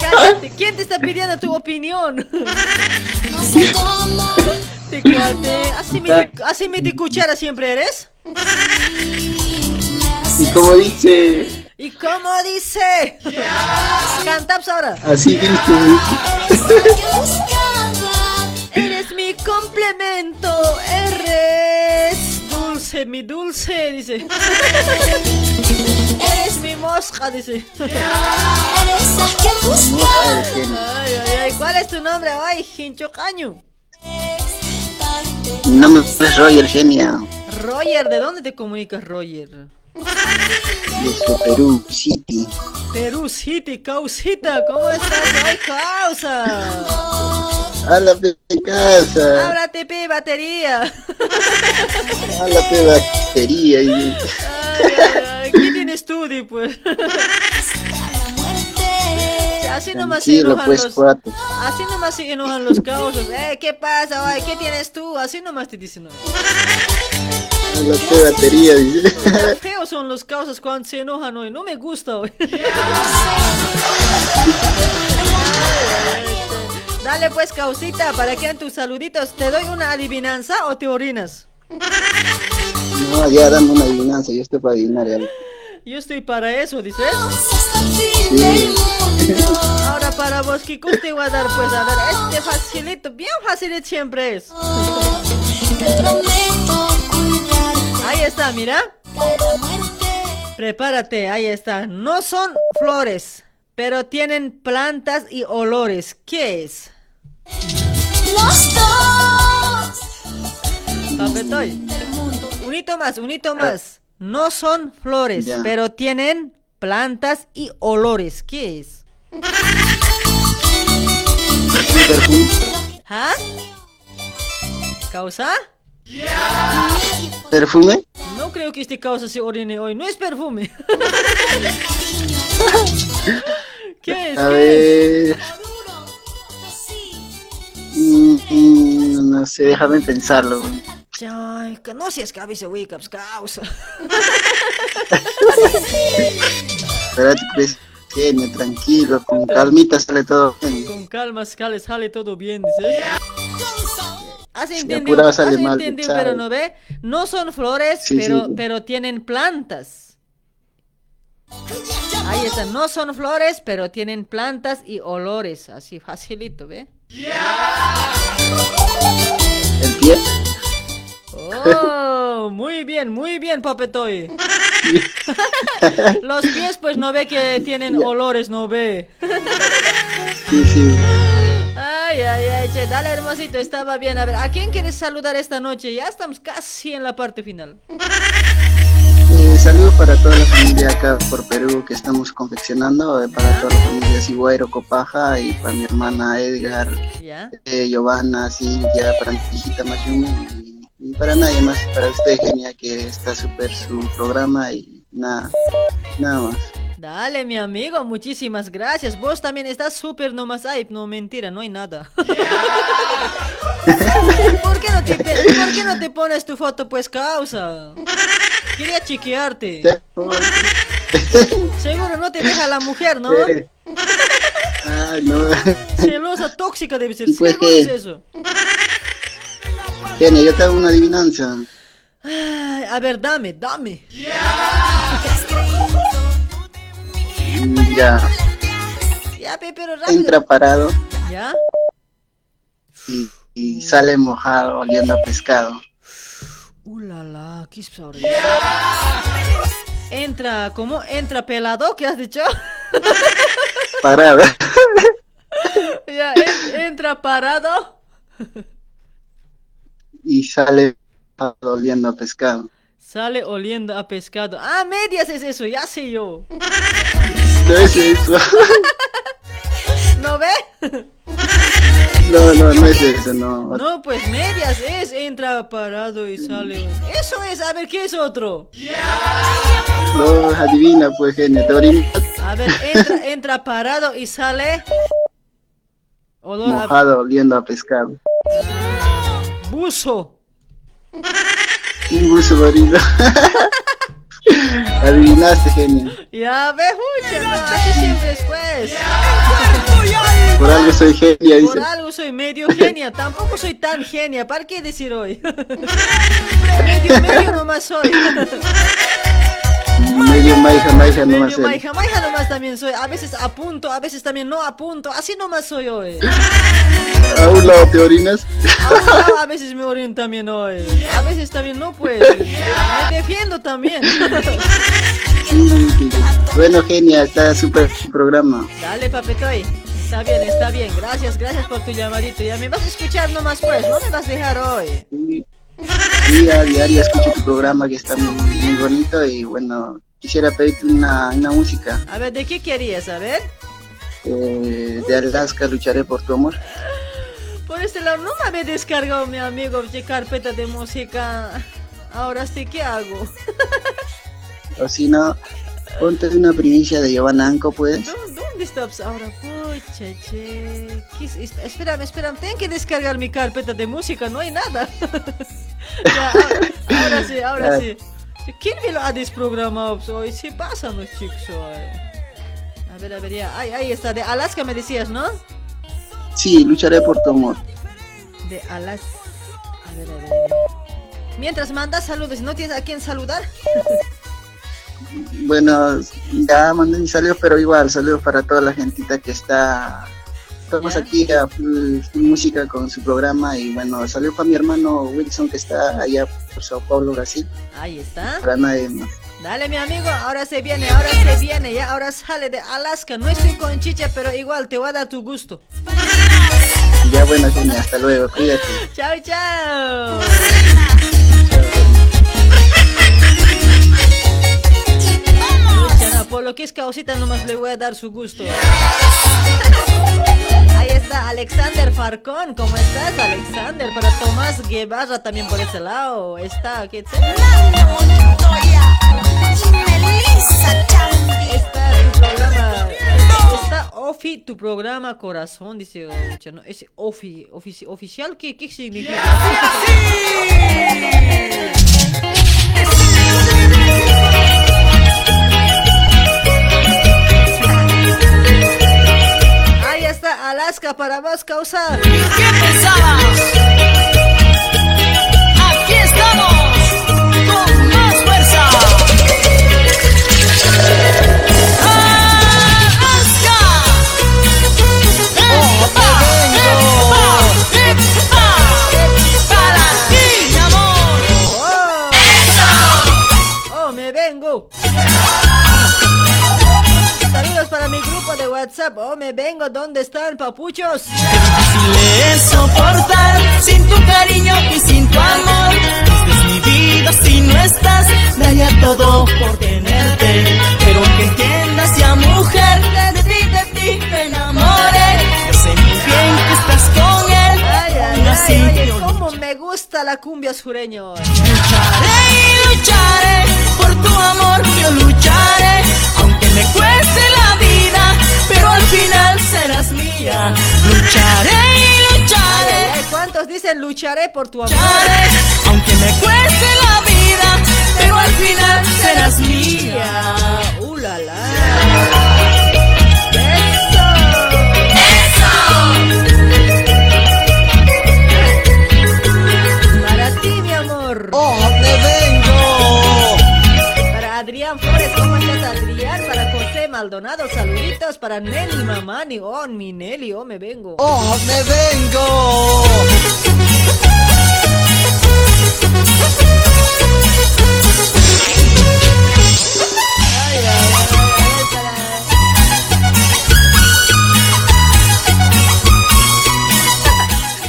Cállate, ¿quién te está pidiendo tu opinión? Te. Así me, así me de cuchara siempre eres. Y como dice, ¿Y cómo dice? Canta pues, ahora. así dice. Eres mi complemento, eres dulce, mi dulce, dice. Eres mi mosca, dice. eres el que. Ay, ay, ay, ¿cuál es tu nombre? Ay, Hincho Caño. No me es Roger Genia, Roger, ¿de dónde te comunicas, Roger? desde Perú City. Perú City, causita, ¿cómo estás? ¡Ay, causa! A la pe- casa, Ábrate, pe, batería. pe- batería. Ay, ay, ay, ¿Qué tienes tú, di, pues? Así nomás se enojan pues los... Así nomás se enojan los causos. Eh, ¿qué pasa? Ay, ¿qué tienes tú? Así nomás te dicen. ¿no? A la pe- batería. dice. Qué feos son los causas cuando se enojan hoy. No me gusta hoy. Dale pues, causita, para que en tus saluditos te doy una adivinanza o te orinas. No, ya dame una adivinanza, yo estoy para adivinar ya. Yo estoy para eso, dices. Sí. Ahora para vos, ¿qué te voy a dar? Pues a ver, este facilito, bien facilito siempre es. Ahí está, mira. Prepárate, ahí está. No son flores, pero tienen plantas y olores. ¿Qué es? Los dos. Papetoy. Un hito más, un hito más. No son flores, Ya. pero tienen plantas y olores. ¿Qué es? ¿Ah? ¿Causa? ¿Perfume? No creo que este causa se orine hoy. No es perfume. ¿Qué es? A ¿Qué es? ver. Mm, mm, no sé, déjame pensarlo. Ay, que no seas cabeza causa. Espérate, pues, tranquilo, con calmita sale todo bien. Con calma, sale, sale todo bien, dice. Has entendido, has mal, entendido, pero no ve. No son flores, Sí, pero, sí. pero tienen plantas. Ahí está, no son flores, pero tienen plantas y olores. Así facilito, ¿ve? El pie. Oh, muy bien, muy bien, papetoy. Los pies, pues no ve que tienen olores, no ve. Sí, sí. Ay, ay, ay, che, dale hermosito, estaba bien. A ver, ¿a quién quieres saludar esta noche? Ya estamos casi en la parte final. Eh, saludos para toda la familia acá por Perú que estamos confeccionando, eh, para toda la familia Sigüero, Copaja y para mi hermana Edgar, ¿Ya? eh, Giovanna, Cintia, para mi hijita Mayumi y, y para nadie más, para usted genia que está súper su programa y nada, nada más. Dale, mi amigo, muchísimas gracias. Vos también estás súper nomás. Ay, no, mentira, no hay nada. ¿Por qué, no te, ¿Por qué no te pones tu foto, pues, causa? Quería chequearte. Seguro no te deja la mujer, ¿no? Ay, no. Celosa, tóxica debe ser. Pues Seguro es eso. Genia, yo te hago una adivinanza. Ay, a ver, dame, dame. Mm, Ya, Ya, pe, pero rápido. entra parado ¿Ya? y, y sale mojado oliendo a pescado. Uh, la, la, qué. Entra, ¿cómo? Entra pelado, ¿qué has dicho? Parado. ya, en- entra parado. y sale mojado oliendo a pescado. Sale oliendo a pescado. Ah, medias es eso, ya sé yo. No es eso. ¿No ve? No, no, no es eso, no. No, pues medias es, entra parado y sale. Eso es, a ver, ¿qué es otro? No, adivina pues. Te orinas A ver, entra, entra parado y sale. Olor a mojado oliendo a pescado. buzo. Un buzo marido. Adivinaste, genia. Ya ves, mucha, no, así siempre es pues. Por algo soy genia, dice. Por algo soy medio genia, tampoco soy tan genia, ¿para qué decir hoy? medio, medio nomás soy. Medio maija, maija nomás. Medio maija, maija nomás también soy. A veces apunto, a veces también no apunto. Así nomás soy hoy. A un lado te orinas. A, un lado a veces me orino también hoy. A veces también no, pues. Me defiendo también. Bueno, genia, está súper programa. Dale, papetoy. Está bien, está bien. Gracias, gracias por tu llamadito. Ya me vas a escuchar nomás, pues. No me vas a dejar hoy. Día, diario escucho tu programa que está muy, muy bonito y bueno, quisiera pedirte una, una música. A ver, ¿de qué querías? A ver. Eh, de Alaska lucharé por tu amor. Por este lado, no me había descargado mi amigo de carpeta de música. Ahora sí, ¿qué hago? O si no, ponte una primicia de Giovanna Anco, pues. ¿Dó- ¿Dónde estás ahora? Pucha, che. ¿Qué es? Espérame, espérame. Tengo que descargar mi carpeta de música. No hay nada. Ya, ahora, ahora sí, ahora sí. ¿Quién me lo ha desprogramado hoy? Se pasan los chicos hoy. A ver, a ver, ya. Ahí, ahí está. De Alaska me decías, ¿no? Sí, lucharé por tu amor. De Alaska. A ver, a ver, a ver. Mientras mandas saludos, ¿no tienes a quién saludar? Bueno, ya mandé mis saludos, pero igual, saludos para toda la gentita que está. Estamos aquí a full, música con su programa y bueno, saludos para mi hermano Wilson que está allá por Sao Paulo, Brasil. Ahí está. Para nadie más. Dale, mi amigo, ahora se viene, ahora se viene, ya, ahora sale de Alaska. No estoy con chicha, pero igual te voy a dar tu gusto. Ya bueno, genia, hasta luego, cuídate. Chao, chao. Luciana, por lo que es causita, nomás le voy a dar su gusto. Ahí está Alexander Farcón, ¿cómo estás, Alexander? Para Tomás Guevara también por ese lado. Está, ¿qué tal? Está programa. Está Ofi, tu programa Corazón, dice Luciano. Ese Ofi, ofici- oficial, ¿qué, qué significa? Está Alaska para más causa. ¿Qué pensabas? Aquí estamos con más fuerza. WhatsApp. Me vengo. ¿dónde están, papuchos? difícil es soportar sin tu cariño y sin tu amor. Esta es mi vida si no estás, daría todo por tenerte. Pero que entiendas ya mujer, de ti, de ti me enamoré. Yo sé muy bien que estás con él, Ay, ay, así ay, oye, cómo me gusta la cumbia sureño. lucharé y lucharé por tu amor, yo lucharé. Aunque me cueste la vida, pero al final serás mía. Lucharé y lucharé. Ay, ¿Cuántos dicen lucharé por tu amor? lucharé, aunque me cueste la vida, pero al final serás mía. ¡Uh, la, la! ¡Eso! Para ti, mi amor. ¡Oh, me vengo! Para Adrián Flores, ¿cómo estás, Adrián? Maldonado, saluditos. Para Nelly Mamani, oh, mi Nelly, oh, me vengo. ¡Oh, me vengo! Ay, ay, ay, ay, para...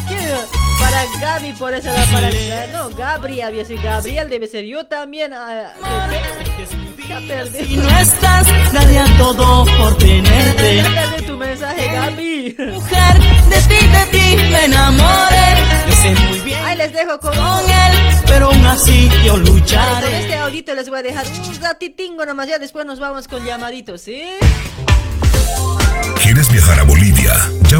¿Qué? Para Gaby, por eso era para... No, Gabriel, había sido Gabriel, debe ser yo también. ah, Si no estás, daría todo por tenerte. Perdí tu mensaje, Gaby. Mujer, de ti, de ti me enamoré. Yo sé muy bien Ahí les dejo con... con él, pero aún así yo Con lucharé. este audito les voy a dejar un ratitingo nomás, ya después nos vamos con llamaditos, ¿sí? ¿Quieres viajar a Bolivia? La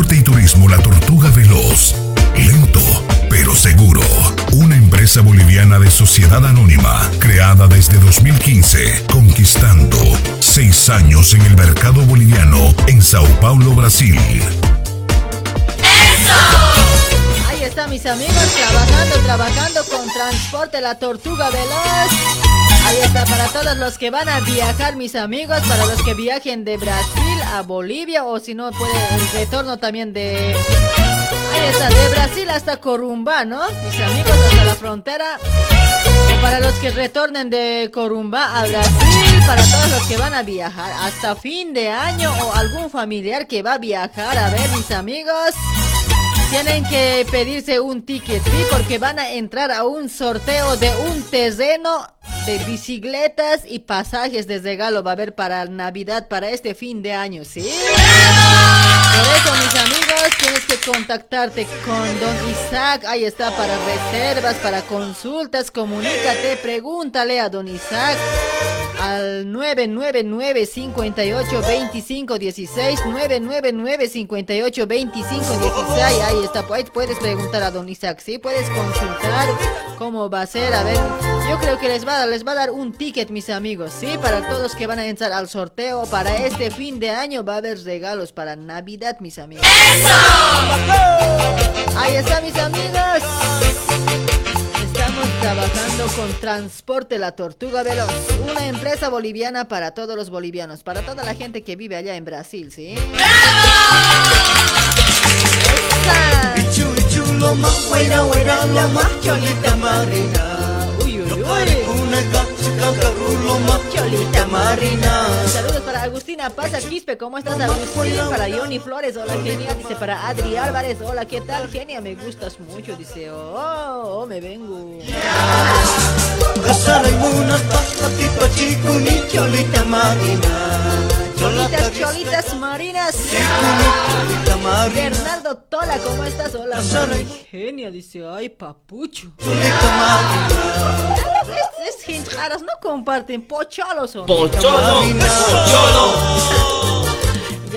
y turismo La Tortuga Veloz. Lento, pero seguro. Una empresa boliviana de sociedad anónima, creada desde 2015, conquistando seis años en el mercado boliviano en Sao Paulo, Brasil. Ahí están mis amigos trabajando, trabajando con Transporte La Tortuga Veloz. Ahí está para todos los que van a viajar, mis amigos, para los que viajen de Brasil a Bolivia o si no puede el retorno también de Ahí está, de Brasil hasta Corumbá, ¿no? Mis amigos hasta la frontera. Para los que retornen de Corumbá a Brasil, para todos los que van a viajar hasta fin de año o algún familiar que va a viajar, a ver, mis amigos. Tienen que pedirse un ticket, ¿sí? Porque van a entrar a un sorteo de un terreno de bicicletas y pasajes de regalo. Va a haber para Navidad, para este fin de año, ¿sí? Por eso, mis amigos, tienes que contactarte con Don Isaac. Ahí está para reservas, para consultas. Comunícate, pregúntale a Don Isaac al 999 58 25 16 999 58 25 16 ahí está ahí puedes preguntar a don Isaac sí puedes consultar cómo va a ser. A ver yo creo que les va a dar les va a dar un ticket mis amigos sí para todos que van a entrar al sorteo para este fin de año. Va a haber regalos para navidad mis amigos. Ahí está mis amigos Trabajando con Transporte La Tortuga Veloz, una empresa boliviana para todos los bolivianos, para toda la gente que vive allá en Brasil, ¿sí? Uy, uy, uy. Saludos para Agustina Paz Quispe, ¿cómo estás Agustín? Para Johnny Flores, hola genia, dice para Adri Álvarez, hola, ¿qué tal genia? Me gustas mucho, dice, oh, oh, me vengo. Cholitas, cholitas marinas. Bernardo Tola, ¿cómo estás? Hola, Mari. Genia, dice, ay, papucho. Es, es gente raras, no comparten, pocholos son. Pocholo, pocholo. Ya,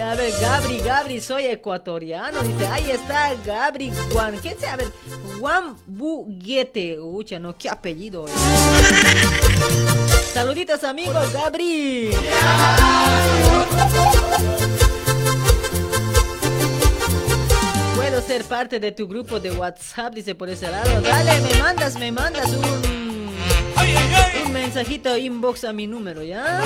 a ver, Gabri, Gabri, soy ecuatoriano. Dice, ahí está Gabri Juan. ¿Quién se A ver, Juan Buguete. Ucha, no, qué apellido. eh. Saluditos, amigos, Gabri. Puedo ser parte de tu grupo de WhatsApp, dice por ese lado. Dale, me mandas, me mandas un, un mensajito inbox a mi número, ¿ya?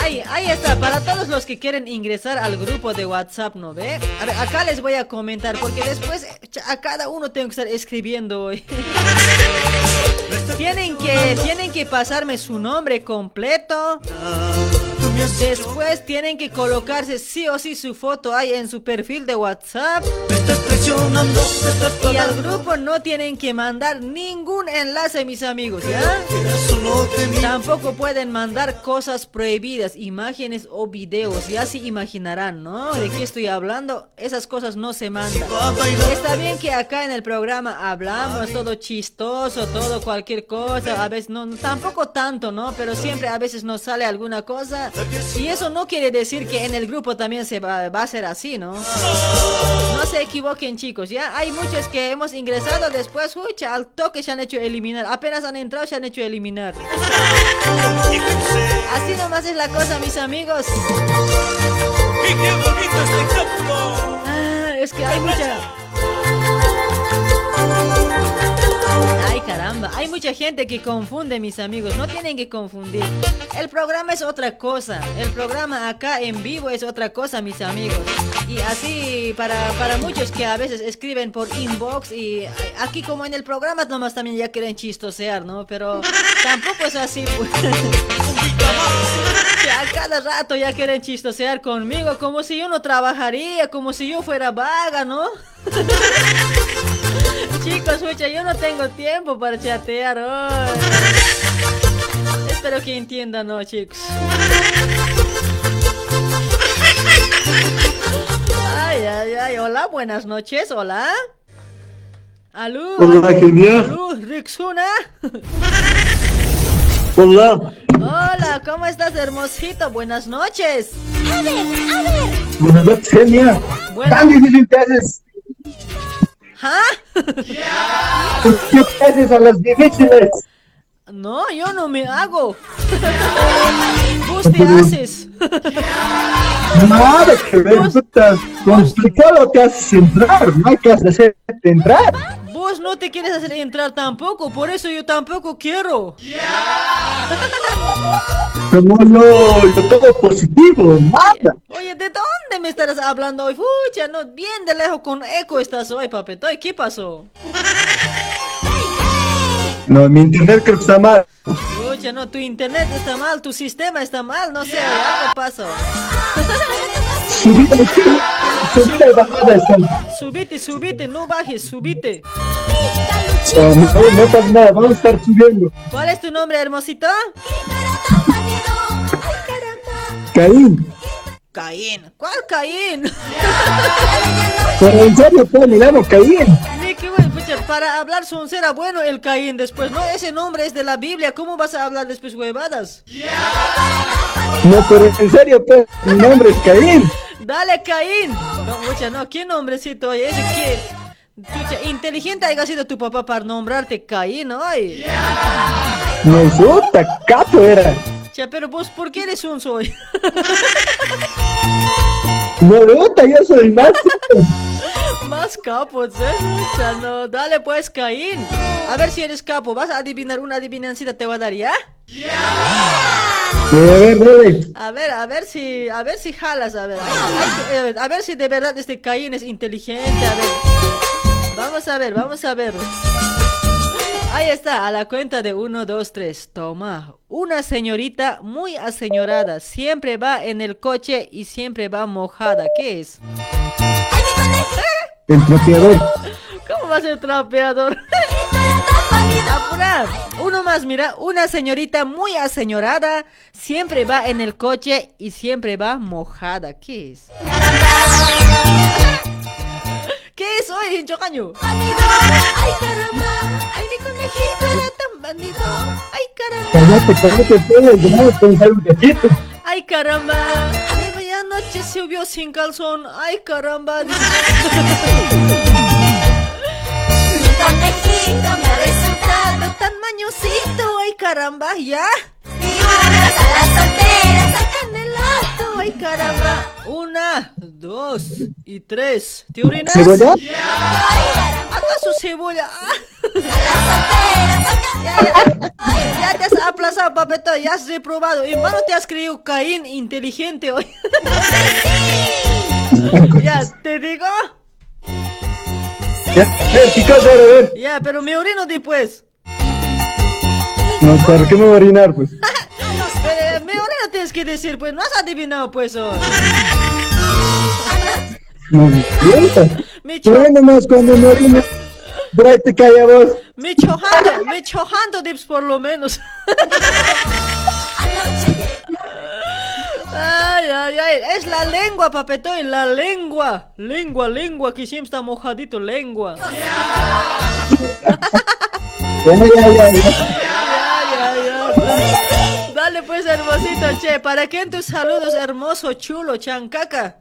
Ahí, ahí está, para todos los que quieren ingresar al grupo de WhatsApp, ¿no ve? A ver, acá les voy a comentar, porque después a cada uno tengo que estar escribiendo hoy. tienen que, tienen que pasarme su nombre completo. Después tienen que colocarse sí o sí su foto ahí en su perfil de WhatsApp. Y al grupo no tienen que mandar ningún enlace, mis amigos, ¿ya? Tampoco pueden mandar cosas prohibidas, imágenes o videos. Ya se imaginarán, ¿no? ¿De qué estoy hablando? Esas cosas no se mandan. Está bien que acá en el programa hablamos todo chistoso, todo cualquier cosa. A veces no, tampoco tanto, ¿no? Pero siempre a veces nos sale alguna cosa. Y eso no quiere decir que en el grupo también se va, va a ser así, ¿no? No se equivoquen, chicos. Ya hay muchos que hemos ingresado después, ucha, al toque se han hecho eliminar. Apenas han entrado, se han hecho eliminar. Así nomás es la cosa, mis amigos. Ah, es que hay mucha. Caramba, hay mucha gente que confunde, mis amigos. No tienen que confundir. El programa es otra cosa. El programa acá en vivo es otra cosa, mis amigos. Y así, para, para muchos que a veces escriben por inbox y aquí como en el programa nomás también ya quieren chistosear, ¿no? Pero tampoco es así, pues. A cada rato ya quieren chistosear conmigo, como si yo no trabajaría, como si yo fuera vaga, ¿no? Chicos, escucha, yo no tengo tiempo para chatear hoy. Espero que entiendan, ¿no, chicos? Ay, ay, ay, hola, buenas noches, hola. Aló. Hola, genial. Aló, Rixuna. Hola, Hola, ¿cómo estás, hermosito? Buenas noches. A ver, a ver. buenas noches, genia. Buenas- Tan difícil te haces. ¿Ah? ¿Qué haces a las difíciles? No, yo no me hago. Vos te haces. Nada que ver, puta. Complicado te haces entrar, no hay que hacerte entrar. Vos no te quieres hacer entrar tampoco, por eso yo tampoco quiero. Como no, yo todo positivo, nada. Oye, ¿de dónde me estarás hablando hoy? Fucha, no, bien de lejos con eco estás hoy, papetoy. ¿Qué pasó? No, mi internet creo que está mal. Fucha, no, tu internet está mal, tu sistema está mal, no sé, algo pasó. Subida y bajada están. Subite, subite, no bajes, subite. No, no, pasa nada, vamos a estar subiendo. ¿Cuál es tu nombre, hermosito? Caín, Caín. ¿Cuál Caín? pero en serio, pues, me llamo Caín. Bueno, pucha, para hablar soncera, bueno el Caín después, ¿no? Ese nombre es de la Biblia, ¿cómo vas a hablar después huevadas? No, pero en serio, pues, mi nombre es Caín. Dale, Caín. No, pucha, no, ¿qué nombrecito? Oye, ese que... Inteligente haya sido tu papá para nombrarte Caín, hoy. No, puta, capo era. Cha, pero vos, ¿por qué eres un soy? No, puta, yo soy más. Más capos, ¿eh? No, dale pues, Caín. A ver si eres capo, vas a adivinar una adivinancita, te voy a dar, ¿ya? A ver, dale. A ver, a ver si, a ver si jalas, a ver, a ver, a ver si de verdad este Caín es inteligente, a ver. Vamos a ver, vamos a ver. Ahí está, a la cuenta de uno, dos, tres. Toma. Una señorita muy aseñorada. Siempre va en el coche y siempre va mojada. ¿Qué es? El trapeador. ¿Cómo va a ser trapeador? Ahora, uno más, mira, una señorita muy aseñorada siempre va en el coche y siempre va mojada. ¿Qué es? ¿Qué es hoy, Chocaño? Ay, caramba. Ay, mi conejito era tan bandido. Ay, caramba. Cállate, cállate. Ay, caramba. Ay, anoche se subió sin calzón. Ay, caramba. Conejito me ha resultado tan mañosito. Ay, caramba, ¿ya? Figuras a las solteras sacan el. Ay, caramba. Una, dos y tres. ¿Te orinas? ¿Cebolla? ¿Acaso cebolla? ya, ya, ya te has aplazado, papeto, ya has reprobado. Hermano, te has creído Caín inteligente hoy. ya, te digo. Ya, eh. Ya, pero me orino después. No, ¿para qué me voy a orinar, pues? Eh, me orino tienes que decir, pues, no has adivinado, pues. No, mienta. Pero nomás cuando me orino, te calla vos. Me chojando, me chojando, dips, por lo menos. Ay, ay, ay, es la lengua, papetoy, la lengua. Lengua, lengua, que siempre está mojadito, lengua. Dale pues, hermosito, che, ¿para quién tus saludos, hermoso, chulo, chancaca?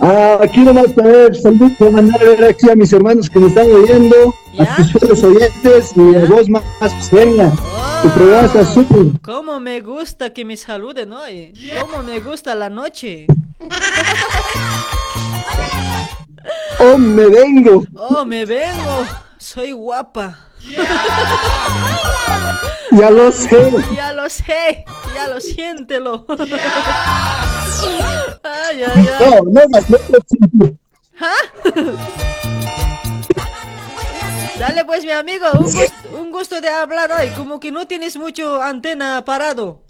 Ah, aquí nomás para ver, saludos, para mandar a ver aquí a mis hermanos que me están oyendo, a tus fieles oyentes y a vos más, más pequeña. Tu programa está súper. ¿Cómo me gusta que me saluden hoy? ¿Cómo me gusta la noche? Oh, me vengo. Oh, me vengo. Soy guapa. Ya lo sé. Ya lo sé. Ya lo siéntelo. Ay, ay, ay. No, no, no, ¿Ah? Dale pues mi amigo, un gusto, un gusto de hablar hoy, como que no tienes mucho antena parado.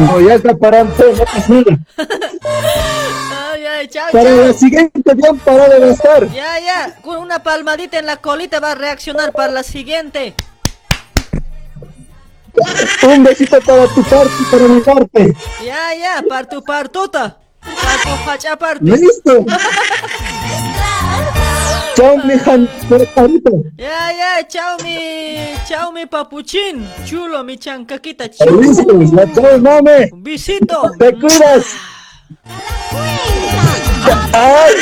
no, ya está no pasa nada. Ay, ay, chao, Para chao. la siguiente bien parado de estar. Ya, ya, con una palmadita en la colita va a reaccionar para la siguiente. Un besito para tu parte para mi parte. Ya, ya, para tu partota. Para tu facha parte. Listo. Chao, mi jan, carito. Ya, ya, chao mi, chao mi papuchín. Chulo, mi chancaquita, chulo. Listo, ya chao, mame. Un besito. Te cuidas. Ay.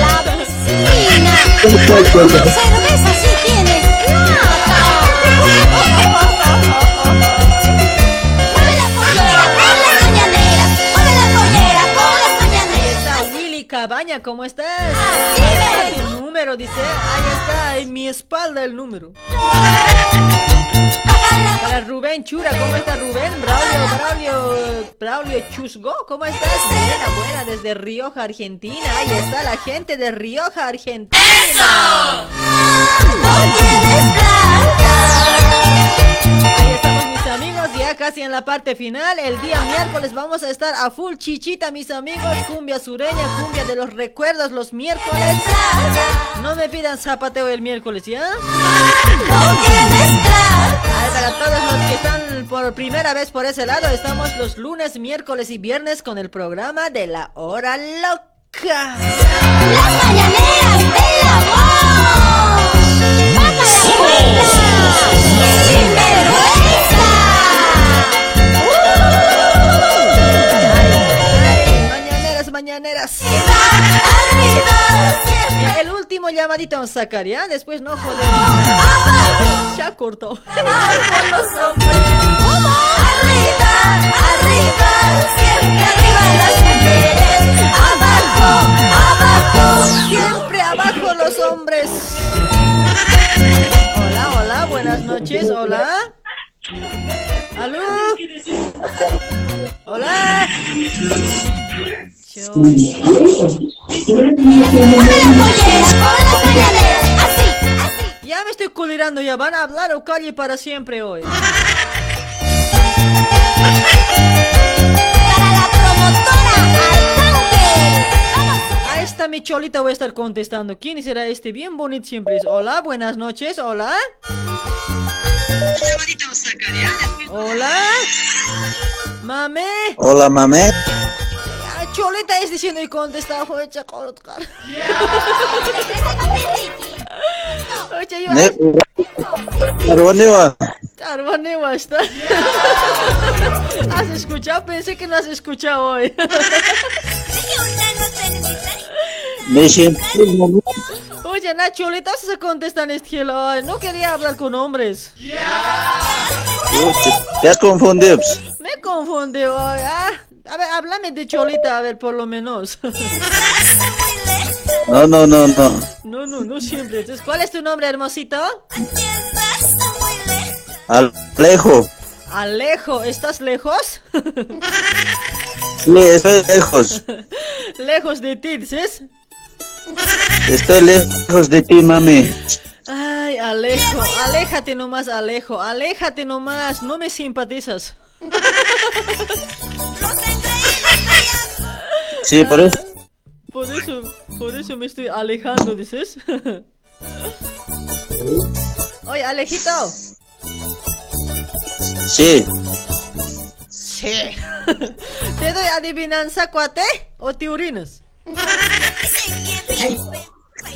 La vecina. Cerveza sí tienes. Cabaña, ¿cómo estás? Ahí está tu número, dice. Ahí está, en mi espalda el número. Para Rubén Chura, ¿cómo está Rubén? Braulio, Braulio, Braulio Chusgo, ¿cómo estás? Buena, buena, desde Rioja, Argentina. Ahí está la gente de Rioja, Argentina. Ahí mis amigos, ya casi en la parte final. El día miércoles vamos a estar a full chichita, mis amigos. Cumbia sureña, cumbia de los recuerdos los miércoles. No me pidan zapateo el miércoles, ¿ya? Para todos los que están por primera vez por ese lado, estamos los lunes, miércoles y viernes con el programa de la hora loca. Las mañaneras del amor. Baja la. Mañaneras. El último llamadito vamos a sacar, ¿ya? Después no jodemos. Ya cortó. Abajo los hombres. Arriba, arriba, siempre arriba las mujeres. Abajo, abajo, Siempre abajo los hombres. Hola, hola, buenas noches, hola. ¿Aló? Hola. Yo- Ya me estoy culirando, ya van a hablar o calle para siempre hoy. Para la promotora Arcángel. Vamos. A esta mi cholita voy a estar contestando. ¿Quién será este? Bien bonito siempre es. Hola, buenas noches, hola. Hola. Mame. Hola, mame. Cholita es diciendo y contesta, fue chacolotcar. Oye, yo... Ne, Arwanewa. Arbanewa está. ¿Has escuchado? Pensé que no has escuchado hoy. Me siento Oye, Nacho, le das a contestar este. Ay, No quería hablar con hombres. Te has confundido. Me confundió. ay, Ah, a ver, háblame de Cholita, a ver, por lo menos. No, no, no, no. No, no, no siempre. Entonces, ¿cuál es tu nombre, hermosito? Alejo. Alejo, ¿estás lejos? Sí, estoy lejos. lejos de ti, ¿dices? Estoy lejos de ti, mami. Ay, Alejo, aléjate nomás, Alejo, aléjate nomás, no me simpatizas. Sí, por eso. Por eso, por eso me estoy alejando, dices. Oye, Alejito. Sí. Sí. ¿Te doy adivinanza, cuate? ¿O te orinas?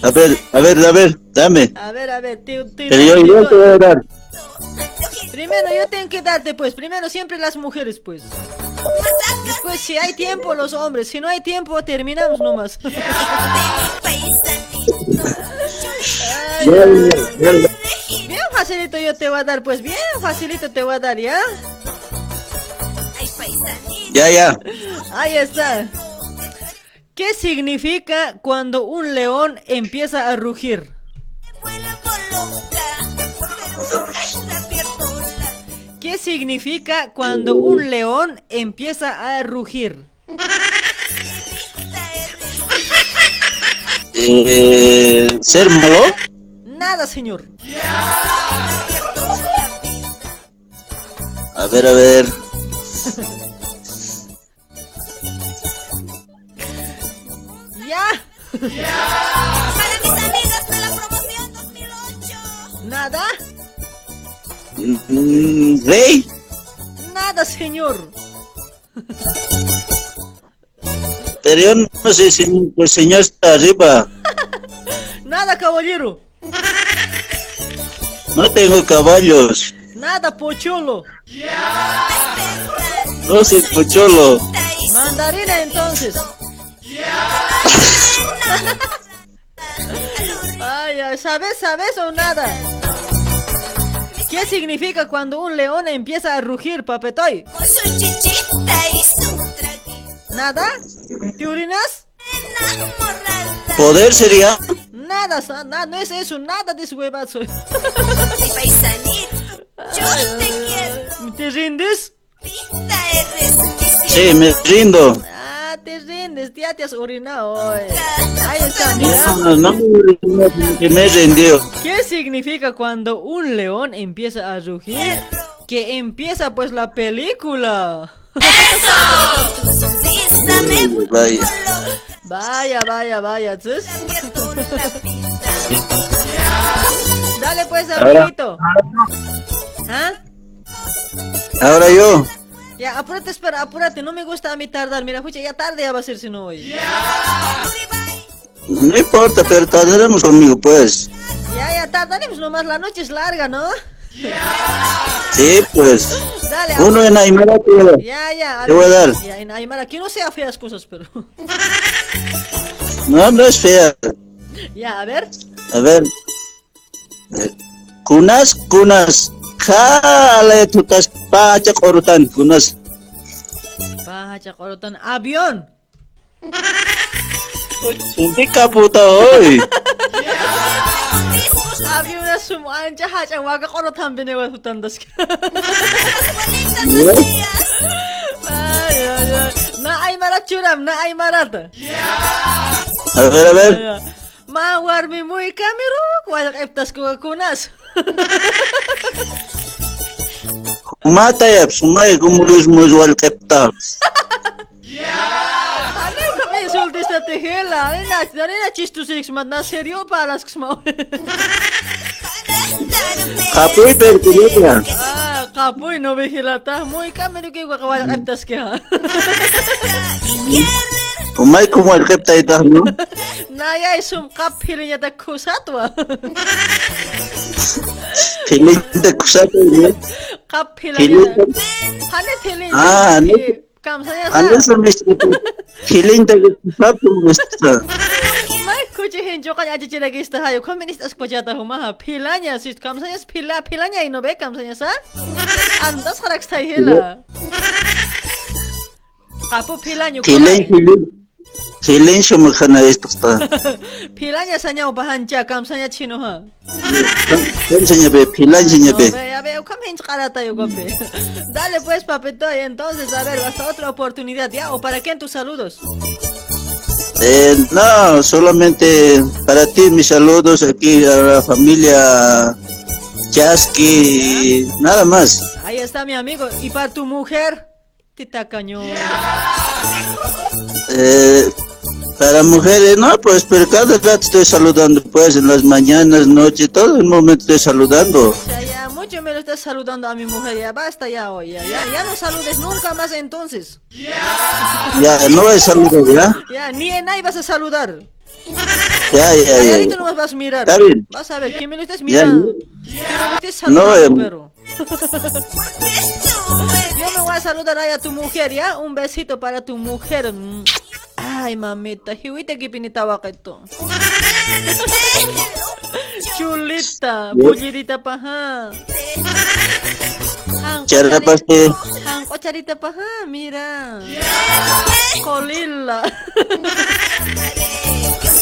A ver, a ver, a ver, dame. A ver, a ver, te, te Pero yo, yo te voy a dar. Primero yo tengo que darte, pues, primero siempre las mujeres, pues. Después, si hay tiempo, los hombres. Si no hay tiempo, terminamos nomás. Ay. Bien facilito yo te voy a dar, pues bien facilito te voy a dar, ¿ya? Ya, ya. Ahí está. ¿Qué significa cuando un león empieza a rugir? ¿Qué significa cuando un león empieza a rugir? Eh, ¿Ser malo? Nada, señor. A ver, a ver. ¡Ya! ¿Nada? Mm, ¿Rey? Nada, señor. Pero yo no sé si el señor está arriba. Nada, caballero. No tengo caballos. Nada, pocholo. No soy pocholo. Mandarina, entonces. Ay, ay, ¿sabes, sabes o nada? ¿Qué significa cuando un león empieza a rugir, papetoy? ¿Nada? ¿Te orinas? ¿Poder sería? Nada, sa- na- no es eso, nada de su huevazo. ¿Te rindes? Sí, me rindo. Te rindes, ya te has orinado hoy. Ahí está, mira. No, no, no, que me rindió. ¿Qué significa cuando un león empieza a rugir? Que empieza pues la película. Vaya. Vaya, vaya, vaya. ¿tus? Dale pues, amiguito. ¿Ah? Ahora yo. Ya, apúrate, espera, apúrate. No me gusta a mí tardar. Mira, escucha, ya tarde ya va a ser si no hoy. No importa, pero tardaremos conmigo, pues. Ya, ya, tardaremos nomás. La noche es larga, ¿no? Sí, pues. Dale, Uno en Aymara dar. Ya, ya. Te voy a dar. Ya, en Aymara, aquí no sea feas cosas, pero. No, no es fea. ya, a ver. A ver. Eh, Kunas, kunas. Jale, tutas pacha korutan. Kunas. Pacha, corotan. Avión. Hindi ka puta, hoy. Avión es un ancha hacha waga corotan binewa hutandas. Ay, ay, ay. Na Aymara churam, na Aymara. A ver, a ver. Mawar mi muy kamero, wadak eptas ko kunas. Mata ya, sumay, gumulus mo wal kepta. Ano ka may insultista Nada te hela. Arena, arena chistusix man na serio palas ksma. Kapoy pero kuya. Ah, kapoy no vigilata. Muy kamero que wakawala antas que ha. Pumay ko mga kripta ito, no? Naya, isungkap, hili niya tag kusat, wa. hili niya tag kusat, wa. Kap, hili niya. Hanit, hili niya. Ah, hanit. Eh, Kamsa sa mission. Hili niya tag wa. Pumay niya kan aja gista hayo. Kuminis as kwa jata humaha. Pila niya, sis. Kamsa niya, pila, pila niya inobe. Kamsa niya sa? Andas Feeling, feeling. Feeling siya magkana ito ta. Pilanya sanya ubahancha kamsanya chino ha. Kung sa niya be, feeling sa niya be. ¿cómo hincha carata yo, compi? Dale pues, papito, y entonces, a ver, hasta otra oportunidad, ¿ya? ¿O para quién tus saludos? Eh, no, solamente para ti mis saludos aquí a la familia Chasqui, nada más. Ahí está mi amigo. ¿Y para tu mujer? Tita cañón. Eh, para mujeres, no, pues, pero cada rato estoy saludando, pues, en las mañanas, noche, todo el momento estoy saludando. O sea, ya mucho me lo estás saludando a mi mujer, ya basta ya hoy, ya, ya, ya no saludes nunca más entonces. Ya, no hay saludo, ¿ya? Ya, ni en ahí vas a saludar. Ya, ya, ya. ahorita no más vas a mirar. Está bien. Vas a ver, ¿quién me lo estás mirando? ¿Quién me lo estás No, eh, pero? Yo me voy a saludar ahí a tu mujer, ¿ya? Un besito para tu mujer. Ay, mamita, hiwite que pinita esto. Chulita, Ya. pullirita paja. Cara pasti, Ang kocharita paja, mira. Kolila.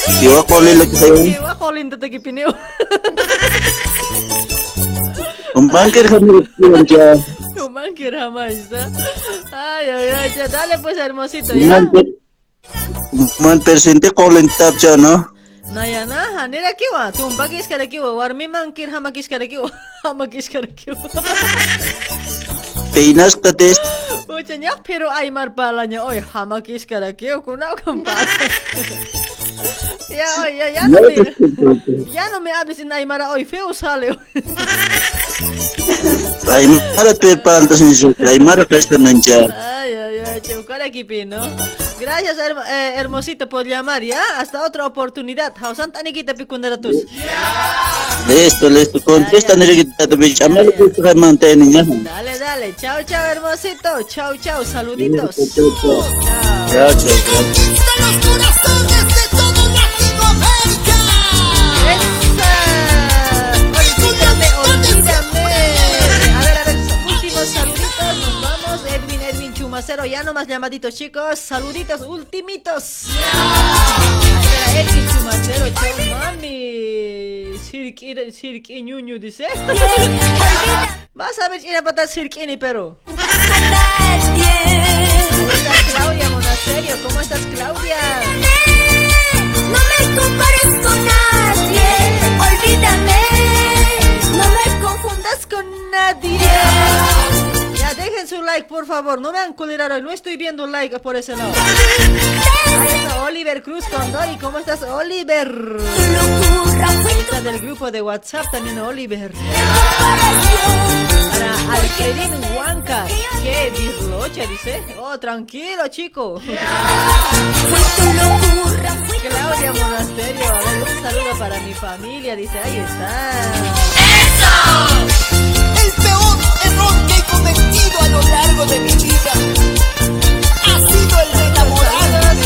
Siwa kolin lagi sa'yo. Siwa kolin tatagi piniw. Umpangkir kami lang siya. Umpangkir hamay sa. Ay, ay, ay, siya. Dale po sa hermosito, ya. Man persente kolin tap siya, no? Naya na, hanira kiwa. Tumpagis ka na kiwa. Warmi mangkir hamagis ka na kiwa. Hamagis ka na kiwa. Tinas ka test. Pero ay marbala niya. Oy, hamagis ka na kiwa. Kunaw kang. Ya, ya, ya no me, ya no me hables en Aymara, oy, feo sale. Ay, mara tu pantas ni siya. Ay, mara kasta nandiyan. Ay, ay, ay, cheucara kipino. Gracias, hermo- eh, hermosito, por llamar, ¿ya? Hasta otra oportunidad. Hausan tani kita pikundaratus. Listo, listo. Contesta kita tu bitch. Amal ko sa mantain niya. Dale, dale. Chao, chao, hermosito. Chao, chao. Saluditos. Ya, ya, ya. 0. Ya no más llamaditos, chicos. Saluditos ultimitos. Vas a ver, ir a patar sirkini, pero. ¿Cómo estás, Claudia Monasterio? ¿Cómo estás, Claudia? No me compares con nadie, olvídame. No me confundas con nadie. Dejen su like, por favor. No me han culerado. No estoy viendo like por ese lado. Ahí está Oliver Cruz con Dori. ¿Cómo estás, Oliver? Está del grupo de WhatsApp también Oliver. Para Alfredín Huanca. ¿Qué dislocha, dice? Oh, tranquilo, chico. Claudia Monasterio. Un saludo para mi familia. Dice, ahí está. El peor error que he cometido a lo largo de mi vida ha sido el de enamorar.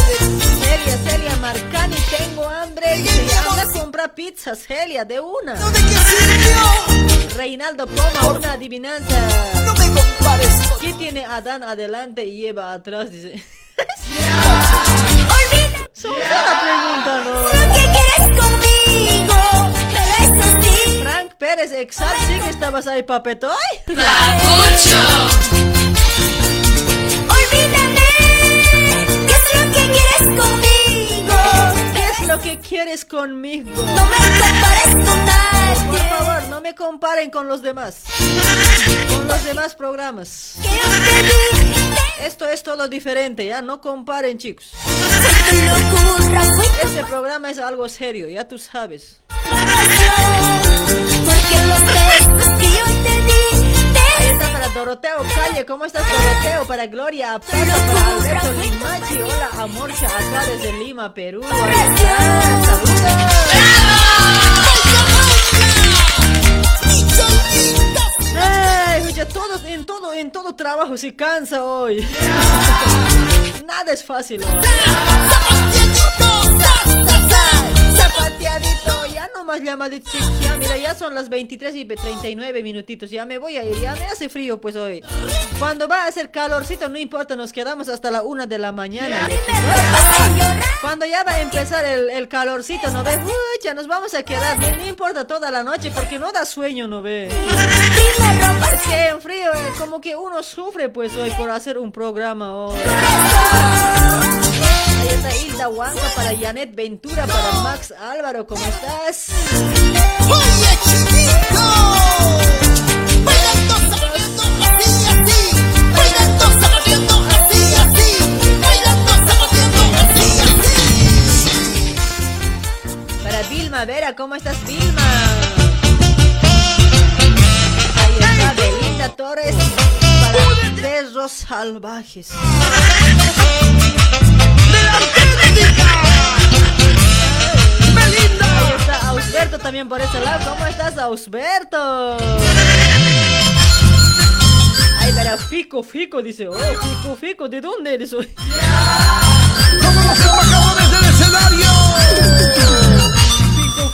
Celia, Celia Marcani, tengo hambre. Anda a comprar pizza, Celia, de una. Reinaldo Poma, una adivinanza. No me compares con ¿Qué tiene Adán adelante y Eva atrás? Dice. Son una pregunta, ¿no? ¿Qué quieres conmigo? Pérez, exacto, sí que estabas ahí, papetoy. Olvídame. ¿Qué es lo que quieres conmigo? ¿Qué es lo que quieres conmigo? No me compares con nadie. Por favor, no me me comparen con los demás. Con los demás programas. Esto es todo diferente, ya no comparen, chicos. Este programa es algo serio, ya tú sabes. Ahí está para Doroteo Calle, ¿cómo estás Doroteo? Para Gloria Pata, para Alberto Limachi, hola Amorcha, acá desde Lima, Perú. Ay, oye, todos, en todo, en todo trabajo se cansa hoy. Nada es fácil. hoy. Ya no más llamadito. Ya, mira, ya son las 23 y 39 minutitos. Ya me voy a ir, ya me hace frío pues hoy. Cuando va a hacer calorcito, no importa, nos quedamos hasta la una de la mañana. Cuando ya va a empezar el, el calorcito, no ve, ya nos vamos a quedar. No, importa toda la noche porque no da sueño, no ve. Es que en frío, eh, como que uno sufre pues hoy por hacer un programa hoy. Ahí está Hilda Huanca para Janet Ventura, para Max Álvaro, ¿cómo estás? Para Vilma Vera, ¿cómo estás Vilma? Ahí está Belinda Torres para Perros Salvajes. Ahí está Ausberto también por ese lado. ¿Cómo estás, Ausberto? Ay, para Fico, Fico, dice. Oh, Fico, Fico, ¿de dónde eres hoy? Fico,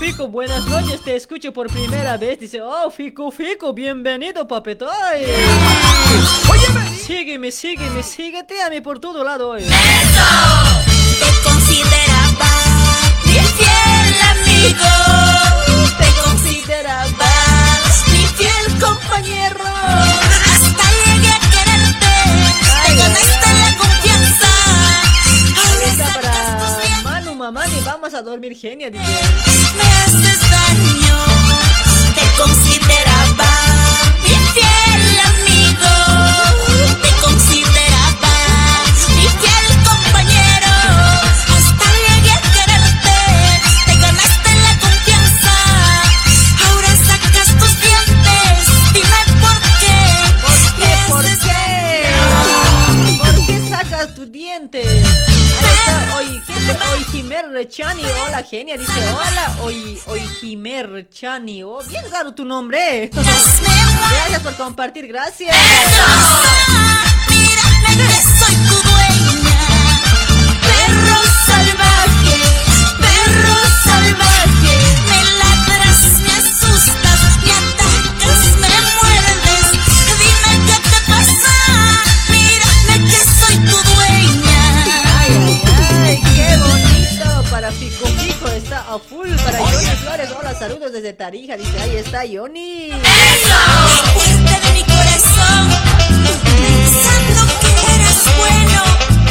Fico, buenas noches, te escucho por primera vez. Dice, oh, Fico, Fico, bienvenido, papetoy. Sígueme, sígueme, síguete a mí por todo lado hoy. Te consideraba fiel vamos a dormir genia. Chani, hola. genia, dice hola, Oy, Oy Jimer Chani, oh, bien raro tu nombre. Gracias por compartir, gracias. Fico Fico está a full. Para Johnny Flores, hola, saludos desde Tarija. Dice, ahí está Johnny. Fuiste de mi corazón, pensando que bueno.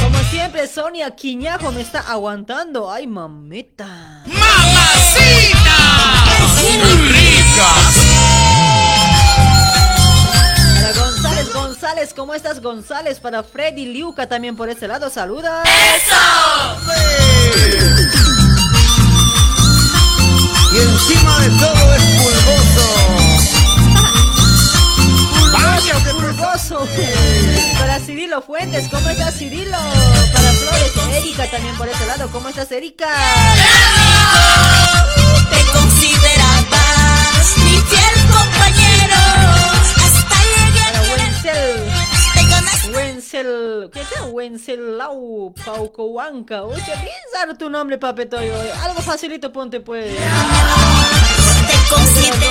Como siempre, Sonia Quiñajo me está aguantando. Ay, mamita. Para González, ¿cómo estás, González? Para Freddy Liuca también por ese lado, saluda. Y encima de todo es pulgoso. Pulgoso, pulgoso. Para Cirilo Fuentes, ¿cómo estás, Cirilo? Para Flores, Erika también por ese lado, ¿cómo estás, Erika? Te Wenzel, ¿qué es? Wencelau Paucohuanca. Oye, bien tu nombre, papetoyo. Algo facilito ponte, pues.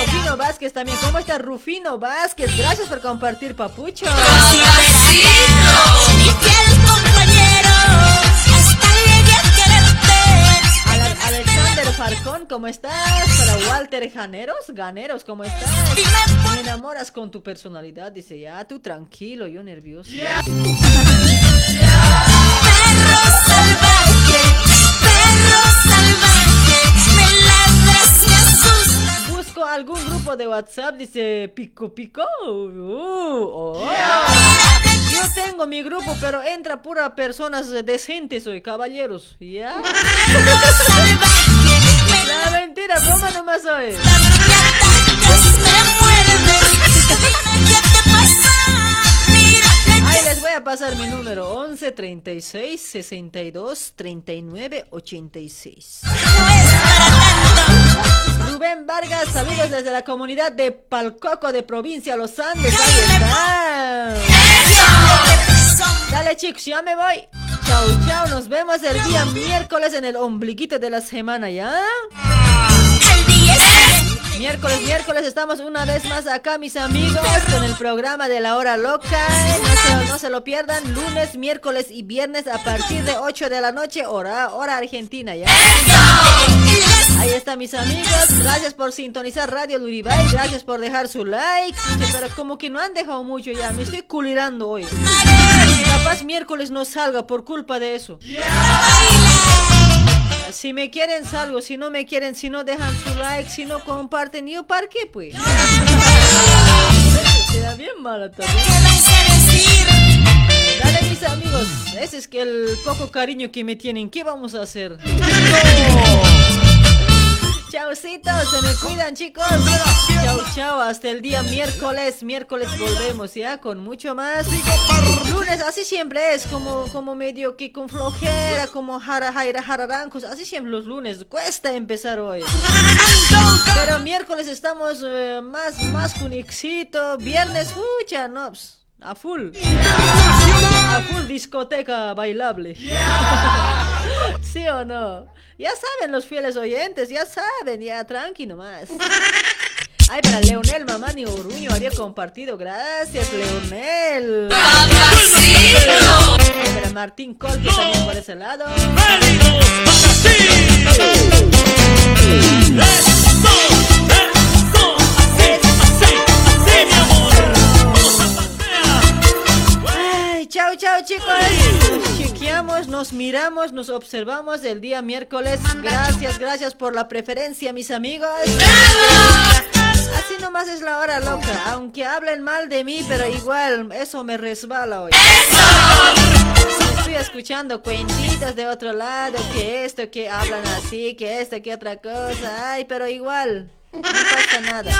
Rufino Vázquez también. ¿Cómo está Rufino Vázquez? Gracias por compartir, papucho. Farcón, ¿cómo estás? Para Walter Janeros, Ganeros, ¿cómo estás? Me enamoras con tu personalidad, dice ya, tú tranquilo, yo nervioso. Perro salvaje, perro salvaje. Me ladras, me asustas. Busco algún grupo de WhatsApp, dice pico pico. Uh, oh. Yo tengo mi grupo, pero entra pura personas decentes hoy, caballeros. ¿Ya? La mentira, broma nomás hoy. Ahí les voy a pasar mi número 11 36 62 39 86. Rubén Vargas, saludos desde la comunidad de Palcoco de provincia Los Andes. Ahí está. Dale chicos, ya me voy. Chau, chau, nos vemos el día miércoles en el ombliguito de la semana, ¿ya? Miércoles, miércoles estamos una vez más acá, mis amigos, con el programa de la hora loca. No se, no se lo pierdan, lunes, miércoles y viernes a partir de 8 de la noche, hora, hora argentina, ¿ya? Ahí está, mis amigos. Gracias por sintonizar Radio Luribay. Gracias por dejar su like. Pero como que no han dejado mucho ya. Me estoy culirando hoy. Capaz miércoles no salga por culpa de eso. Si me quieren salgo, si no me quieren, si no dejan su like, si no comparten, yo para qué pues. Queda bien mala también. Dale mis amigos, ese es que el poco cariño que me tienen, ¿qué vamos a hacer? Chaucitos, se me cuidan chicos. Chau, chau, hasta el día miércoles. Miércoles volvemos ya con mucho más. Lunes, así siempre es, como, como medio que con flojera, como jara, jaira, jararancos. Así siempre los lunes, cuesta empezar hoy. Pero miércoles estamos eh, más, más con éxito. Viernes, escucha, no. pues, A full. A full discoteca bailable. ¿Sí o no? Ya saben los fieles oyentes, ya saben, ya tranqui nomás. Ay, para Leonel Mamani Oruño había compartido. Gracias, Leonel. Ay, para Martín Colque también por ese lado. Ay, chao, chao chicos. Nos chequeamos, nos miramos, nos observamos el día miércoles. Gracias, gracias por la preferencia, mis amigos. Así nomás es la hora loca. Aunque hablen mal de mí, pero igual eso me resbala hoy. Estoy escuchando cuentitas de otro lado, que esto, que hablan así, que esto, que otra cosa. Ay, pero igual. No pasa nada.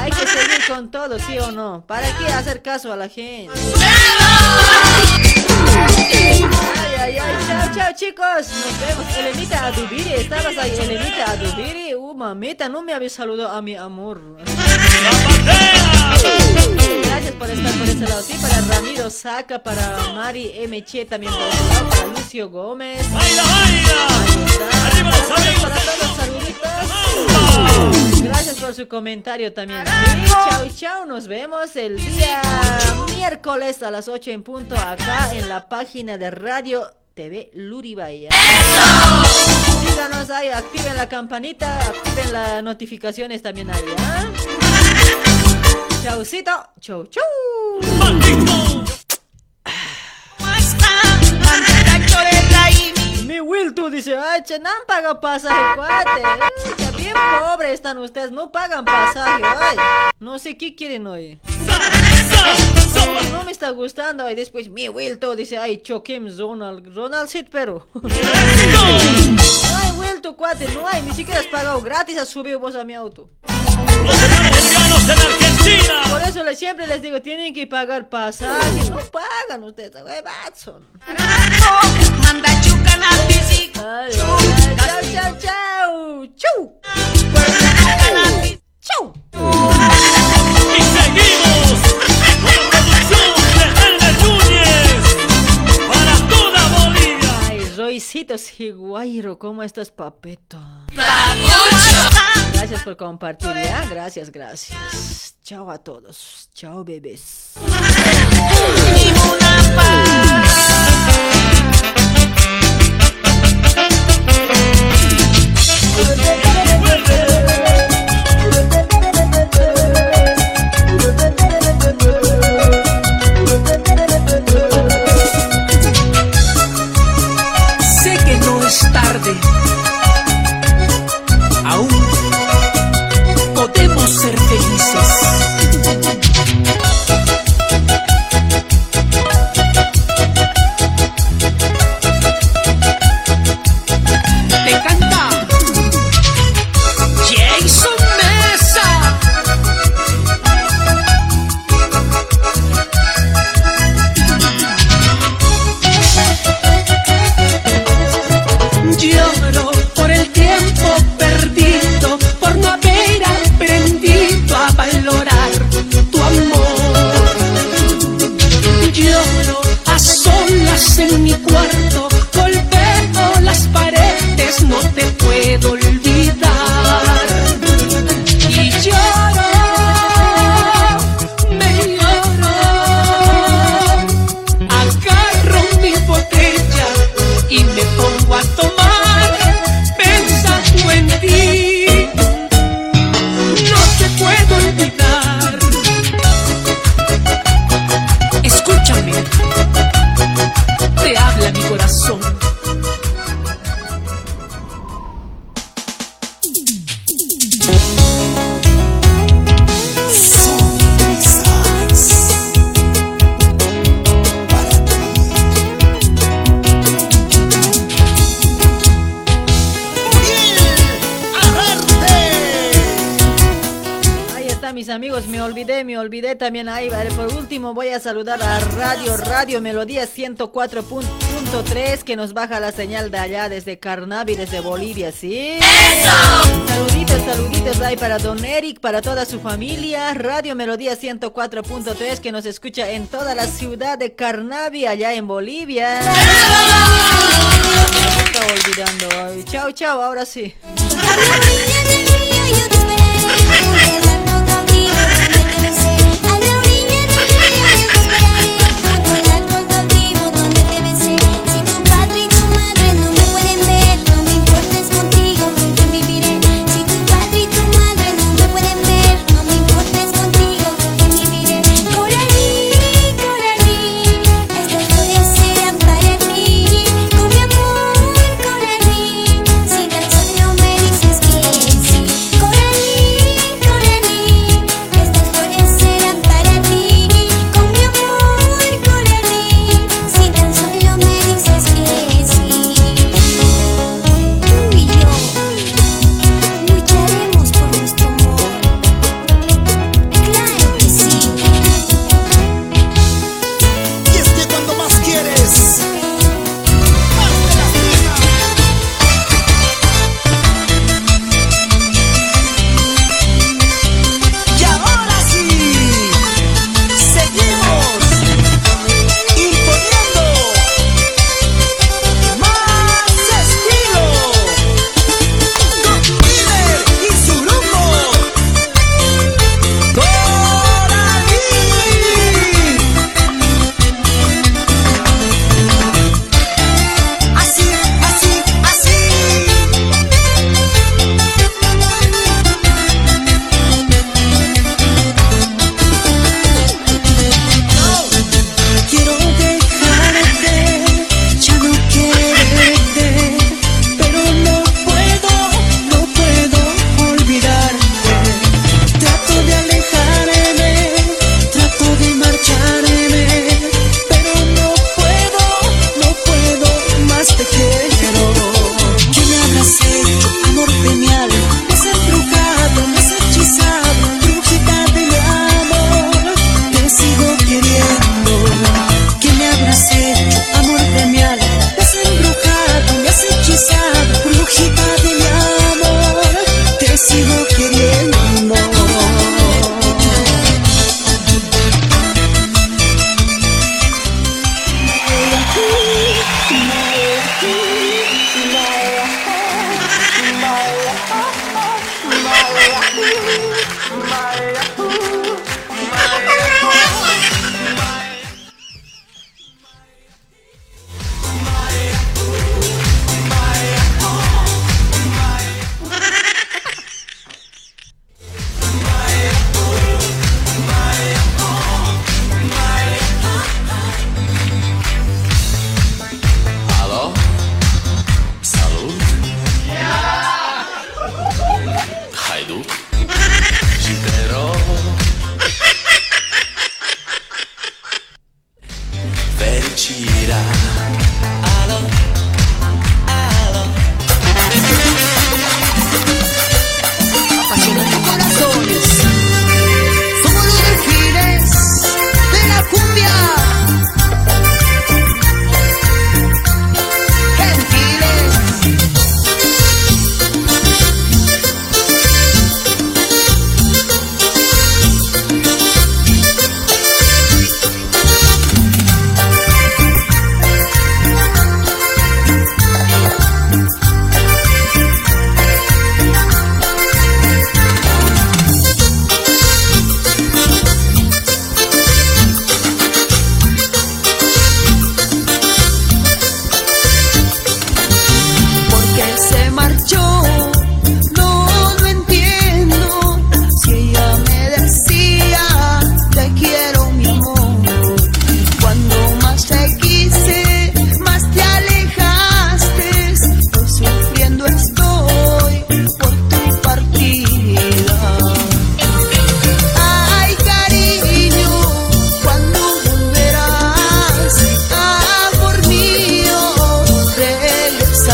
Hay que seguir con todo, ¿sí o no? ¿Para qué hacer caso a la gente? Ay, ay, chao, chao, chicos. Nos vemos. Elenita Adubiri, ¿estabas ahí? Elenita Adubiri. Uh, mamita, no me habías saludado a mi amor. Gracias por estar por ese lado. Sí, para Ramiro Saca, para Mari MH también por ese lado, para Lucio Gómez. Ahí está. Para todos, saluditos. Gracias por su comentario también. Sí, chao. Nos vemos el día miércoles a las 8 en punto acá en la página de Radio TV Luribay. Síganos ahí, activen la campanita, activen las notificaciones también ahí. ¿ah? Chaucito, chau, chau. Mi Wiltu dice, ay, che, no han pagado pasaje, cuate. Ay, bien pobres están ustedes, no pagan pasaje, ay. No sé qué quieren hoy. No me está gustando, y después mi Wiltu dice, ay, choquem Ronald, Ronald Sid, pero. No hay Wiltu, cuate, no hay, ni siquiera has pagado gratis, has subido vos a mi auto. Por eso les- siempre les digo, tienen que pagar pasaje. No pagan ustedes, ay, Chau, chau, chau. Chau. Chau. Y seguimos con la producción de Núñez para toda Bolivia. Ay, Roycito Siguairo, ¿cómo estás, papeto? Gracias por compartir. Gracias, gracias. Chao a todos. Chao, bebés. Amigos, me olvidé, me olvidé también ahí. Vale, por último voy a saludar a Radio Radio Melodía 104.3 que nos baja la señal de allá desde Carnavi, desde Bolivia, ¿sí? ¡Eso! Saluditos, saluditos ahí para Don Eric, para toda su familia. Radio Melodía 104.3 que nos escucha en toda la ciudad de Carnavi, allá en Bolivia. Me estaba olvidando. Chao, chao, ahora sí.